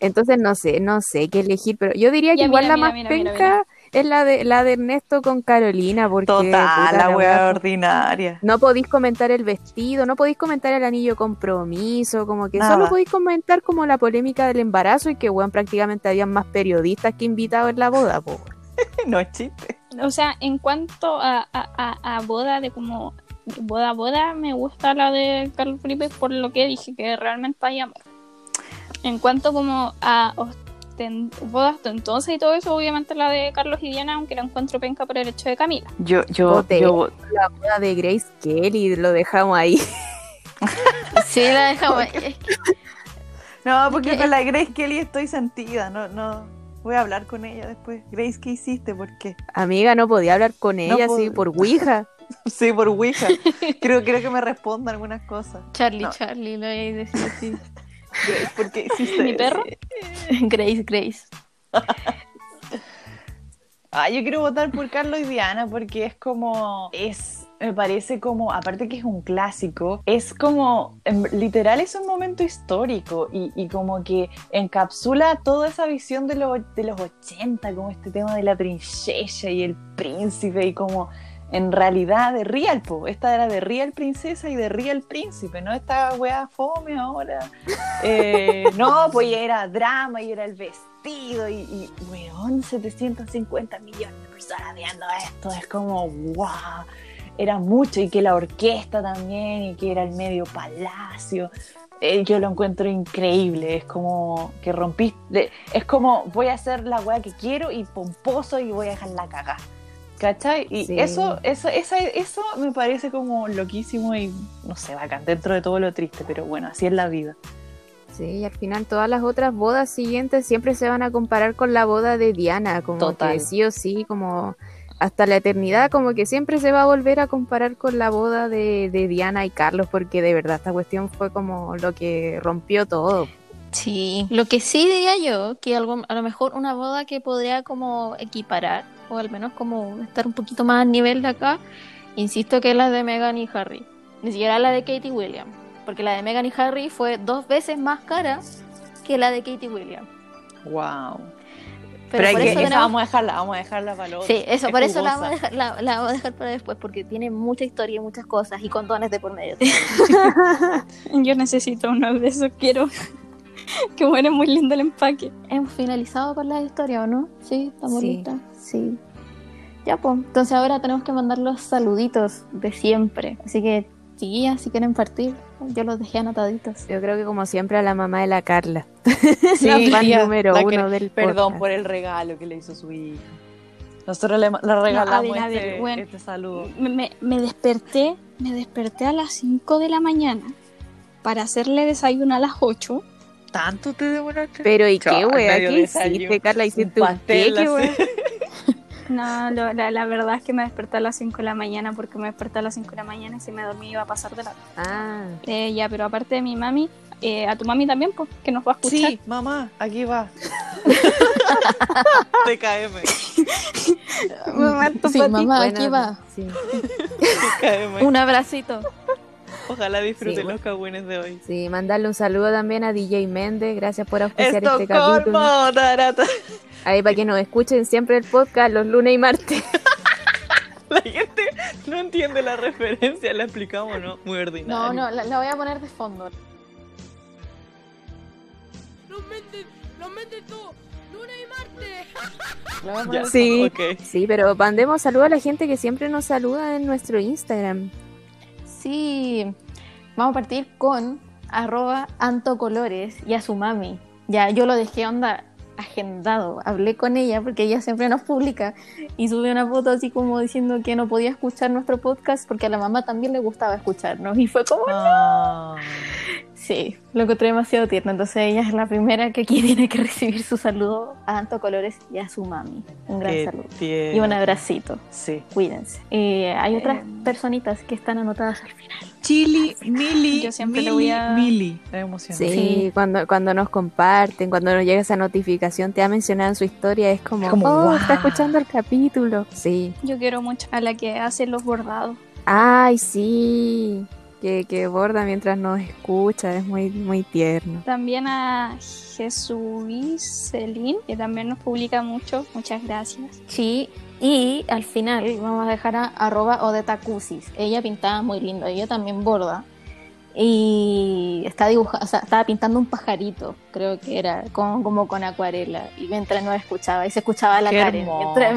Speaker 1: Entonces no sé, no sé qué elegir, pero yo diría que
Speaker 2: Ya,
Speaker 1: igual
Speaker 2: mira,
Speaker 1: la
Speaker 2: mira,
Speaker 1: más
Speaker 2: mira, mira,
Speaker 1: penca es la de la de Ernesto con Carolina, porque
Speaker 3: Total,
Speaker 1: puta,
Speaker 3: la wea ordinaria.
Speaker 1: no podéis comentar el vestido, no podéis comentar el anillo compromiso, como que
Speaker 3: Nada.
Speaker 1: solo podéis comentar como la polémica del embarazo y que weón prácticamente habían más periodistas que invitados en la boda, po.
Speaker 3: No es chiste.
Speaker 2: o sea en cuanto a, a, a- a boda de como boda boda me gusta la de Carlos Felipe por lo que dije que realmente hay amor en cuanto como a bodas ostentosas y todo eso obviamente la de Carlos y Diana aunque la encuentro penca por el hecho de Camila
Speaker 3: Yo, yo, yo,
Speaker 1: La boda de Grace Kelly lo dejamos ahí.
Speaker 4: Sí, la dejamos. Que-
Speaker 3: No, porque
Speaker 4: que-
Speaker 3: con la Grace Kelly estoy sentida, no, no. Voy a hablar con ella después. Grace, ¿qué hiciste? ¿Por qué?
Speaker 1: Amiga, no podía hablar con ella
Speaker 3: pod-
Speaker 1: por Ouija.
Speaker 3: Sí, por Ouija. Creo, creo que me responda algunas cosas.
Speaker 4: Charlie,
Speaker 3: No.
Speaker 4: Charlie, lo he decidido así.
Speaker 3: Grace, ¿por qué hiciste
Speaker 2: ¿Mi perro?
Speaker 4: Grace, Grace.
Speaker 3: Ah, yo quiero votar por Carlos y Diana porque es como, es, me parece como, aparte que es un clásico, es como, literal es un momento histórico y, como que encapsula toda esa visión de, los de los 80, como este tema de la princesa y el príncipe y como en realidad de Real, po. esta era de Real princesa y de Real príncipe, no esta weá fome ahora. Eh, no, pues era drama y era el vestido y, y weón, 750 millones de personas viendo esto, es como wow, era mucho y que la orquesta también y que era el medio palacio. Eh, yo lo encuentro increíble, es como que rompiste, es como voy a hacer la weá que quiero y pomposo y voy a dejar la cagada. ¿Cachai? Y
Speaker 1: Sí.
Speaker 3: eso, eso, esa- eso me parece como loquísimo y no sé, bacán, dentro de todo lo triste, pero bueno, así es la vida.
Speaker 1: Sí, y al final todas las otras bodas siguientes siempre se van a comparar con la boda de Diana, como
Speaker 3: Total.
Speaker 1: que sí o sí, como hasta la eternidad, como que siempre se va a volver a comparar con la boda de, de Diana y Carlos, porque de verdad esta cuestión fue como lo que rompió todo.
Speaker 4: Sí, lo que sí diría yo, que algo, a lo mejor una boda que podría como equiparar, o al menos como estar un poquito más a nivel de acá, insisto que es la de Meghan y Harry, ni siquiera la de Katie Williams, porque la de Meghan y Harry fue dos veces más cara que la de Katie Williams.
Speaker 3: Wow.
Speaker 4: Pero,
Speaker 3: Pero,
Speaker 4: por
Speaker 3: que,
Speaker 4: eso
Speaker 3: esa
Speaker 4: tenemos-
Speaker 3: vamos a dejarla, vamos a dejarla para lo
Speaker 4: Sí, eso,
Speaker 3: Es
Speaker 4: por eso la vamos, a dejar, la, la vamos a dejar para después, porque tiene mucha historia y muchas cosas, y condones de por medio.
Speaker 2: Yo necesito uno de esos, quiero. que muere muy lindo el empaque.
Speaker 4: Hemos finalizado con la historia, ¿o no? Sí, estamos
Speaker 1: Sí.
Speaker 4: listas. Sí. Ya, pues. Entonces ahora tenemos que mandar los saluditos de siempre. Así que, chiquillas, si quieren partir, yo los dejé anotaditos.
Speaker 1: Yo creo que como siempre a la mamá de la Carla,
Speaker 3: Sí,
Speaker 1: la fan
Speaker 3: tía,
Speaker 1: número
Speaker 3: la que-
Speaker 1: uno del
Speaker 3: Perdón
Speaker 1: podcast.
Speaker 3: por el regalo que le hizo su hija. Nosotros le, le regalamos
Speaker 2: a ver, a
Speaker 3: este,
Speaker 2: bueno.
Speaker 3: este saludo.
Speaker 2: Me, desperté, me desperté a las 5 de la mañana para hacerle desayuno a las 8.
Speaker 3: ¿Tanto te demoraste?
Speaker 1: Pero ¿y qué,
Speaker 3: Chao,
Speaker 1: wea?
Speaker 3: medio
Speaker 1: ¿Qué hiciste, Carla? ¿Hiciste
Speaker 3: Un
Speaker 1: un
Speaker 3: pastel,
Speaker 1: qué,
Speaker 3: así.
Speaker 1: wea?
Speaker 2: No, lo- la, la verdad es que me desperté a las 5 de la mañana porque me desperté a las 5 de la mañana y si me dormí iba a pasar de la...
Speaker 1: Ah,
Speaker 2: Eh, ya, pero aparte de mi mami, eh, a tu mami también, pues, que nos va a escuchar.
Speaker 3: Sí, mamá, aquí va. TKM.
Speaker 2: Mamá, tu
Speaker 4: Sí, mamá,
Speaker 1: bueno,
Speaker 4: aquí va.
Speaker 1: Sí,
Speaker 3: TKM.
Speaker 4: Un abracito.
Speaker 3: Ojalá disfruten
Speaker 1: Sí, bueno.
Speaker 3: los cagüines de hoy.
Speaker 1: sí, mandarle un saludo también a DJ Méndez, gracias por auspiciar este capítulo. Ahí para que nos escuchen siempre el podcast los lunes y martes.
Speaker 3: La gente no entiende la referencia, la explicamos, ¿no? Muy ordinario.
Speaker 4: No, no, la, la voy a poner de fondo.
Speaker 5: ¡Los meten! ¡Los meten todos! ¡Luna y Marte!
Speaker 4: La voy a poner
Speaker 3: Ya,
Speaker 4: de
Speaker 1: Sí. Sí, pero mandemos saludos a la gente que siempre nos saluda en nuestro Instagram.
Speaker 4: Sí, vamos a partir con arroba antocolores y a su mami. Ya, yo lo dejé onda agendado. Hablé con ella porque ella siempre nos publica y sube una foto así como diciendo que no podía escuchar nuestro podcast porque a la mamá también le gustaba escucharnos. Y fue como,
Speaker 3: Ah,
Speaker 4: sí, lo encontré demasiado tierno. Entonces ella es la primera que aquí tiene que recibir su saludo a Antocolores y a su mami. Un gran
Speaker 3: qué
Speaker 4: saludo.
Speaker 3: tierno.
Speaker 4: Y un abracito.
Speaker 3: Sí.
Speaker 4: Cuídense. Eh, hay otras personitas que están anotadas al final.
Speaker 3: Chili, Mili,
Speaker 2: Yo siempre
Speaker 3: Mili,
Speaker 2: le voy a-
Speaker 3: Mili.
Speaker 1: Sí,
Speaker 4: Sí.
Speaker 1: Cuando, cuando nos comparten, cuando nos llega esa notificación, te ha mencionado en su historia, es como,
Speaker 3: Como,
Speaker 1: oh, está escuchando el capítulo. Sí.
Speaker 2: Yo quiero mucho a la que hace los bordados.
Speaker 1: Ay, sí. Que, que borda mientras nos escucha, es muy, muy tierno.
Speaker 2: También a Jesús Celín, que también nos publica mucho. Muchas gracias.
Speaker 4: Sí, y al final vamos a dejar a arroba odetacusis. Ella pintaba muy lindo, ella también borda. Y está dibujando, o sea, estaba pintando un pajarito, creo que era, con- como con acuarela. Y mientras no escuchaba, y se escuchaba la
Speaker 3: Qué
Speaker 4: Karen.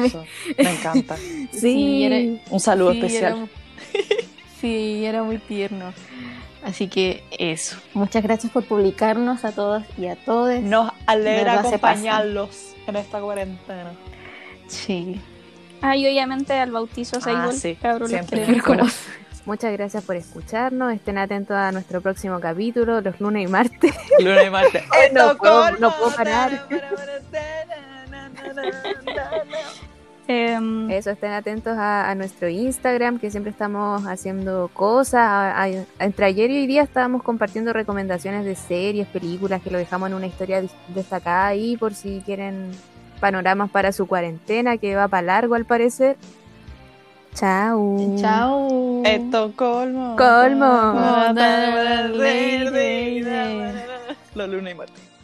Speaker 4: me-
Speaker 3: encanta.
Speaker 4: Sí, era-
Speaker 3: Un saludo
Speaker 4: sí,
Speaker 3: especial.
Speaker 4: era- sí, era muy tierno. Así que eso. Muchas gracias por publicarnos a todos y a todos.
Speaker 3: Nos alegra acompañarlos en esta cuarentena.
Speaker 4: Sí.
Speaker 2: Ah, y obviamente al bautizo se
Speaker 3: Ah,
Speaker 2: igual,
Speaker 3: sí,
Speaker 2: los
Speaker 3: siempre.
Speaker 1: Muchas gracias por escucharnos. Estén atentos a nuestro próximo capítulo, los lunes y martes.
Speaker 3: Luna y Marte.
Speaker 1: No puedo- no puedo parar.
Speaker 2: Em,
Speaker 1: Eso, estén atentos a, a nuestro Instagram, que siempre estamos haciendo cosas. A- a- entre ayer y hoy día estábamos compartiendo recomendaciones de series, películas, que lo dejamos en una historia destacada ahí por si quieren panoramas para su cuarentena que va para largo al parecer. Chao.
Speaker 4: Chao.
Speaker 3: Estocolmo.
Speaker 1: Colmo.
Speaker 3: La luna y Marte.